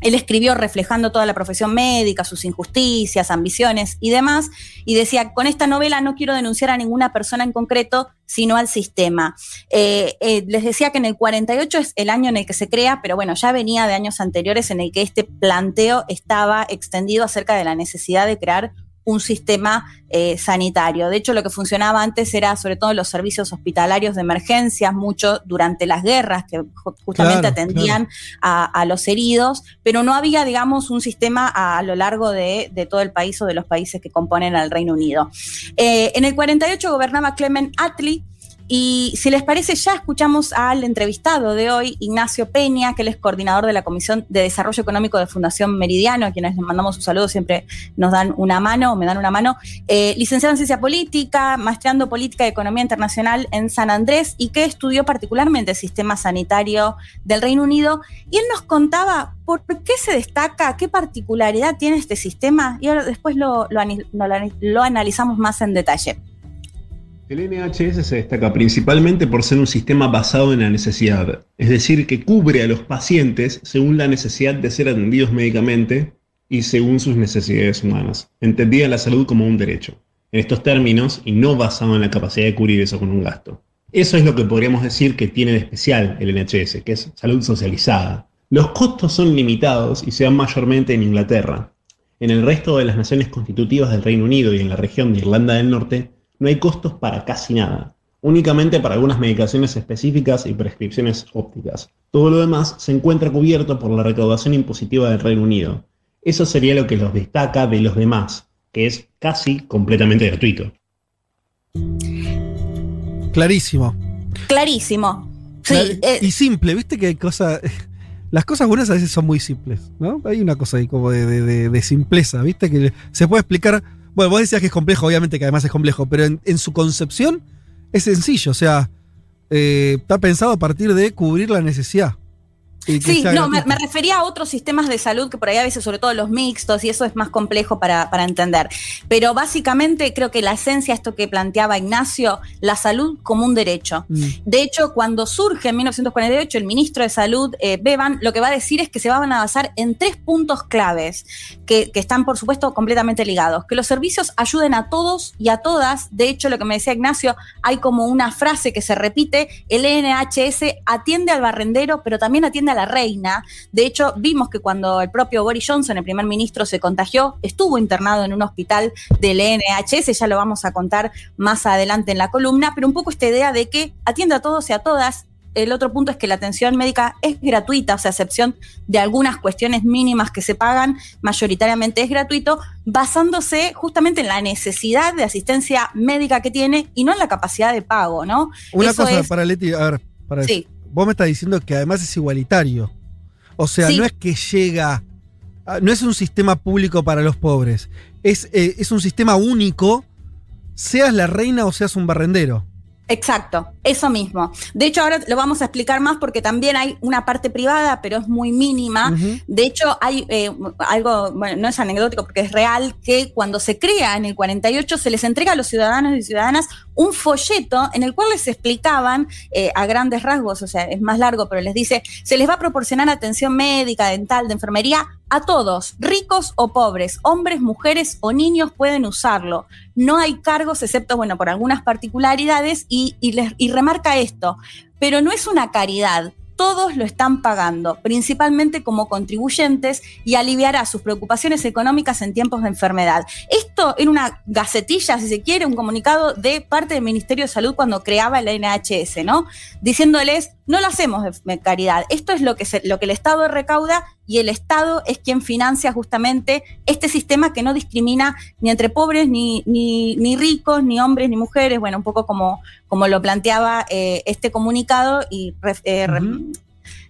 él escribió reflejando toda la profesión médica, sus injusticias, ambiciones y demás, y decía, con esta novela no quiero denunciar a ninguna persona en concreto, sino al sistema. Eh, eh, les decía que en el 48 es el año en el que se crea, pero bueno, ya venía de años anteriores en el que este planteo estaba extendido acerca de la necesidad de crear un sistema eh, sanitario. De hecho, lo que funcionaba antes era sobre todo los servicios hospitalarios de emergencias, mucho durante las guerras, que ju- justamente Claro, atendían a, a los heridos, pero no había, digamos, un sistema a, a lo largo de, de todo el país o de los países que componen al Reino Unido. Eh, en el 48 gobernaba Clement Attlee. Y si les parece, ya escuchamos al entrevistado de hoy, Ignacio Peña, que él es coordinador de la Comisión de Desarrollo Económico de Fundación Meridiano, a quienes les mandamos un saludo, siempre nos dan una mano, me dan una mano. Eh, licenciado en Ciencia Política, maestrando Política y Economía Internacional en San Andrés y que estudió particularmente el sistema sanitario del Reino Unido. Y él nos contaba por qué se destaca, qué particularidad tiene este sistema y ahora después lo analizamos más en detalle. El NHS se destaca principalmente por ser un sistema basado en la necesidad, es decir, que cubre a los pacientes según la necesidad de ser atendidos médicamente y según sus necesidades humanas, entendida la salud como un derecho. En estos términos, y no basado en la capacidad de cubrir eso con un gasto. Eso es lo que podríamos decir que tiene de especial el NHS, que es salud socializada. Los costos son limitados y se dan mayormente en Inglaterra. En el resto de las naciones constitutivas del Reino Unido y en la región de Irlanda del Norte, no hay costos para casi nada, únicamente para algunas medicaciones específicas y prescripciones ópticas. Todo lo demás se encuentra cubierto por la recaudación impositiva del Reino Unido. Eso sería lo que los destaca de los demás, que es casi completamente gratuito. Clarísimo. Clarísimo. Sí, Clar- eh, y simple, viste que hay cosas. Las cosas buenas a veces son muy simples, ¿no? Hay una cosa ahí como de, de- de- de simpleza, ¿viste? Que se puede explicar. Bueno, vos decías que es complejo, obviamente que además es complejo, pero en, en su concepción es sencillo, o sea, eh, está pensado a partir de cubrir la necesidad. Sí, no, me refería a otros sistemas de salud que por ahí a veces, sobre todo los mixtos, y eso es más complejo para, para entender. Pero básicamente creo que la esencia, esto que planteaba Ignacio, la salud como un derecho. Mm. De hecho, cuando surge en 1948 el ministro de Salud, eh, Bevan, lo que va a decir es que se van a basar en tres puntos claves que, que están, por supuesto, completamente ligados. Que los servicios ayuden a todos y a todas. De hecho, lo que me decía Ignacio, hay como una frase que se repite, el NHS atiende al barrendero, pero también atiende a la reina. De hecho, vimos que cuando el propio Boris Johnson, el primer ministro, se contagió, estuvo internado en un hospital del NHS, ya lo vamos a contar más adelante en la columna, pero un poco esta idea de que atiende a todos y a todas. El otro punto es que la atención médica es gratuita, o sea, a excepción de algunas cuestiones mínimas que se pagan, mayoritariamente es gratuito, basándose justamente en la necesidad de asistencia médica que tiene y no en la capacidad de pago, ¿no? Una Eso cosa es- para Leti, a ver, para Sí. Vos me estás diciendo que además es igualitario. O sea, Sí. no es que llega, a- no es un sistema público para los pobres, es, eh, es un sistema único, seas la reina o seas un barrendero. Exacto, eso mismo. De hecho, ahora lo vamos a explicar más porque también hay una parte privada, pero es muy mínima. De hecho, hay eh, algo, bueno, no es anecdótico porque es real, que cuando se crea en el 48 se les entrega a los ciudadanos y ciudadanas un folleto en el cual les explicaban eh, a grandes rasgos, o sea, es más largo, pero les dice, se les va a proporcionar atención médica, dental, de enfermería a todos, ricos o pobres, hombres, mujeres o niños pueden usarlo. No hay cargos excepto, bueno, por algunas particularidades y, y les- y remarca esto, pero no es una caridad. Todos lo están pagando, principalmente como contribuyentes, y aliviará sus preocupaciones económicas en tiempos de enfermedad. Esto era una gacetilla, si se quiere, un comunicado de parte del Ministerio de Salud cuando creaba el NHS, ¿no? Diciéndoles, no lo hacemos de caridad, esto es lo que, se- lo que el Estado recauda y el Estado es quien financia justamente este sistema que no discrimina ni entre pobres, ni, ni, ni ricos, ni hombres, ni mujeres, bueno, un poco como, como lo planteaba eh, este comunicado y eh,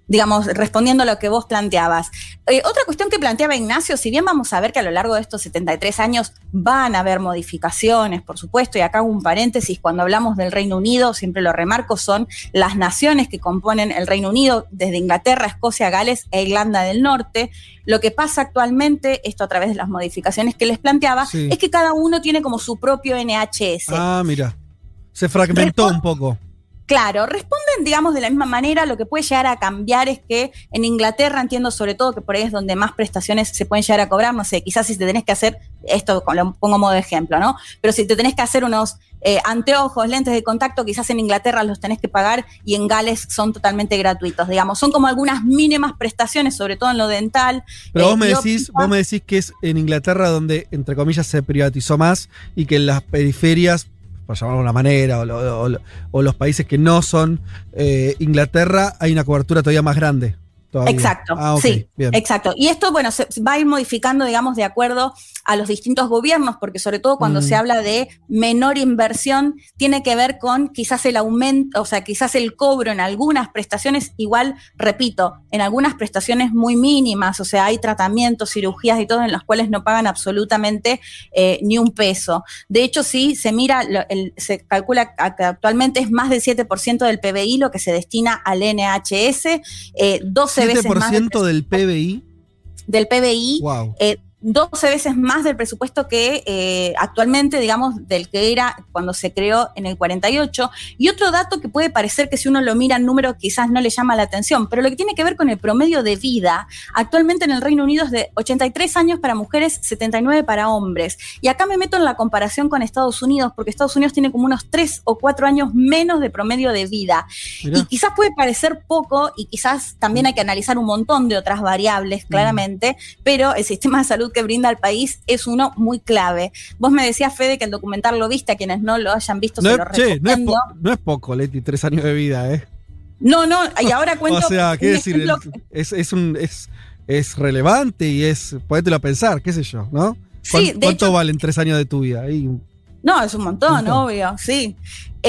digamos, respondiendo a lo que vos planteabas. Eh, otra cuestión que planteaba Ignacio, si bien vamos a ver que a lo largo de estos 73 años van a haber modificaciones, por supuesto, y acá hago un paréntesis, cuando hablamos del Reino Unido, siempre lo remarco, son las naciones que componen el Reino Unido, desde Inglaterra, Escocia, Gales e Irlanda del Norte. Lo que pasa actualmente, esto a través de las modificaciones que les planteaba, Sí. es que cada uno tiene como su propio NHS. Ah, mira. Se fragmentó un poco. Claro, responden, digamos, de la misma manera. Lo que puede llegar a cambiar es que en Inglaterra entiendo sobre todo que por ahí es donde más prestaciones se pueden llegar a cobrar. No sé, quizás si te tenés que hacer, esto lo pongo modo de ejemplo, ¿no? Pero si te tenés que hacer unos eh, anteojos, lentes de contacto, quizás en Inglaterra los tenés que pagar y en Gales son totalmente gratuitos, digamos. Son como algunas mínimas prestaciones, sobre todo en lo dental. Pero Eh, vos me y decís, vos me decís que es en Inglaterra donde, entre comillas, se privatizó más y que en las periferias, por llamarlo de una manera, o, o o los países que no son eh, Inglaterra, hay una cobertura todavía más grande. Todavía. Exacto, Ah, sí, bien. exacto. Y esto, bueno, se va a ir modificando, digamos, de acuerdo a los distintos gobiernos, porque sobre todo cuando Mm. se habla de menor inversión, tiene que ver con quizás el aumento, o sea, quizás el cobro en algunas prestaciones, igual, repito, en algunas prestaciones muy mínimas, o sea, hay tratamientos, cirugías y todo en las cuales no pagan absolutamente eh, ni un peso. De hecho, sí, se mira, el- se calcula que actualmente es más del 7% del PBI lo que se destina al NHS, eh, 12 veces más del 7% del PBI. del PBI, Wow. eh, 12 veces más del presupuesto que eh, actualmente, digamos, del que era cuando se creó en el 48. Y otro dato que puede parecer que si uno lo mira en número quizás no le llama la atención, pero lo que tiene que ver con el promedio de vida, actualmente en el Reino Unido es de 83 años para mujeres, 79 para hombres. Y acá me meto en la comparación con Estados Unidos, porque Estados Unidos tiene como unos 3 o 4 años menos de promedio de vida. Mirá. Y quizás puede parecer poco y quizás también hay que analizar un montón de otras variables, claramente, pero el sistema de salud que brinda al país es uno muy clave. Vos me decías, Fede, que el documental lo viste, a quienes no lo hayan visto, No se es, lo no es, no poco, Leti, tres años de vida, ¿eh? No, no, y ahora cuento o sea, ¿qué decir? Es, es, un, es, es relevante y es. Podételo a pensar, qué sé yo, ¿no? Sí, ¿Cuán- de ¿Cuánto hecho- valen tres años de tu vida? Ahí, No, es un montón, Un montón. obvio, sí.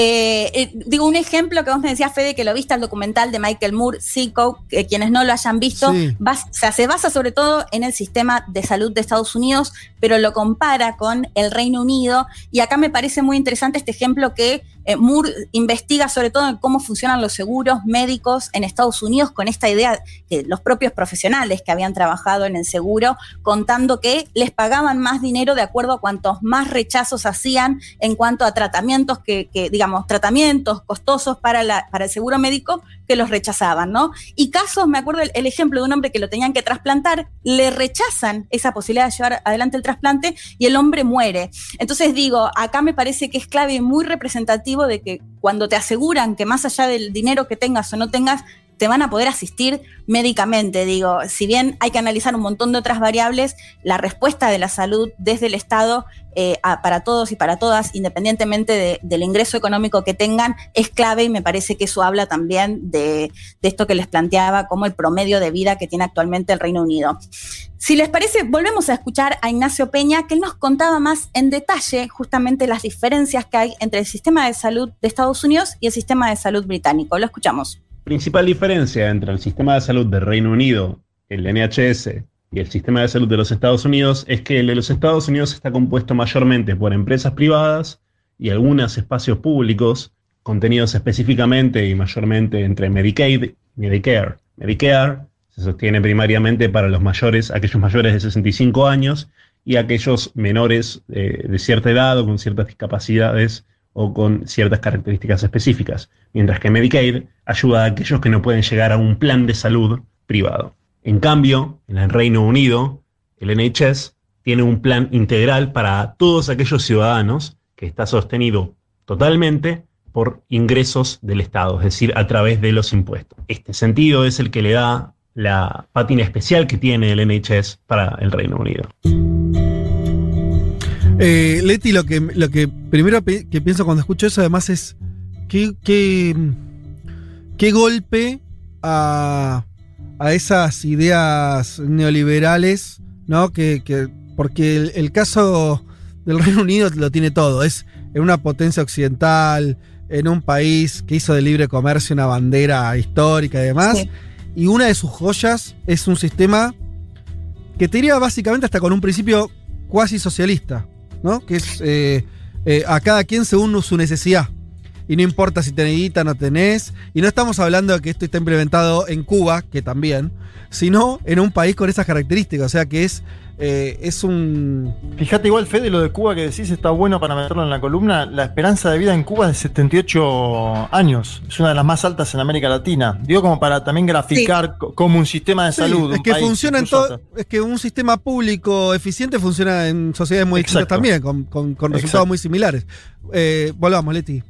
Eh, eh, digo, un ejemplo que vos me decías, Fede, que lo viste el documental de Michael Moore, Sicko, que quienes no lo hayan visto, Sí. bas- o sea, se basa sobre todo en el sistema de salud de Estados Unidos, pero lo compara con el Reino Unido. Y acá me parece muy interesante este ejemplo que eh, Moore investiga sobre todo en cómo funcionan los seguros médicos en Estados Unidos con esta idea de los propios profesionales que habían trabajado en el seguro, contando que les pagaban más dinero de acuerdo a cuantos más rechazos hacían en cuanto a tratamientos que, que, digamos, tratamientos costosos para, para el seguro médico que los rechazaban, ¿no? Y casos, me acuerdo el, el ejemplo de un hombre que lo tenían que trasplantar, le rechazan esa posibilidad de llevar adelante el trasplante y el hombre muere. Entonces digo, acá me parece que es clave muy representativo de que cuando te aseguran que más allá del dinero que tengas o no tengas, te van a poder asistir médicamente. Digo, si bien hay que analizar un montón de otras variables, la respuesta de la salud desde el Estado eh, para todos y para todas, independientemente de- del ingreso económico que tengan, es clave y me parece que eso habla también de, de esto que les planteaba como el promedio de vida que tiene actualmente el Reino Unido. Si les parece, volvemos a escuchar a Ignacio Peña, que él nos contaba más en detalle justamente las diferencias que hay entre el sistema de salud de Estados Unidos y el sistema de salud británico. Lo escuchamos. Principal diferencia entre el sistema de salud del Reino Unido, el NHS, y el sistema de salud de los Estados Unidos es que el de los Estados Unidos está compuesto mayormente por empresas privadas y algunos espacios públicos, contenidos específicamente y mayormente entre Medicaid y Medicare. Medicare se sostiene primariamente para los mayores, aquellos mayores de 65 años y aquellos menores eh, de cierta edad o con ciertas discapacidades o con ciertas características específicas, mientras que Medicaid ayuda a aquellos que no pueden llegar a un plan de salud privado. En cambio, en el Reino Unido, el NHS tiene un plan integral para todos aquellos ciudadanos que está sostenido totalmente por ingresos del Estado, es decir, a través de los impuestos. Este sentido es el que le da la pátina especial que tiene el NHS para el Reino Unido. Eh, Leti, lo que, lo que primero que pienso cuando escucho eso además es qué, qué, qué golpe a, a esas ideas neoliberales, ¿no? Que, que- porque el, el caso del Reino Unido lo tiene todo. Es en una potencia occidental, en un país que hizo de libre comercio una bandera histórica y demás. Sí. Y una de sus joyas es un sistema que te diría básicamente hasta con un principio cuasi socialista, ¿no? Que es eh, eh, a cada quien según su necesidad. Y no importa si tenés guita, no tenés. Y no estamos hablando de que esto está implementado en Cuba, que también, sino en un país con esas características. O sea que es, eh, es un. Fíjate igual, Fede, lo de Cuba que decís está bueno para meterlo en la columna. La esperanza de vida en Cuba es de 78 años. Es una de las más altas en América Latina. Digo como para también graficar co- como un sistema de Sí, salud. es que país, funciona en todo. Es que un sistema público eficiente funciona en sociedades muy distintas también, con, con- con resultados Exacto. muy similares. Eh, volvamos, Leti.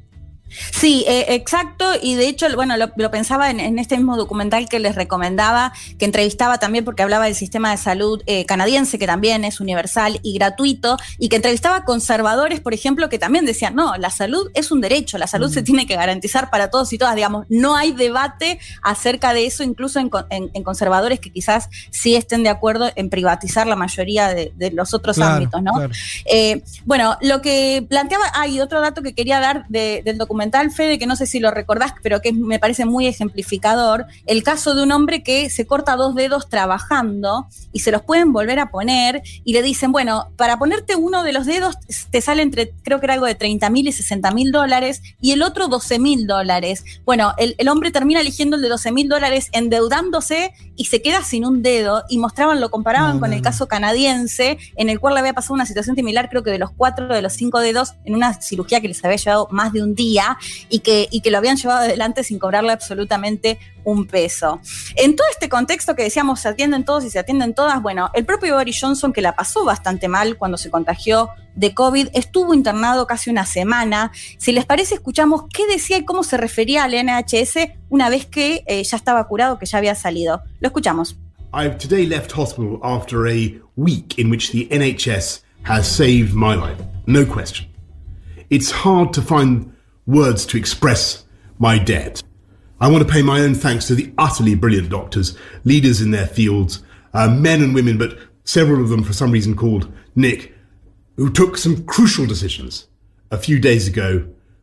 Sí, eh, exacto. Y de hecho, bueno, lo, lo pensaba en, en este mismo documental que les recomendaba, que entrevistaba también porque hablaba del sistema de salud eh, canadiense, que también es universal y gratuito, y que entrevistaba conservadores, por ejemplo, que también decían, no, la salud es un derecho, la salud se tiene que garantizar para todos y todas, digamos, no hay debate acerca de eso, incluso en, en- en conservadores que quizás sí estén de acuerdo en privatizar la mayoría de, de los otros Claro, ámbitos, ¿no? claro. Eh, bueno, lo que planteaba, hay otro dato que quería dar de- del documental, Fede, que no sé si lo recordás, pero que me parece muy ejemplificador, el caso de un hombre que se corta dos dedos trabajando y se los pueden volver a poner y le dicen, bueno, para ponerte uno de los dedos te sale entre, creo que era algo de 30 mil y 60 mil dólares y el otro 12 mil dólares. Bueno, el, el hombre termina eligiendo el de 12 mil dólares endeudándose y se queda sin un dedo y mostraban, lo comparaban No, con el caso canadiense, en el cual le había pasado una situación similar, creo que de los cuatro de los cinco dedos, en una cirugía que les había llevado más de un día y que, y que lo habían llevado adelante sin cobrarle absolutamente un peso. En todo este contexto que decíamos, se atienden todos y se atienden todas, bueno, el propio Boris Johnson, que la pasó bastante mal cuando se contagió de COVID, estuvo internado casi una semana. Si les parece, escuchamos qué decía y cómo se refería al NHS una vez que eh, ya estaba curado, que ya había salido. Lo escuchamos. I've today left hospital after a week in which the NHS has saved my life. No question. It's hard to find words to express my debt. I want to pay my own thanks to the utterly brilliant doctors, leaders in their fields, uh, men and women, but several of them for some reason called Nick, who took some crucial decisions a few days ago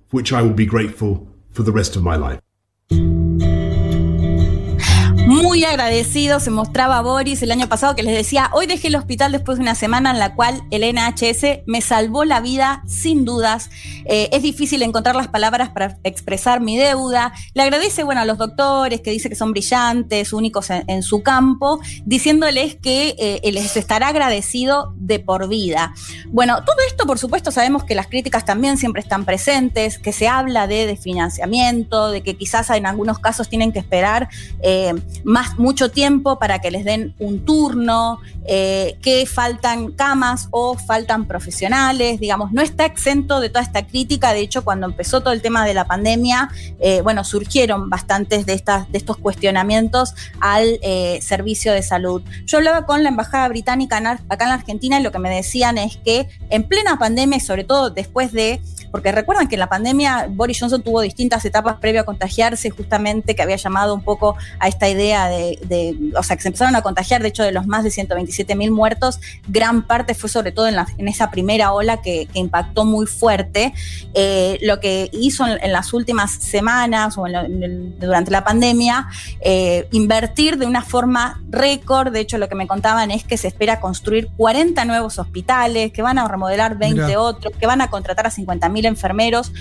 for which I will be grateful for the rest of my life. Muy agradecido se mostraba Boris el año pasado que les decía, hoy dejé el hospital después de una semana en la cual el NHS me salvó la vida sin dudas. Eh, es difícil encontrar las palabras para expresar mi deuda. Le agradece bueno, a los doctores que dice que son brillantes, únicos en, su campo, diciéndoles que eh, les estará agradecido de por vida. Bueno, todo esto por supuesto sabemos que las críticas también siempre están presentes, que se habla de desfinanciamiento, de que quizás en algunos casos tienen que esperar eh, más mucho tiempo para que les den un turno, eh, que faltan camas o faltan profesionales, digamos, no está exento de toda esta crítica. De hecho, cuando empezó todo el tema de la pandemia, eh, bueno, surgieron bastantes de, estas, de estos cuestionamientos al eh, servicio de salud. Yo hablaba con la embajada británica acá en la Argentina y lo que me decían es que en plena pandemia sobre todo después de porque recuerdan que en la pandemia Boris Johnson tuvo distintas etapas previo a contagiarse, justamente que había llamado un poco a esta idea de, de o sea, que se empezaron a contagiar, de hecho, de los más de 127 mil muertos, gran parte fue sobre todo en, la, en esa primera ola que, que impactó muy fuerte. Eh, lo que hizo en, en, las últimas semanas o en lo, en durante la pandemia, eh, invertir de una forma récord, de hecho, lo que me contaban es que se espera construir 40 nuevos hospitales, que van a remodelar 20 Mirá. otros, que van a contratar a 50 mil enfermeros.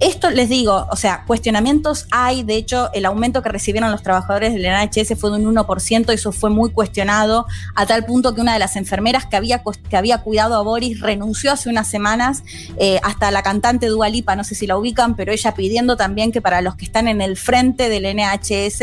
Esto les digo, o sea, cuestionamientos hay, de hecho, el aumento que recibieron los trabajadores del NHS fue de un 1%, eso fue muy cuestionado, a tal punto que una de las enfermeras que había, que había cuidado a Boris renunció hace unas semanas, eh, hasta la cantante Dua Lipa, no sé si la ubican, pero ella pidiendo también que para los que están en el frente del NHS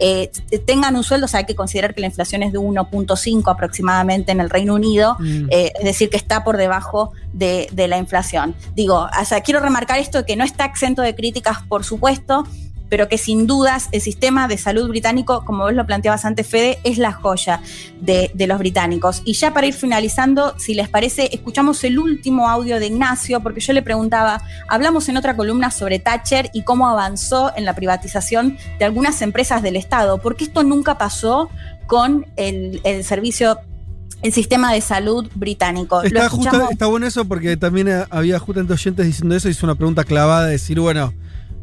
eh, tengan un sueldo, o sea, hay que considerar que la inflación es de 1.5 aproximadamente en el Reino Unido, mm. eh, es decir, que está por debajo de, de la inflación. Digo, o sea, quiero remarcar esto de que no está exento de críticas, por supuesto, pero que sin dudas el sistema de salud británico, como vos lo planteabas antes, Fede, es la joya de, de, los británicos. Y ya para ir finalizando, si les parece, escuchamos el último audio de Ignacio, porque yo le preguntaba, hablamos en otra columna sobre Thatcher y cómo avanzó en la privatización de algunas empresas del Estado, porque esto nunca pasó con el, el servicio el sistema de salud británico. Está, justo, está, bueno eso porque también había justamente oyentes diciendo eso, hizo una pregunta clavada de decir, bueno,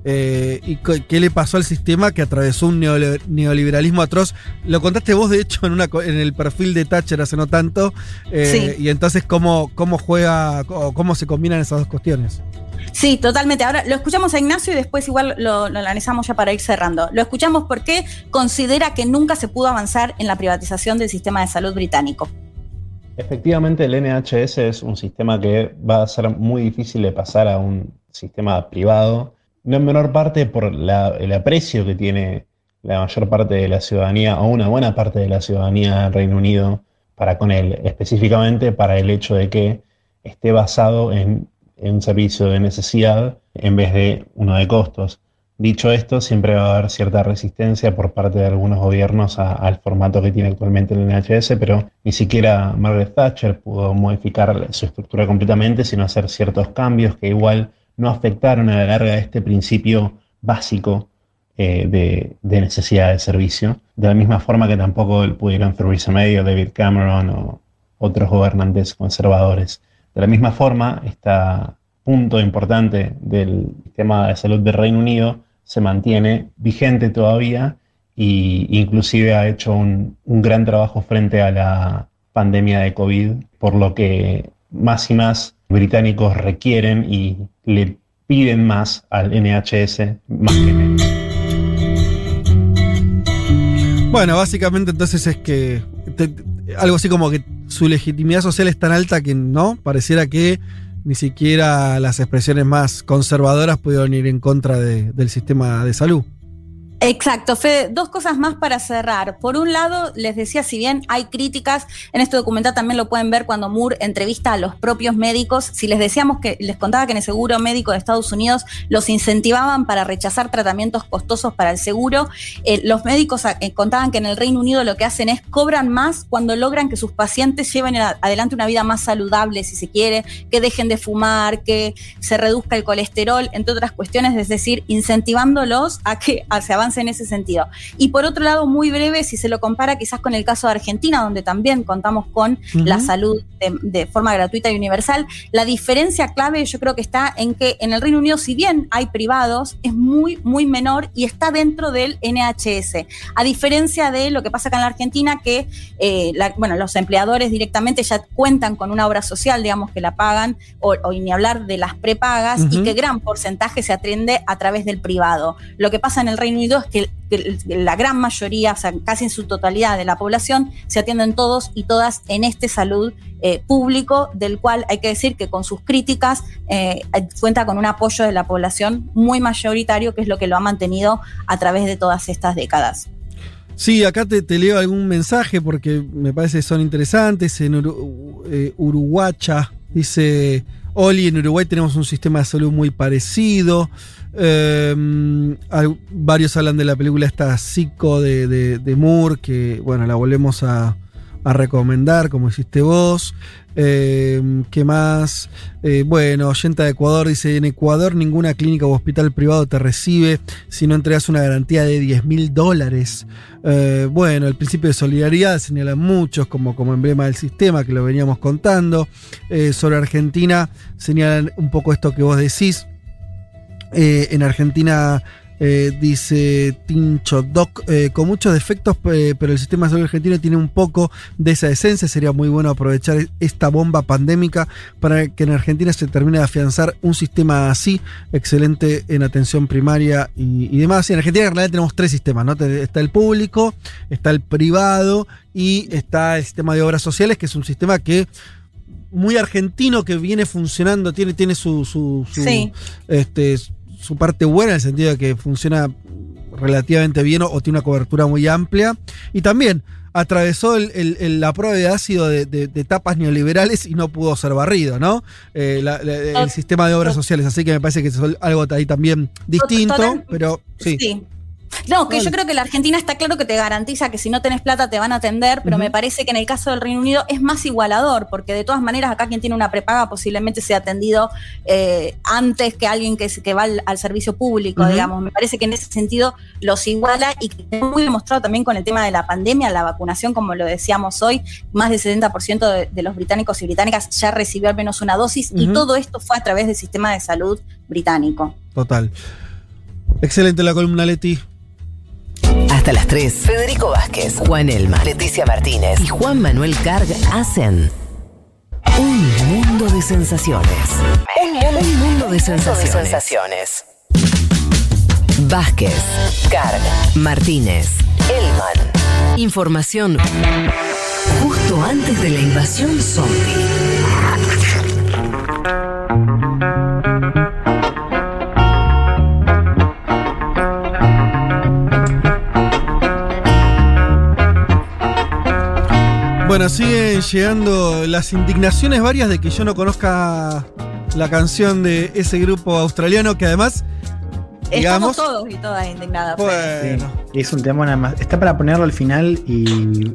eh, ¿y qué le pasó al sistema que atravesó un neoliberalismo atroz? Lo contaste vos, de hecho, en, una, en el perfil de Thatcher hace no tanto. Eh, sí. Y entonces, ¿cómo, ¿cómo juega o cómo se combinan esas dos cuestiones? Sí, totalmente. Ahora lo escuchamos a Ignacio y después igual lo, lo, analizamos ya para ir cerrando. Lo escuchamos porque considera que nunca se pudo avanzar en la privatización del sistema de salud británico. Efectivamente, el NHS es un sistema que va a ser muy difícil de pasar a un sistema privado, no en menor parte por la, el aprecio que tiene la mayor parte de la ciudadanía o una buena parte de la ciudadanía del Reino Unido para con él, específicamente para el hecho de que esté basado en, en un servicio de necesidad en vez de uno de costos. Dicho esto, siempre va a haber cierta resistencia por parte de algunos gobiernos al formato que tiene actualmente el NHS, pero ni siquiera Margaret Thatcher pudo modificar su estructura completamente, sino hacer ciertos cambios que igual no afectaron a la larga este principio básico eh, de, necesidad de servicio, de la misma forma que tampoco pudieron Theresa May o David Cameron o otros gobernantes conservadores. De la misma forma, este punto importante del sistema de salud del Reino Unido se mantiene vigente todavía e inclusive ha hecho un, gran trabajo frente a la pandemia de COVID, por lo que más y más británicos requieren y le piden más al NHS más que menos. Bueno, básicamente entonces es que algo así como que su legitimidad social es tan alta que no, pareciera que ni siquiera las expresiones más conservadoras pudieron ir en contra de, del sistema de salud. Exacto, Fede. Dos cosas más para cerrar. Por un lado, les decía, si bien hay críticas, en este documental también lo pueden ver cuando Moore entrevista a los propios médicos. Si les decíamos que les contaba que en el seguro médico de Estados Unidos los incentivaban para rechazar tratamientos costosos para el seguro, eh, los médicos eh, contaban que en el Reino Unido lo que hacen es cobran más cuando logran que sus pacientes lleven adelante una vida más saludable, si se quiere, que dejen de fumar, que se reduzca el colesterol, entre otras cuestiones, es decir, incentivándolos a que se avancen en ese sentido. Y por otro lado, muy breve, si se lo compara quizás con el caso de Argentina, donde también contamos con uh -huh. la salud de, de forma gratuita y universal. La diferencia clave yo creo que está en que en el Reino Unido, si bien hay privados, es muy, muy menor y está dentro del NHS. A diferencia de lo que pasa acá en la Argentina, que eh, la- bueno, los empleadores directamente ya cuentan con una obra social, digamos, que la pagan, o, o ni hablar de las prepagas, y que gran porcentaje se atiende a través del privado. Lo que pasa en el Reino Unido es que, la gran mayoría, o sea, casi en su totalidad de la población, se atienden todos y todas en este salud eh, público, del cual hay que decir que con sus críticas eh, cuenta con un apoyo de la población muy mayoritario, que es lo que lo ha mantenido a través de todas estas décadas. Sí, acá te, te leo algún mensaje porque me parece que son interesantes. En Uru- eh, Uruguacha dice, Oli, en Uruguay tenemos un sistema de salud muy parecido. Al- varios hablan de la película esta Psico de, de Moore, que bueno, la volvemos a, a recomendar, como hiciste vos. Eh, ¿Qué más? Eh, bueno, oyenta de Ecuador dice: En Ecuador ninguna clínica o hospital privado te recibe si no entregas una garantía de 10 mil dólares. Eh, bueno, el principio de solidaridad señalan muchos como, como emblema del sistema, que lo veníamos contando. Eh, sobre Argentina señalan un poco esto que vos decís. En Argentina eh, dice Tincho Doc, eh, con muchos defectos, eh, pero el sistema de salud argentino tiene un poco de esa esencia. Sería muy bueno aprovechar esta bomba pandémica para que en Argentina se termine de afianzar un sistema así, excelente en atención primaria y, y demás. Y en Argentina en realidad tenemos tres sistemas, ¿no? Está el público, está el privado y está el sistema de obras sociales, que es un sistema que muy argentino que viene funcionando, tiene, tiene su, su, su, Sí. este, su parte buena en el sentido de que funciona relativamente bien o, o tiene una cobertura muy amplia. Y también atravesó el- el- el- la prueba de ácido de, de- de etapas neoliberales y no pudo ser barrido, ¿no? Eh, la- la- el sistema de obras sociales. Así que me parece que es algo ahí también distinto, pero sí. Sí. No, que yo creo que la Argentina está claro que te garantiza que si no tenés plata te van a atender, pero me parece que en el caso del Reino Unido es más igualador, porque de todas maneras acá quien tiene una prepaga posiblemente sea atendido eh, antes que alguien que, que va al, al servicio público, digamos. Me parece que en ese sentido los iguala y que es muy demostrado también con el tema de la pandemia, la vacunación, como lo decíamos hoy, más del 70% de, de los británicos y británicas ya recibió al menos una dosis y todo esto fue a través del sistema de salud británico. Total. Excelente la columna Leti. Hasta las 3, Federico Vázquez, Juan Elma, Leticia Martínez y Juan Manuel Carg hacen un mundo de sensaciones. Un, mundo- un mundo de sensaciones. Vázquez, Carg, Martínez, Elman. Información justo antes de la invasión zombie. Bueno, siguen llegando las indignaciones varias de que yo no conozca la canción de ese grupo australiano que además, digamos, Estamos todos y todas indignadas. Bueno, Sí, es un tema nada más. Está para ponerlo al final y,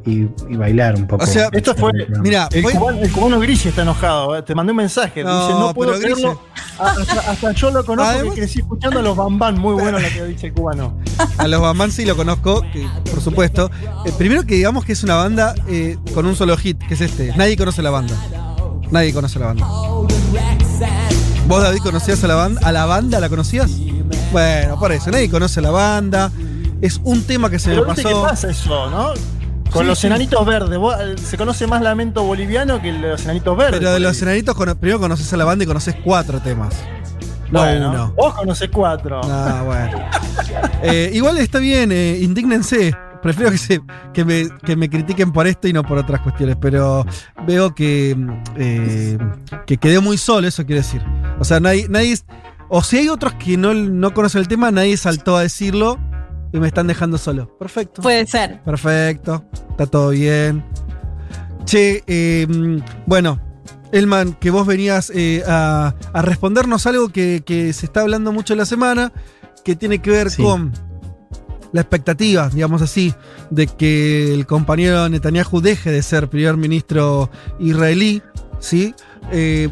y- y bailar un poco. O sea, Esto fue. Mira, el, fue- cubano, el cubano Gris está enojado. eh. Te mandé un mensaje. No, dice: No puedo creerlo. Hasta, hasta yo lo conozco Además- que crecí escuchando a los Bambán. Muy bueno lo que dice el cubano. a los Bamán sí lo conozco, que, por supuesto. Eh, primero que digamos que es una banda eh, con un solo hit, que es este. Nadie conoce la banda. Nadie conoce la banda. ¿Vos, David, conocías a la banda? ¿A la banda la conocías? Bueno, por eso, nadie conoce la banda. Es un tema que se Pero me pasó. pasa eso, ¿no? Con Sí, los sí. enanitos verdes. Vos, eh, se conoce más Lamento Boliviano que los enanitos verdes. Pero de los enanitos, primero conoces a la banda y conoces cuatro temas. No Bueno, uno. Vos conocés cuatro. Ah, bueno. Eh, igual está bien, eh, indígnense. Prefiero que, se, que, me, que me critiquen por esto y no por otras cuestiones, pero veo que, eh, que quedé muy solo, eso quiere decir. O sea, nadie, nadie o si hay otros que no, no conocen el tema, nadie saltó a decirlo y me están dejando solo. Perfecto. Puede ser. Perfecto, está todo bien. Che, eh, bueno, Elman, que vos venías eh, a, a respondernos algo que, que se está hablando mucho en la semana, que tiene que ver Sí. con la expectativa, digamos así, de que el compañero Netanyahu deje de ser primer ministro israelí, ¿sí? Eh,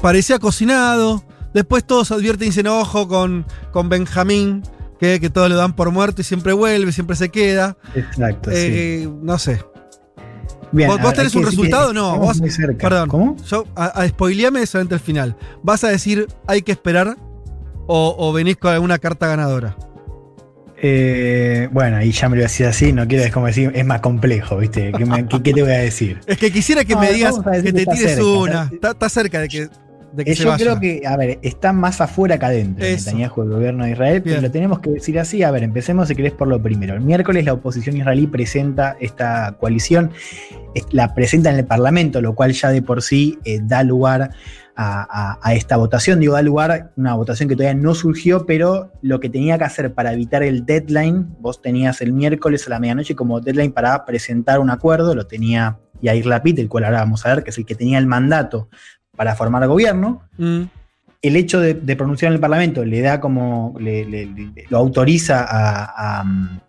parecía cocinado, después todos advierten y dicen, ojo con, con Benjamín, que, que todos lo dan por muerto y siempre vuelve, siempre se queda. Exacto, Eh, No sé. Bien, ¿Vos, tenés un resultado o no? Vos, muy cerca. perdón. ¿Cómo? Yo, a, a spoileame solamente el final. ¿Vas a decir hay que esperar o, o venís con alguna carta ganadora? Eh, bueno, y ya me lo decís así, no quiero como decir, es más complejo, ¿viste? ¿Qué, me- qué- qué te voy a decir? Es que quisiera que No, me digas que que te tires cerca, una. Está, está cerca de que, de que Eh, se Yo creo que, a ver, está más afuera que adentro. Netanyahu, el gobierno de Israel, pero lo tenemos que decir así. A ver, empecemos si querés por lo primero. El miércoles la oposición israelí presenta esta coalición, la presenta en el Parlamento, lo cual ya de por sí eh, da lugar a, esta votación. Digo, da lugar una votación que todavía no surgió, pero lo que tenía que hacer para evitar el deadline, vos tenías el miércoles a la medianoche como deadline para presentar un acuerdo, lo tenía Yair Lapid, el cual ahora vamos a ver, que es el que tenía el mandato para formar gobierno Mm. el hecho de, de pronunciar en el Parlamento le da como, le- le- le- lo autoriza a, a-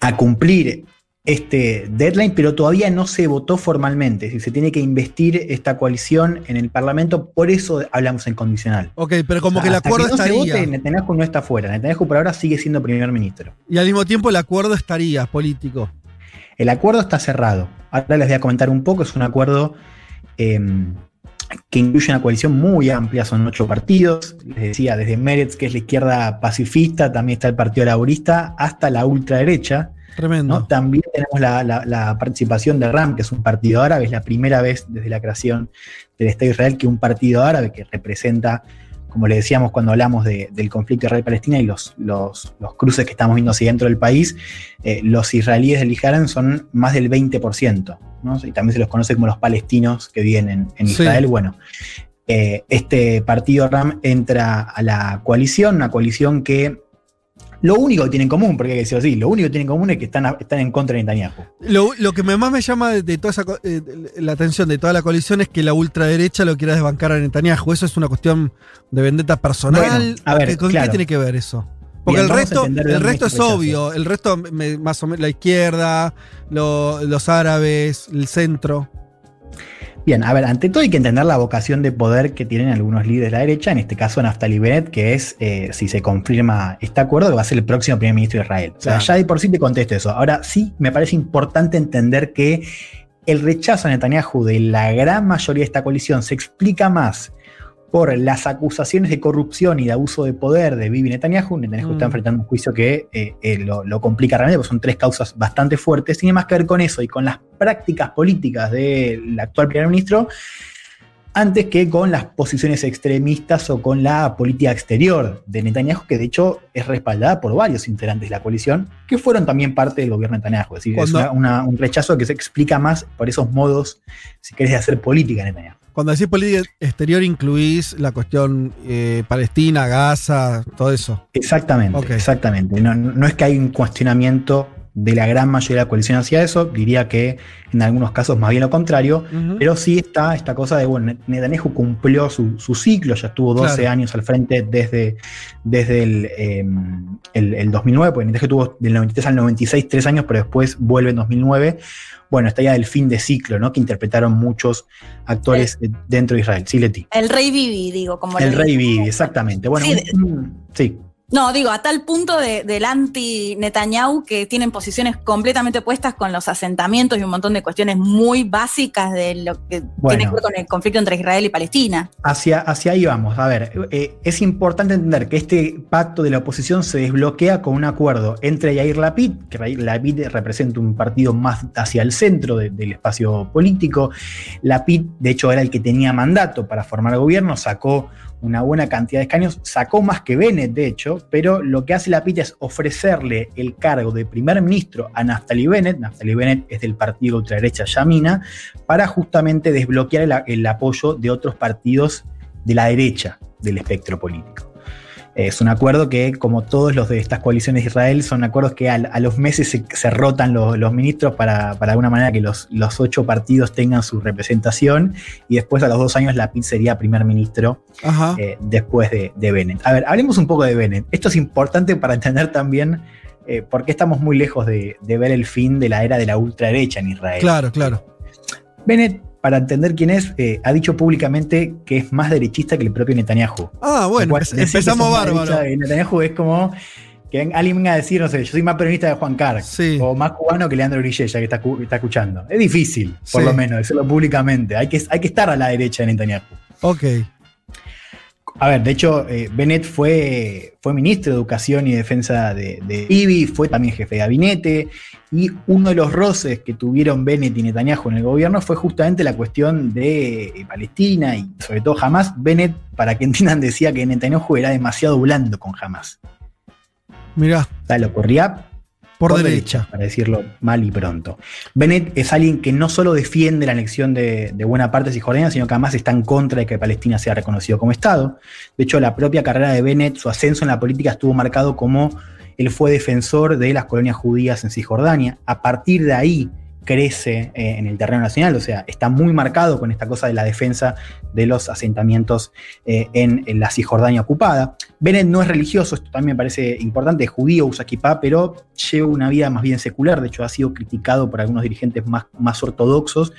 a cumplir este deadline, pero todavía no se votó formalmente. Es decir, se tiene que investir esta coalición en el Parlamento, por eso hablamos en condicional. Ok, pero como O sea, que el acuerdo no se estaría. vote, Netanyahu no está fuera. Netanyahu por ahora sigue siendo primer ministro. Y al mismo tiempo el acuerdo estaría político. El acuerdo está cerrado. Ahora les voy a comentar un poco. Es un acuerdo eh, que incluye una coalición muy amplia, son ocho partidos. Les decía, desde Meretz, que es la izquierda pacifista, también está el Partido Laborista, hasta la ultraderecha. Tremendo. ¿no? También tenemos la, la- la participación de RAM, que es un partido árabe, es la primera vez desde la creación del Estado de Israel que un partido árabe que representa, como le decíamos cuando hablamos de- del conflicto Israel-Palestina y los, los- los cruces que estamos viendo hacia dentro del país, eh, los israelíes del Ijaren son más del 20%, ¿no? y también se los conoce como los palestinos que viven en, en Sí. Israel. Bueno, eh, este partido RAM entra a la coalición, una coalición que lo único que tiene en común, porque hay que decirlo así, lo único que tiene en común es que están, a- están en contra de Netanyahu. Lo, lo que más me llama de, de toda esa eh, la atención de toda la coalición es que la ultraderecha lo quiera desbancar a Netanyahu. Eso es una cuestión de vendetta personal. Bueno, a ver, ¿Qué- ¿Con claro. qué tiene que ver eso? Porque Bien, el resto, el resto es rechazo. obvio. El resto, me- más o menos, la izquierda, lo- los árabes, el centro. Bien, a ver, ante todo hay que entender la vocación de poder que tienen algunos líderes de la derecha, en este caso Naftali Bennett, que es, eh, si se confirma este acuerdo, que va a ser el próximo primer ministro de Israel. O sea, Claro. ya de por sí te contesto eso. Ahora sí, me parece importante entender que el rechazo a Netanyahu de la gran mayoría de esta coalición se explica más por las acusaciones de corrupción y de abuso de poder de Bibi Netanyahu. Netanyahu Mm. está enfrentando un juicio que eh, eh, lo, lo complica realmente, porque son tres causas bastante fuertes. Tiene más que ver con eso y con las prácticas políticas del actual primer ministro, antes que con las posiciones extremistas o con la política exterior de Netanyahu, que de hecho es respaldada por varios integrantes de la coalición, que fueron también parte del gobierno de Netanyahu. Es decir, Cuando- es una- una- un rechazo que se explica más por esos modos, si querés, de hacer política en Netanyahu. Cuando decís política exterior incluís la cuestión eh, Palestina, Gaza, todo eso. Exactamente, exactamente. No, no es que hay un cuestionamiento de la gran mayoría de la coalición hacia eso, diría que en algunos casos más bien lo contrario, pero sí está esta cosa de, bueno, Netanyahu cumplió su, su ciclo, ya estuvo 12 Claro. años al frente desde, desde el, eh, el, el 2009, porque Netanyahu tuvo del 93 al 96 tres años, pero después vuelve en 2009. Bueno, está ya del fin de ciclo, ¿no? Que interpretaron muchos actores dentro de Israel. Sí, Leti. El rey Vivi, digo, como El rey. Bibi, exactamente. Bueno, Sí, un- sí. No, digo, a tal punto de- del anti-Netanyahu que tienen posiciones completamente opuestas con los asentamientos y un montón de cuestiones muy básicas de lo que Bueno. tiene que ver con el conflicto entre Israel y Palestina. Hacia, hacia ahí vamos. A ver, eh, es importante entender que este pacto de la oposición se desbloquea con un acuerdo entre Yair Lapid, que Yair Lapid representa un partido más hacia el centro de- del espacio político. Lapid, de hecho, era el que tenía mandato para formar gobierno, sacó una buena cantidad de escaños, sacó más que Bennett, de hecho, pero lo que hace Lapid es ofrecerle el cargo de primer ministro a Naftali Bennett. Naftali Bennett es del partido ultraderecha Yamina, para justamente desbloquear el apoyo de otros partidos de la derecha del espectro político. Es un acuerdo que, como todos los de estas coaliciones de Israel, son acuerdos que a, los meses se, se rotan los, los ministros para, para de alguna manera que los, los ocho partidos tengan su representación y después a los dos años la PIT sería primer ministro eh, después de, de Bennett. A ver, hablemos un poco de Bennett. Esto es importante para entender también eh, por qué estamos muy lejos de, de ver el fin de la era de la ultraderecha en Israel. Claro, claro. Bennett, para entender quién es, eh, ha dicho públicamente que es más derechista que el propio Netanyahu. Ah, bueno, cual empezamos bárbaro. de Netanyahu es como Que alguien venga a decir, no sé, yo soy más peronista de Juan Carg. O más cubano que Leandro Grillella, que está, escuchando. Es difícil, por Sí. lo menos, decirlo públicamente. Hay que, hay que estar a la derecha de Netanyahu. Ok. A ver, de hecho, eh, Bennett fue, fue ministro de Educación y Defensa de, de IBI, fue también jefe de gabinete, y uno de los roces que tuvieron Bennett y Netanyahu en el gobierno fue justamente la cuestión de eh, Palestina y sobre todo Hamas. Bennett, para que entiendan, decía que Netanyahu era demasiado blando con Hamas. Mirá. O sea, lo corría Por derecha. para decirlo mal y pronto. Bennett es alguien que no solo defiende la anexión de, de buena parte de Cisjordania, sino que además está en contra de que Palestina sea reconocido como Estado. De hecho, la propia carrera de Bennett, su ascenso en la política estuvo marcado como él fue defensor de las colonias judías en Cisjordania. A partir de ahí crece eh, en el terreno nacional, o sea, está muy marcado con esta cosa de la defensa de los asentamientos eh, en, la Cisjordania ocupada. Bennett no es religioso, esto también me parece importante, es judío, usa pero lleva una vida más bien secular, de hecho ha sido criticado por algunos dirigentes más, más ortodoxos.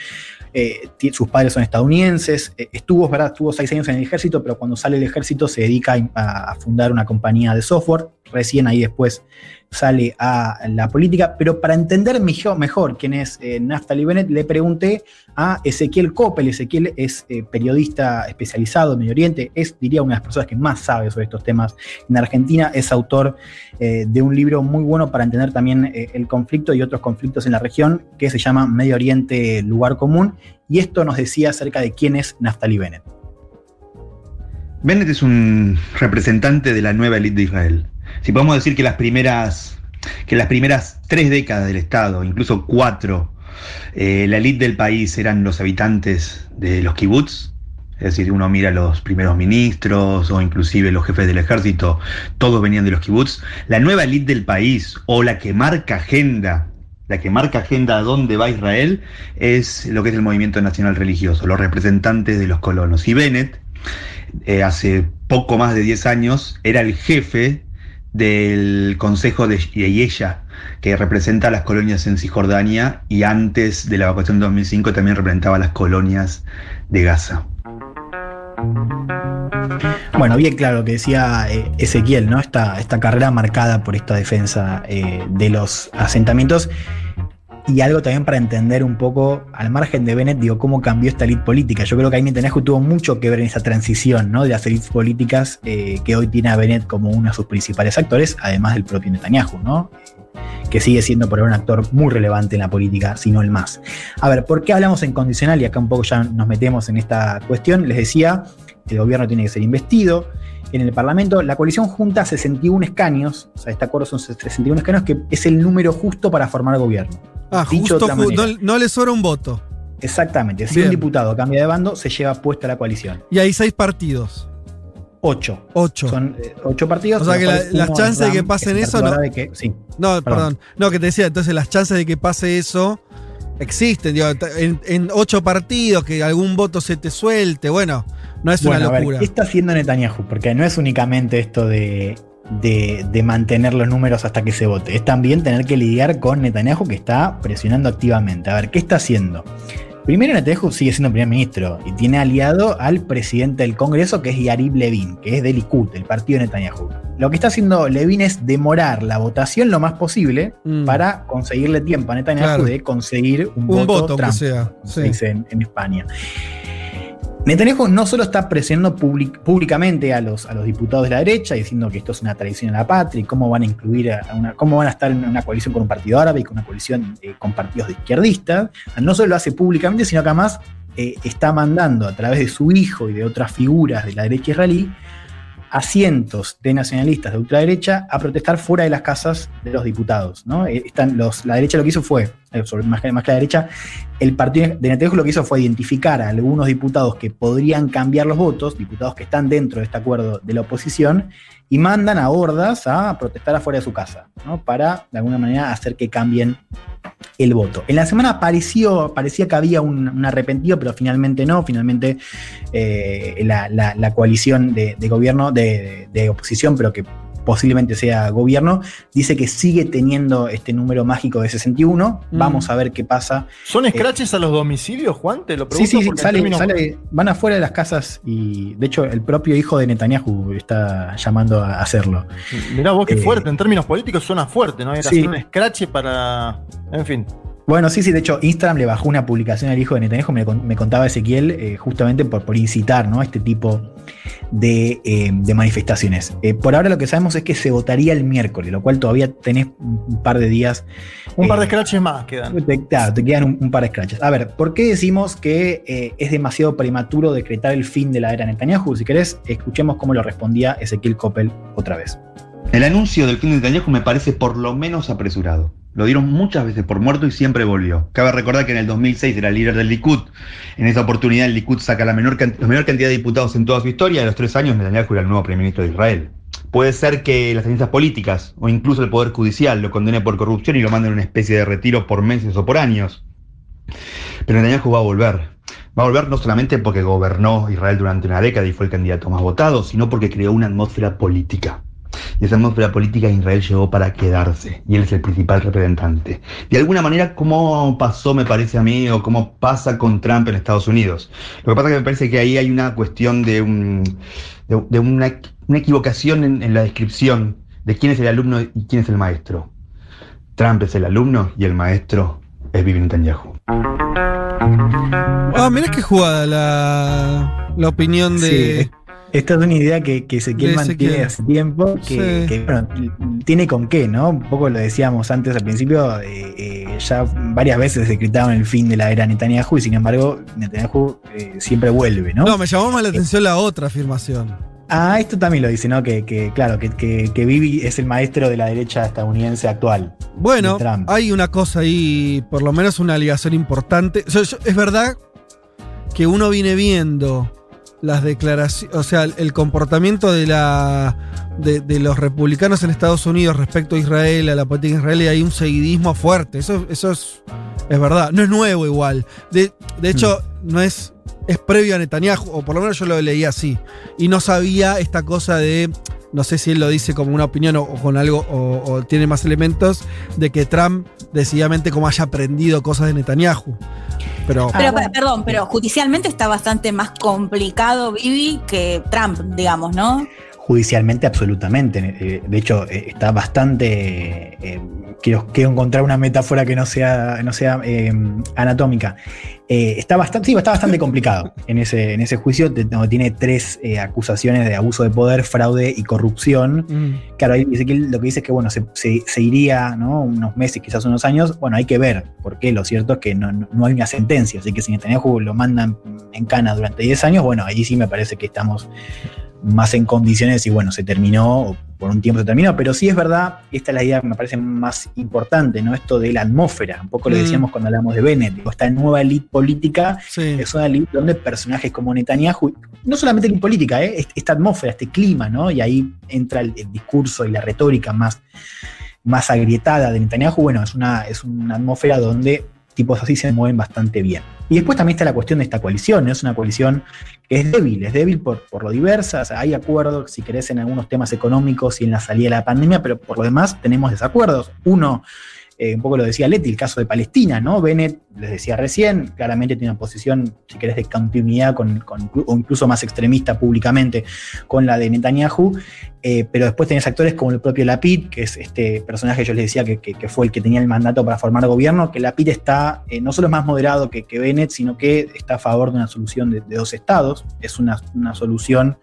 Eh, sus padres son estadounidenses, estuvo, es verdad, estuvo seis años en el ejército, pero cuando sale del ejército se dedica a, a fundar una compañía de software, recién ahí después sale a la política, pero para entender mejor, mejor quién es eh, Naftali Bennett, le pregunté a Ezequiel Coppel. Ezequiel es eh, periodista especializado en Medio Oriente, es, diría, una de las personas que más sabe sobre estos temas en Argentina, es autor eh, de un libro muy bueno para entender también el conflicto y otros conflictos en la región, que se llama Medio Oriente, Lugar Común, y esto nos decía acerca de quién es Naftali Bennett. Bennett es un representante de la nueva élite de Israel. Si podemos decir que las primeras, que las primeras tres décadas del Estado, incluso cuatro, eh, la élite del país eran los habitantes de los kibbutz, es decir, uno mira los primeros ministros o inclusive los jefes del ejército, todos venían de los kibbutz. La nueva élite del país o la que marca agenda, la que marca agenda a dónde va Israel, es lo que es el movimiento nacional religioso, los representantes de los colonos. Y Bennett, eh, hace poco más de 10 años, era el jefe del Consejo de Yeyella, que representa a las colonias en Cisjordania y antes de la evacuación de 2005 también representaba las colonias de Gaza. Bueno, bien claro lo que decía eh, Ezequiel, ¿no? Esta, esta carrera marcada por esta defensa eh, de los asentamientos. Y algo también para entender un poco, al margen de Bennett, digo, cómo cambió esta élite política. Yo creo que ahí Netanyahu tuvo mucho que ver en esa transición, ¿no? De las élites políticas eh, que hoy tiene a Bennett como uno de sus principales actores, además del propio Netanyahu, ¿no? que sigue siendo por ahora un actor muy relevante en la política, si no el más. A ver, ¿por qué hablamos en condicional? Y acá un poco ya nos metemos en esta cuestión. Les decía, el gobierno tiene que ser investido. En el Parlamento, la coalición junta 61 escaños, o sea, este acuerdo son 61 escaños, que es el número justo para formar gobierno. Ah, Dicho justo, ju- no, no le sobra un voto. Exactamente, si Bien. un diputado cambia de bando, se lleva puesta la coalición. Y hay seis partidos. Ocho. Ocho. Son eh, ocho partidos. O sea que la- las chances de que pasen eso no. Árabe que- sí. No, perdón. No, que te decía, entonces las chances de que pase eso existen. digo, en, en ocho partidos, que algún voto se te suelte, bueno, no es Bueno, una a ver, locura. ¿qué está haciendo Netanyahu? Porque no es únicamente esto de, de- de mantener los números hasta que se vote, es también tener que lidiar con Netanyahu que está presionando activamente. A ver, ¿qué está haciendo? Primero, Netanyahu sigue siendo primer ministro y tiene aliado al presidente del Congreso, que es Yarib Levin, que es del Likud, el partido de Netanyahu. Lo que está haciendo Levin es demorar la votación lo más posible para conseguirle tiempo a Netanyahu Mm. Claro. de conseguir un, Un voto, voto, Trump, sea, como sí. se dice en, en España. Netanyahu no solo está presionando públicamente a los, a los diputados de la derecha, diciendo que esto es una traición a la patria y cómo van a incluir cómo van a estar en una coalición con un partido árabe y con una coalición eh, con partidos de izquierdistas. No solo lo hace públicamente, sino que además eh, está mandando a través de su hijo y de otras figuras de la derecha israelí a cientos de nacionalistas de ultraderecha a protestar fuera de las casas de los diputados. ¿no? Eh, Están los, la derecha lo que hizo fue, eh, sobre, más, que, más que la derecha, el partido de Netanyahu lo que hizo fue identificar a algunos diputados que podrían cambiar los votos, diputados que están dentro de este acuerdo de la oposición, y mandan a hordas a protestar afuera de su casa, ¿no? para de alguna manera hacer que cambien el voto. En la semana pareció, parecía que había un, arrepentido, pero finalmente no. Finalmente eh, la, la- la coalición de, de gobierno, de, de oposición, pero que posiblemente sea gobierno, dice que sigue teniendo este número mágico de 61. Mm. Vamos a ver qué pasa. ¿Son Eh, scratches a los domicilios, Juan? Te lo pregunto. sí, sí, sale- van afuera de las casas y de hecho el propio hijo de Netanyahu está llamando a hacerlo. Mirá vos qué Eh, fuerte, en términos políticos suena fuerte, ¿no? Era Sí. un scratch para. En fin. Bueno, sí, sí, de hecho Instagram le bajó una publicación al hijo de Netanyahu, me, me contaba Ezequiel, eh, justamente por, por incitar ¿no? este tipo de, eh, de manifestaciones. Eh, por ahora lo que sabemos es que se votaría el miércoles, lo cual todavía tenés un par de días. Un par de scratches más quedan. te, claro, te quedan un, un par de scratches. A ver, ¿por qué decimos que es demasiado prematuro decretar el fin de la era Netanyahu? Si querés, escuchemos cómo lo respondía Ezequiel Coppel otra vez. El anuncio del fin de Netanyahu me parece por lo menos apresurado. Lo dieron muchas veces por muerto y siempre volvió. Cabe recordar que en el 2006 era líder del Likud. En esa oportunidad el Likud saca la menor, cantidad de diputados en toda su historia. A los tres años Netanyahu era el nuevo primer ministro de Israel. Puede ser que las alianzas políticas o incluso el Poder Judicial lo condene por corrupción y lo manden a una especie de retiro por meses o por años. Pero Netanyahu va a volver. Va a volver no solamente porque gobernó Israel durante una década y fue el candidato más votado, sino porque creó una atmósfera política. Y esa atmósfera política en Israel llegó para quedarse, y él es el principal representante. De alguna manera, ¿cómo pasó, me parece a mí, o cómo pasa con Trump en Estados Unidos? Lo que pasa es que me parece que ahí hay una cuestión de, un, de, de una, una equivocación en, en la descripción de quién es el alumno y quién es el maestro. Trump es el alumno y el maestro es Bibi Netanyahu. Ah, mirá qué jugada la, la opinión de. Sí, esta es una idea que, que Ezequiel mantiene Ezequiel. hace tiempo, que, Sí. que, bueno, tiene con qué, ¿no? Un poco lo decíamos antes al principio, eh, eh, ya varias veces decretaron el fin de la era Netanyahu y sin embargo Netanyahu eh, siempre vuelve, ¿no? No, me llamó más la atención la otra afirmación. Ah, esto también lo dice, ¿no? Que, que, claro, que, que, que Bibi es el maestro de la derecha estadounidense actual. Bueno, hay una cosa ahí, por lo menos una ligación importante. O sea, yo- es verdad que uno viene viendo las declaraciones, o sea, el, comportamiento de, la, de, los republicanos en Estados Unidos respecto a Israel, a la política de Israel, y hay un seguidismo fuerte. Eso, eso es, es verdad. No es nuevo igual. De, de hecho, no es, es previo a Netanyahu, o por lo menos yo lo leí así. Y no sabía esta cosa de no sé si él lo dice como una opinión o, o con algo, o, o tiene más elementos, de que Trump decididamente como haya aprendido cosas de Netanyahu. Pero, Pero, pe- perdón, pero judicialmente está bastante más complicado Bibi que Trump, digamos, ¿no? Judicialmente, absolutamente. Eh, de hecho, eh, está bastante. eh, quiero, quiero encontrar una metáfora que no sea, no sea eh, anatómica. Eh, está bastante, sí, está bastante complicado en ese, en ese juicio, de- donde tiene tres acusaciones de abuso de poder, fraude y corrupción. mm, Claro, ahí dice que lo que dice es que bueno, se, se- se iría ¿no? unos meses, quizás unos años. Bueno, hay que ver, porque lo cierto es que no, no- no hay una sentencia. Así que si Netanyahu lo mandan en cana durante 10 años, bueno, ahí sí me parece que estamos más en condiciones y bueno, se terminó, o por un tiempo se terminó, pero sí es verdad, esta es la idea que me parece más importante, ¿no? Esto de la atmósfera, un poco lo Mm. decíamos cuando hablamos de Bennett, esta nueva elite política es una elite donde personajes como Netanyahu, no solamente elite política, ¿eh? Est- esta atmósfera, este clima, ¿no? Y ahí entra el, el discurso y la retórica más, más agrietada de Netanyahu, bueno, es una, es una atmósfera donde tipos así se mueven bastante bien. Y después también está la cuestión de esta coalición, es una coalición que es débil, es débil por, por lo diversa, hay acuerdos, si querés, en algunos temas económicos y en la salida de la pandemia, pero por lo demás tenemos desacuerdos. Uno, eh, un poco lo decía Leti, el caso de Palestina, ¿no? Bennett, les decía recién, claramente tiene una posición, si querés, de continuidad con, con- o incluso más extremista públicamente con la de Netanyahu, eh, pero después tenés actores como el propio Lapid, que es este personaje yo les decía que, que- fue el que tenía el mandato para formar gobierno, que Lapid está, eh, no solo es más moderado que, que Bennett, sino que está a favor de una solución de, de dos estados, es una, una solución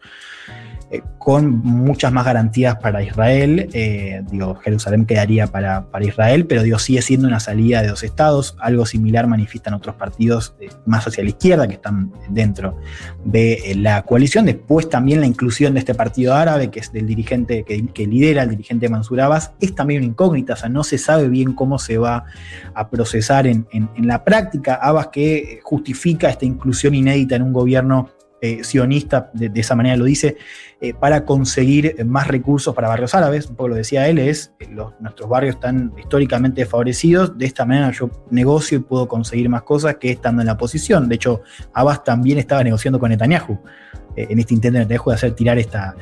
eh, con muchas más garantías para Israel. Eh, digo, Jerusalén quedaría para, para Israel, pero digo, sigue siendo una salida de dos estados. Algo similar manifiestan otros partidos eh, más hacia la izquierda que están dentro de la coalición. Después también la inclusión de este partido árabe, que es del dirigente que, que lidera el dirigente Mansur Abbas, es también una incógnita, o sea, no se sabe bien cómo se va a procesar en, en- en la práctica. Abbas que justifica esta inclusión inédita en un gobierno eh, sionista, de, esa manera lo dice, eh, para conseguir eh, más recursos para barrios árabes. Un poco lo decía él, es los- nuestros barrios están históricamente desfavorecidos, de esta manera yo negocio y puedo conseguir más cosas que estando en la posición. De hecho, Abbas también estaba negociando con Netanyahu. Eh, en este intento de Netanyahu de hacer tirar esta,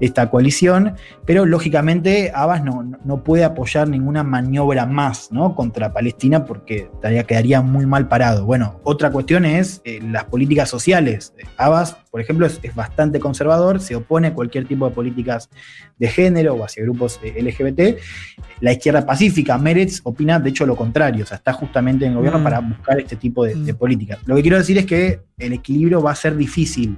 esta coalición, pero lógicamente Abbas no, no- no puede apoyar ninguna maniobra más ¿no? contra Palestina porque estaría- quedaría muy mal parado. Bueno, otra cuestión es eh, las políticas sociales. Abbas, por ejemplo, es, es bastante conservador, se opone a cualquier tipo de políticas de género o hacia grupos eh, LGBT. La izquierda pacífica, Meretz, opina de hecho lo contrario, o sea, está justamente en el gobierno Mm. para buscar este tipo de, de políticas. Lo que quiero decir es que el equilibrio va a ser difícil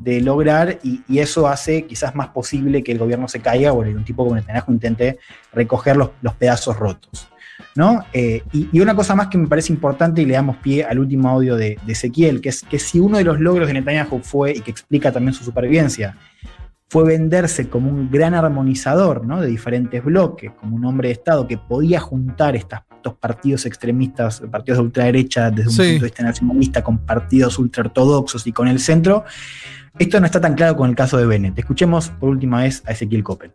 de lograr y, y eso hace quizás más posible que el gobierno se caiga o que un tipo como Netanyahu intente recoger los, los pedazos rotos. ¿no? Eh, y, y una cosa más que me parece importante y le damos pie al último audio de, de Ezequiel, que es que si uno de los logros de Netanyahu fue, y que explica también su supervivencia, fue venderse como un gran armonizador ¿no? de diferentes bloques, como un hombre de Estado que podía juntar estas- estos partidos extremistas, partidos de ultraderecha desde un Sí. punto de vista nacionalista, con partidos ultraortodoxos y con el centro. Esto no está tan claro con el caso de Bennett. Escuchemos por última vez a Ezequiel Coppel.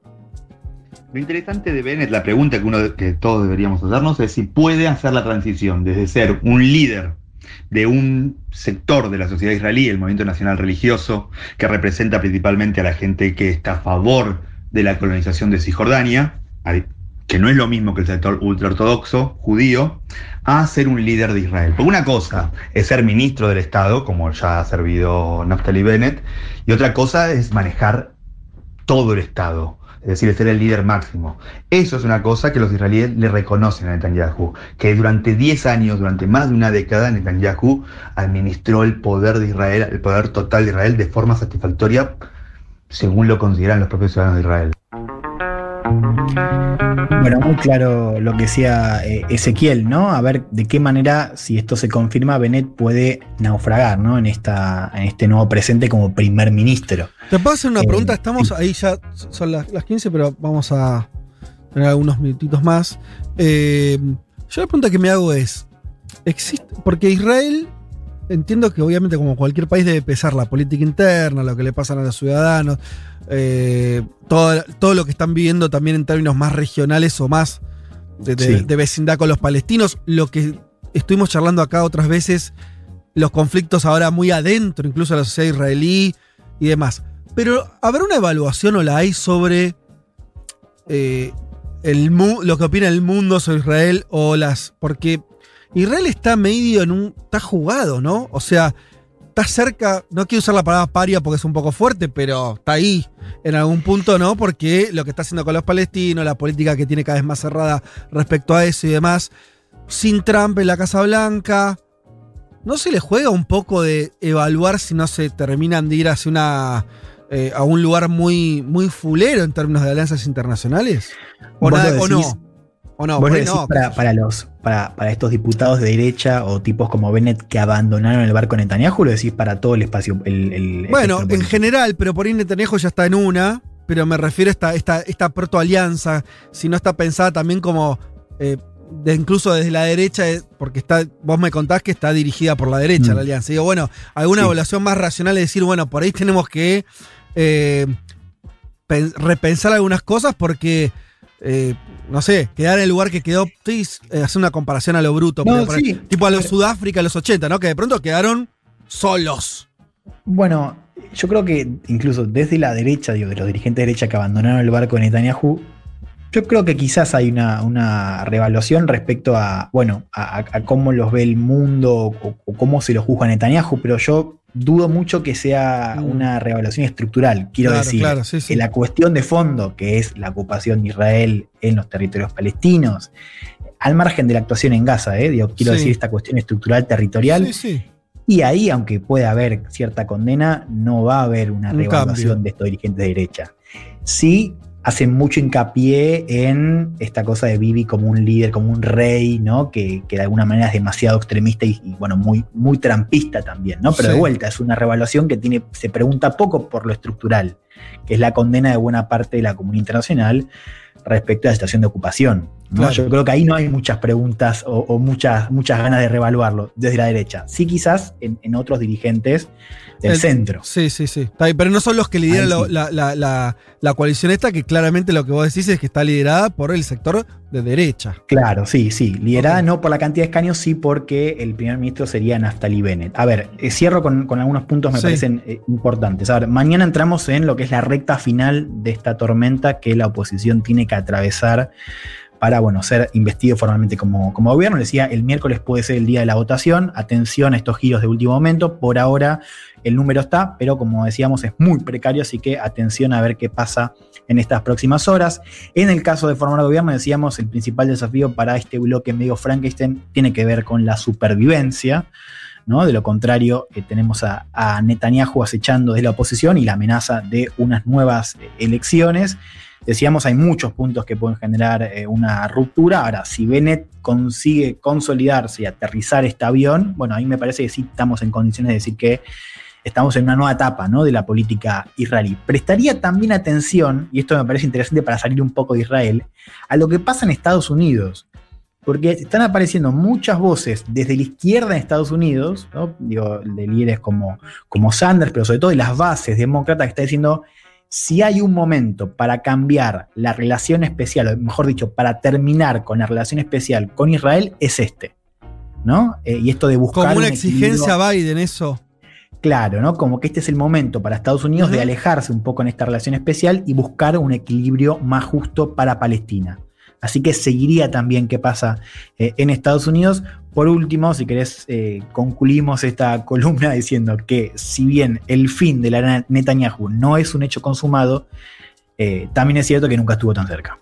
Lo interesante de Bennett, la pregunta que, que todos deberíamos hacernos es si puede hacer la transición desde ser un líder de un sector de la sociedad israelí, el movimiento nacional religioso, que representa principalmente a la gente que está a favor de la colonización de Cisjordania, que no es lo mismo que el sector ultraortodoxo judío, a ser un líder de Israel. Porque una cosa es ser ministro del Estado, como ya ha servido Naftali Bennett, y otra cosa es manejar todo el Estado, es decir, ser el líder máximo. Eso es una cosa que los israelíes le reconocen a Netanyahu, que durante 10 años, durante más de una década, Netanyahu administró el poder de Israel, el poder total de Israel, de forma satisfactoria, según lo consideran los propios ciudadanos de Israel. Bueno, muy claro lo que decía eh, Ezequiel, ¿no? A ver de qué manera, si esto se confirma, Bennett puede naufragar, ¿no? En, esta, en este nuevo presente como primer ministro. ¿Te puedo hacer una Eh, pregunta? Estamos ahí ya, son las, las 15, pero vamos a tener algunos minutitos más. Eh, yo la pregunta que me hago es, ¿existe? Porque Israel, entiendo que obviamente como cualquier país debe pesar la política interna, lo que le pasan a los ciudadanos, eh, todo, todo lo que están viviendo también en términos más regionales o más de, de- Sí. de vecindad con los palestinos, lo que estuvimos charlando acá otras veces, los conflictos ahora muy adentro, incluso la sociedad israelí y demás. Pero, ¿habrá una evaluación o la hay sobre eh, el lo que opina el mundo sobre Israel o las. Porque Israel está medio en un. está jugado, ¿no? O sea, está cerca. No quiero usar la palabra paria porque es un poco fuerte, pero está ahí en algún punto, ¿no? Porque lo que está haciendo con los palestinos, la política que tiene cada vez más cerrada respecto a eso y demás. Sin Trump en la Casa Blanca. ¿No se le juega un poco de evaluar si no se terminan de ir hacia una. eh, a un lugar muy, muy fulero en términos de alianzas internacionales? ¿O, Vos nada- lo o no? ¿O no? Decís no. para, para los, para, para estos diputados de derecha o tipos como Bennett que abandonaron el barco Netanyahu, lo decís para todo el espacio. El, el Bueno, en general, pero por ahí Netanyahu ya está en una, pero me refiero a esta, esta, esta protoalianza, si no está pensada también como, eh, de incluso desde la derecha, eh, porque está, vos me contás que está dirigida por la derecha Mm. la alianza. Digo, bueno, alguna Sí. evaluación más racional es decir, bueno, por ahí tenemos que eh, pen- repensar algunas cosas porque... eh, no sé, quedar en el lugar que quedó, estoy eh, hacer una comparación a lo bruto, No, pero sí. tipo a los Sudáfrica, a los 80, ¿no? Que de pronto quedaron solos. Bueno, yo creo que incluso desde la derecha, digo, de los dirigentes de derecha que abandonaron el barco de Netanyahu, yo creo que quizás hay una, una reevaluación respecto a, bueno, a cómo los ve el mundo o, o cómo se los juzga Netanyahu, pero yo dudo mucho que sea una reevaluación estructural. Quiero Mm. Claro, decir, claro, sí, sí. que la cuestión de fondo, que es la ocupación de Israel en los territorios palestinos, al margen de la actuación en Gaza, ¿eh? Digo, quiero Sí. decir esta cuestión estructural territorial, y ahí, aunque pueda haber cierta condena, no va a haber una Un reevaluación cambio. de estos dirigentes de derecha. Sí hacen mucho hincapié en esta cosa de Bibi como un líder, como un rey, ¿no? Que, que de alguna manera es demasiado extremista y, y, bueno, muy, muy trampista también, ¿no? Pero Sí. de vuelta, es una reevaluación que tiene, se pregunta poco por lo estructural, que es la condena de buena parte de la comunidad internacional respecto a la situación de ocupación. ¿no? Claro. Yo creo que ahí no hay muchas preguntas o, o muchas, muchas ganas de reevaluarlo desde la derecha. Sí, quizás en, en otros dirigentes del El- centro. Sí, sí, sí. Pero no son los que lideran sí. la- la- la coalición esta, que claramente lo que vos decís es que está liderada por el sector de derecha. Claro, sí, sí. Liderada no por la cantidad de escaños, sí porque el primer ministro sería Naftali Bennett. A ver, eh, cierro con, con algunos puntos me Sí. parecen eh, importantes. A ver, mañana entramos en lo que es la recta final de esta tormenta que la oposición tiene que atravesar para, bueno, ser investido formalmente como, como gobierno. Les decía, el miércoles puede ser el día de la votación. Atención a estos giros de último momento. Por ahora el número está, pero como decíamos, es muy precario, así que atención a ver qué pasa en estas próximas horas. En el caso de formar gobierno, decíamos, el principal desafío para este bloque medio Frankenstein tiene que ver con la supervivencia. ¿no? De lo contrario, eh, tenemos a, a Netanyahu acechando desde la oposición y la amenaza de unas nuevas eh, elecciones. Decíamos, hay muchos puntos que pueden generar eh, una ruptura. Ahora, si Bennett consigue consolidarse y aterrizar este avión, bueno, a mí me parece que sí estamos en condiciones de decir que estamos en una nueva etapa ¿no? de la política israelí. Prestaría también atención, y esto me parece interesante para salir un poco de Israel, a lo que pasa en Estados Unidos. Porque están apareciendo muchas voces desde la izquierda en Estados Unidos, ¿no? digo, de líderes como, como Sanders, pero sobre todo de las bases demócratas que está diciendo, si hay un momento para cambiar la relación especial, o mejor dicho, para terminar con la relación especial con Israel, es este. ¿no? Eh, y esto de buscar... Como una un exigencia a Biden, eso. Claro, ¿no? Como que este es el momento para Estados Unidos de alejarse un poco en esta relación especial y buscar un equilibrio más justo para Palestina. Así que seguiría también qué pasa eh, en Estados Unidos. Por último, si querés, eh, concluimos esta columna diciendo que si bien el fin de la Netanyahu no es un hecho consumado, eh, también es cierto que nunca estuvo tan cerca.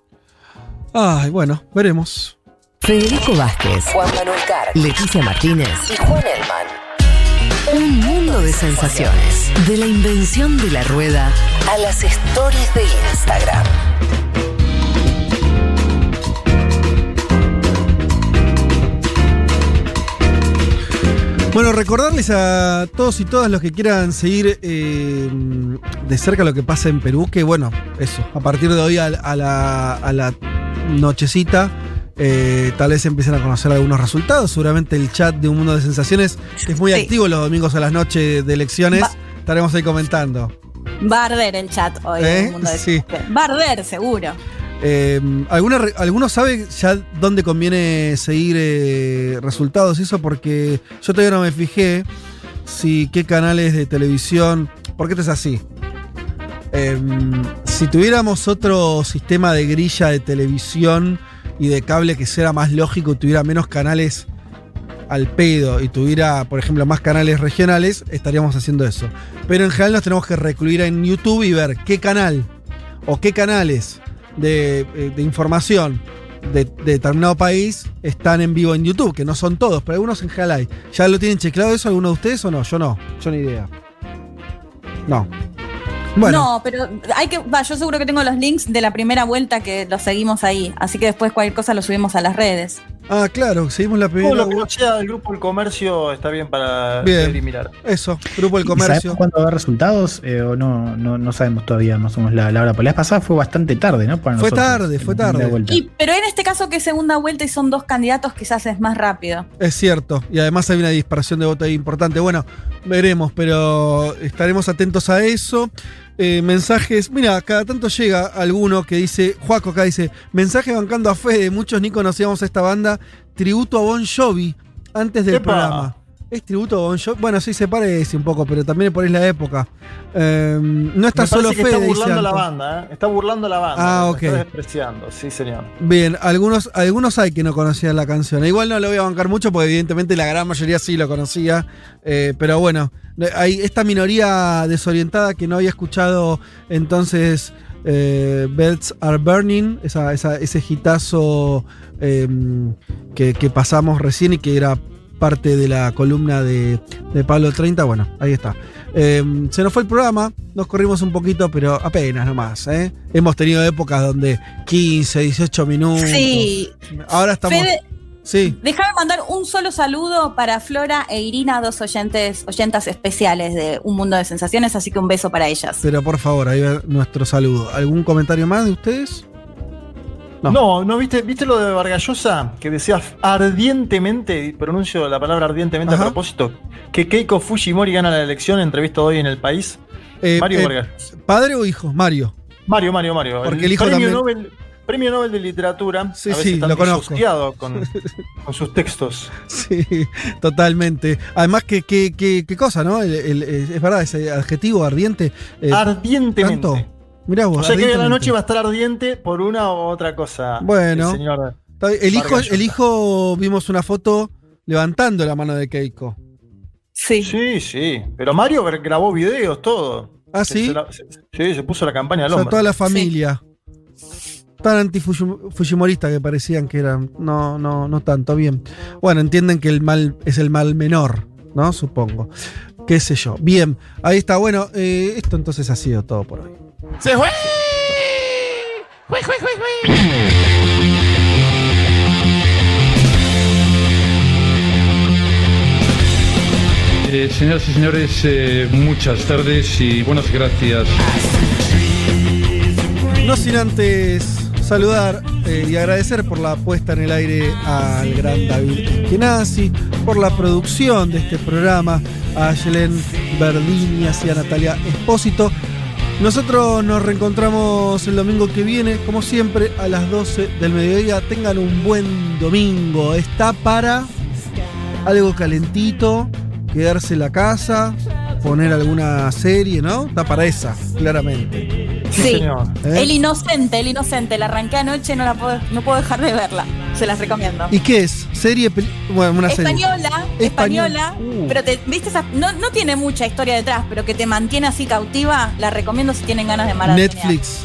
Ay, bueno, veremos. Federico Vázquez, Juan Manuel Carr, Leticia Martínez y Juan Elman. Un mundo de sensaciones. De la invención de la rueda a las stories de Instagram. Bueno, recordarles a todos y todas los que quieran seguir eh, de cerca lo que pasa en Perú, que bueno, eso, a partir de hoy a, a la, a la nochecita, eh, tal vez empiecen a conocer algunos resultados. Seguramente el chat de Un Mundo de Sensaciones, que es muy Sí. activo los domingos a las noches de elecciones, Va- estaremos ahí comentando. Va a arder el chat hoy. ¿Eh? del mundo de Sí. Va a arder, seguro. Eh, ¿alguna re- ¿Alguno sabe ya dónde conviene seguir eh, resultados y eso? Porque yo todavía no me fijé si qué canales de televisión. Porque esto es así. Eh, si tuviéramos otro sistema de grilla de televisión y de cable que sea más lógico, tuviera menos canales al pedo y tuviera, por ejemplo, más canales regionales, estaríamos haciendo eso. Pero en general nos tenemos que recluir en YouTube y ver qué canal o qué canales de, eh, de información de, de determinado país están en vivo en YouTube, que no son todos, pero algunos en hay. ¿Ya lo tienen chequeado eso alguno de ustedes o no? Yo no, yo ni idea. No. Bueno, No, pero hay que. Va, yo seguro que tengo los links de la primera vuelta que los seguimos ahí. Así que después cualquier cosa lo subimos a las redes. Ah, claro, seguimos la Todo primera. lo que no sea del grupo del comercio está bien para Bien. ver y mirar. Eso, Grupo del ¿Y Comercio. ¿Sabemos cuándo va a haber resultados? Eh, ¿O no, no, no sabemos todavía más o menos la, la hora? Porque la vez pasada fue bastante tarde, ¿no? Para Fue nosotros, tarde, fue primera tarde. Y, pero en este caso que es segunda vuelta y son dos candidatos, quizás es más rápido. Es cierto, y además hay una dispersión de voto ahí importante. Bueno, veremos, pero estaremos atentos a eso. Eh, mensajes, mira, cada tanto llega alguno que dice, Juaco acá dice, mensaje bancando a Fede, muchos ni conocíamos a esta banda, tributo a Bon Jovi antes del ¡Epa! programa. Es tributo a Bon Jovi, bueno, sí se parece un poco, pero también por ahí la época. Eh, no está Me solo que Fede. está dice burlando la banda, ¿eh? Está burlando la banda. Ah, ok. Está despreciando, sí, señor. Bien, algunos, algunos hay que no conocían la canción. Igual no lo voy a bancar mucho porque evidentemente la gran mayoría sí lo conocía. Eh, pero bueno, hay esta minoría desorientada que no había escuchado entonces eh, Bells Are Burning, esa, esa- ese hitazo eh, que, que pasamos recién y que era parte de la columna de, de Pablo 30. Bueno, ahí está. Eh, se nos fue el programa, nos corrimos un poquito, pero apenas nomás. ¿eh? Hemos tenido épocas donde 15, 18 minutos. Sí. Ahora estamos. Fede, Sí. déjame mandar un solo saludo para Flora e Irina, dos oyentes, oyentas especiales de Un Mundo de Sensaciones, así que un beso para ellas. Pero por favor, ahí va nuestro saludo. ¿Algún comentario más de ustedes? No, no, viste, viste lo de Vargallosa que decía ardientemente, pronuncio la palabra ardientemente Ajá. a propósito, que Keiko Fujimori gana la elección entrevista hoy en el país. Eh, Mario eh, Vargas. ¿Padre o hijo? Mario. Mario, Mario, Mario. Porque el hijo premio también- Nobel, premio Nobel de Literatura. Sí, a veces sí, lo conozco. Con, con sus textos. Sí, totalmente. Además, que, que, que- qué cosa, ¿no? El- el- es verdad, ese adjetivo ardiente. eh, Ardientemente. tanto. Mirá vos. O sea que la noche va a estar ardiente por una u otra cosa. Bueno. El señor. El hijo, el hijo, vimos una foto levantando la mano de Keiko. Sí. Sí, sí. Pero Mario gra- grabó videos, todo. Ah, ¿sí? se la- se- sí, se puso la campaña O al sea, hombro. toda la familia. Tan anti-fujimorista que parecían que eran. No, no, no tanto. Bien. Bueno, entienden que el mal es el mal menor, ¿no? Supongo. Qué sé yo. Bien, ahí está. Bueno, eh, esto entonces ha sido todo por hoy. ¡Se fue! ¡Jue, jue, jue, jue! Eh, señoras y señores, eh, muchas tardes y buenas gracias. No sin antes saludar eh, y agradecer por la puesta en el aire al gran David Eskenazi, por la producción de este programa, a Yelen Verdinias y a Natalia Espósito. Nosotros nos reencontramos el domingo que viene, como siempre, a las 12 del mediodía. Tengan un buen domingo. Está para algo calentito, quedarse en la casa, poner alguna serie, ¿no? Está para esa, claramente. Sí, ¿Eh? el inocente, el inocente. La arranqué anoche, no la puedo, no puedo dejar de verla. Se las recomiendo. ¿Y qué es? ¿Serie? peli- Bueno, una serie. Española, Español. española, Uh. pero te, viste esa, no, no tiene mucha historia detrás, pero que te mantiene así cautiva, la recomiendo si tienen ganas de maratonear. Netflix.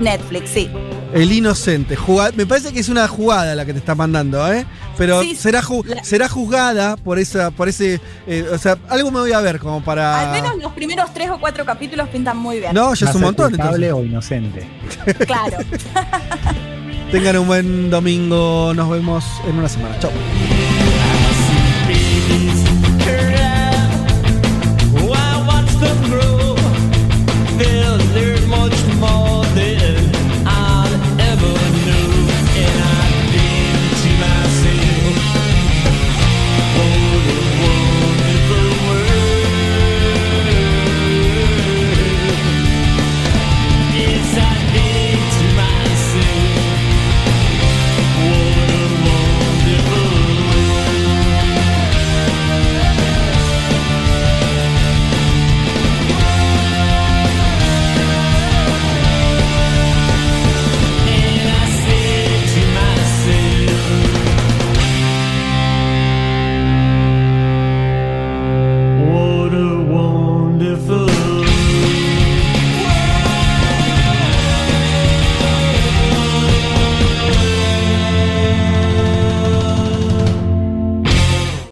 Netflix, sí. El inocente. Juga- Me parece que es una jugada la que te está mandando, ¿eh? Pero Sí, será, ju- será juzgada por esa, por ese. eh, o sea, algo me voy a ver como para. Al menos los primeros tres o cuatro capítulos pintan muy bien. No, ya es un montón. culpable o inocente. Claro. Tengan un buen domingo. Nos vemos en una semana. Chau.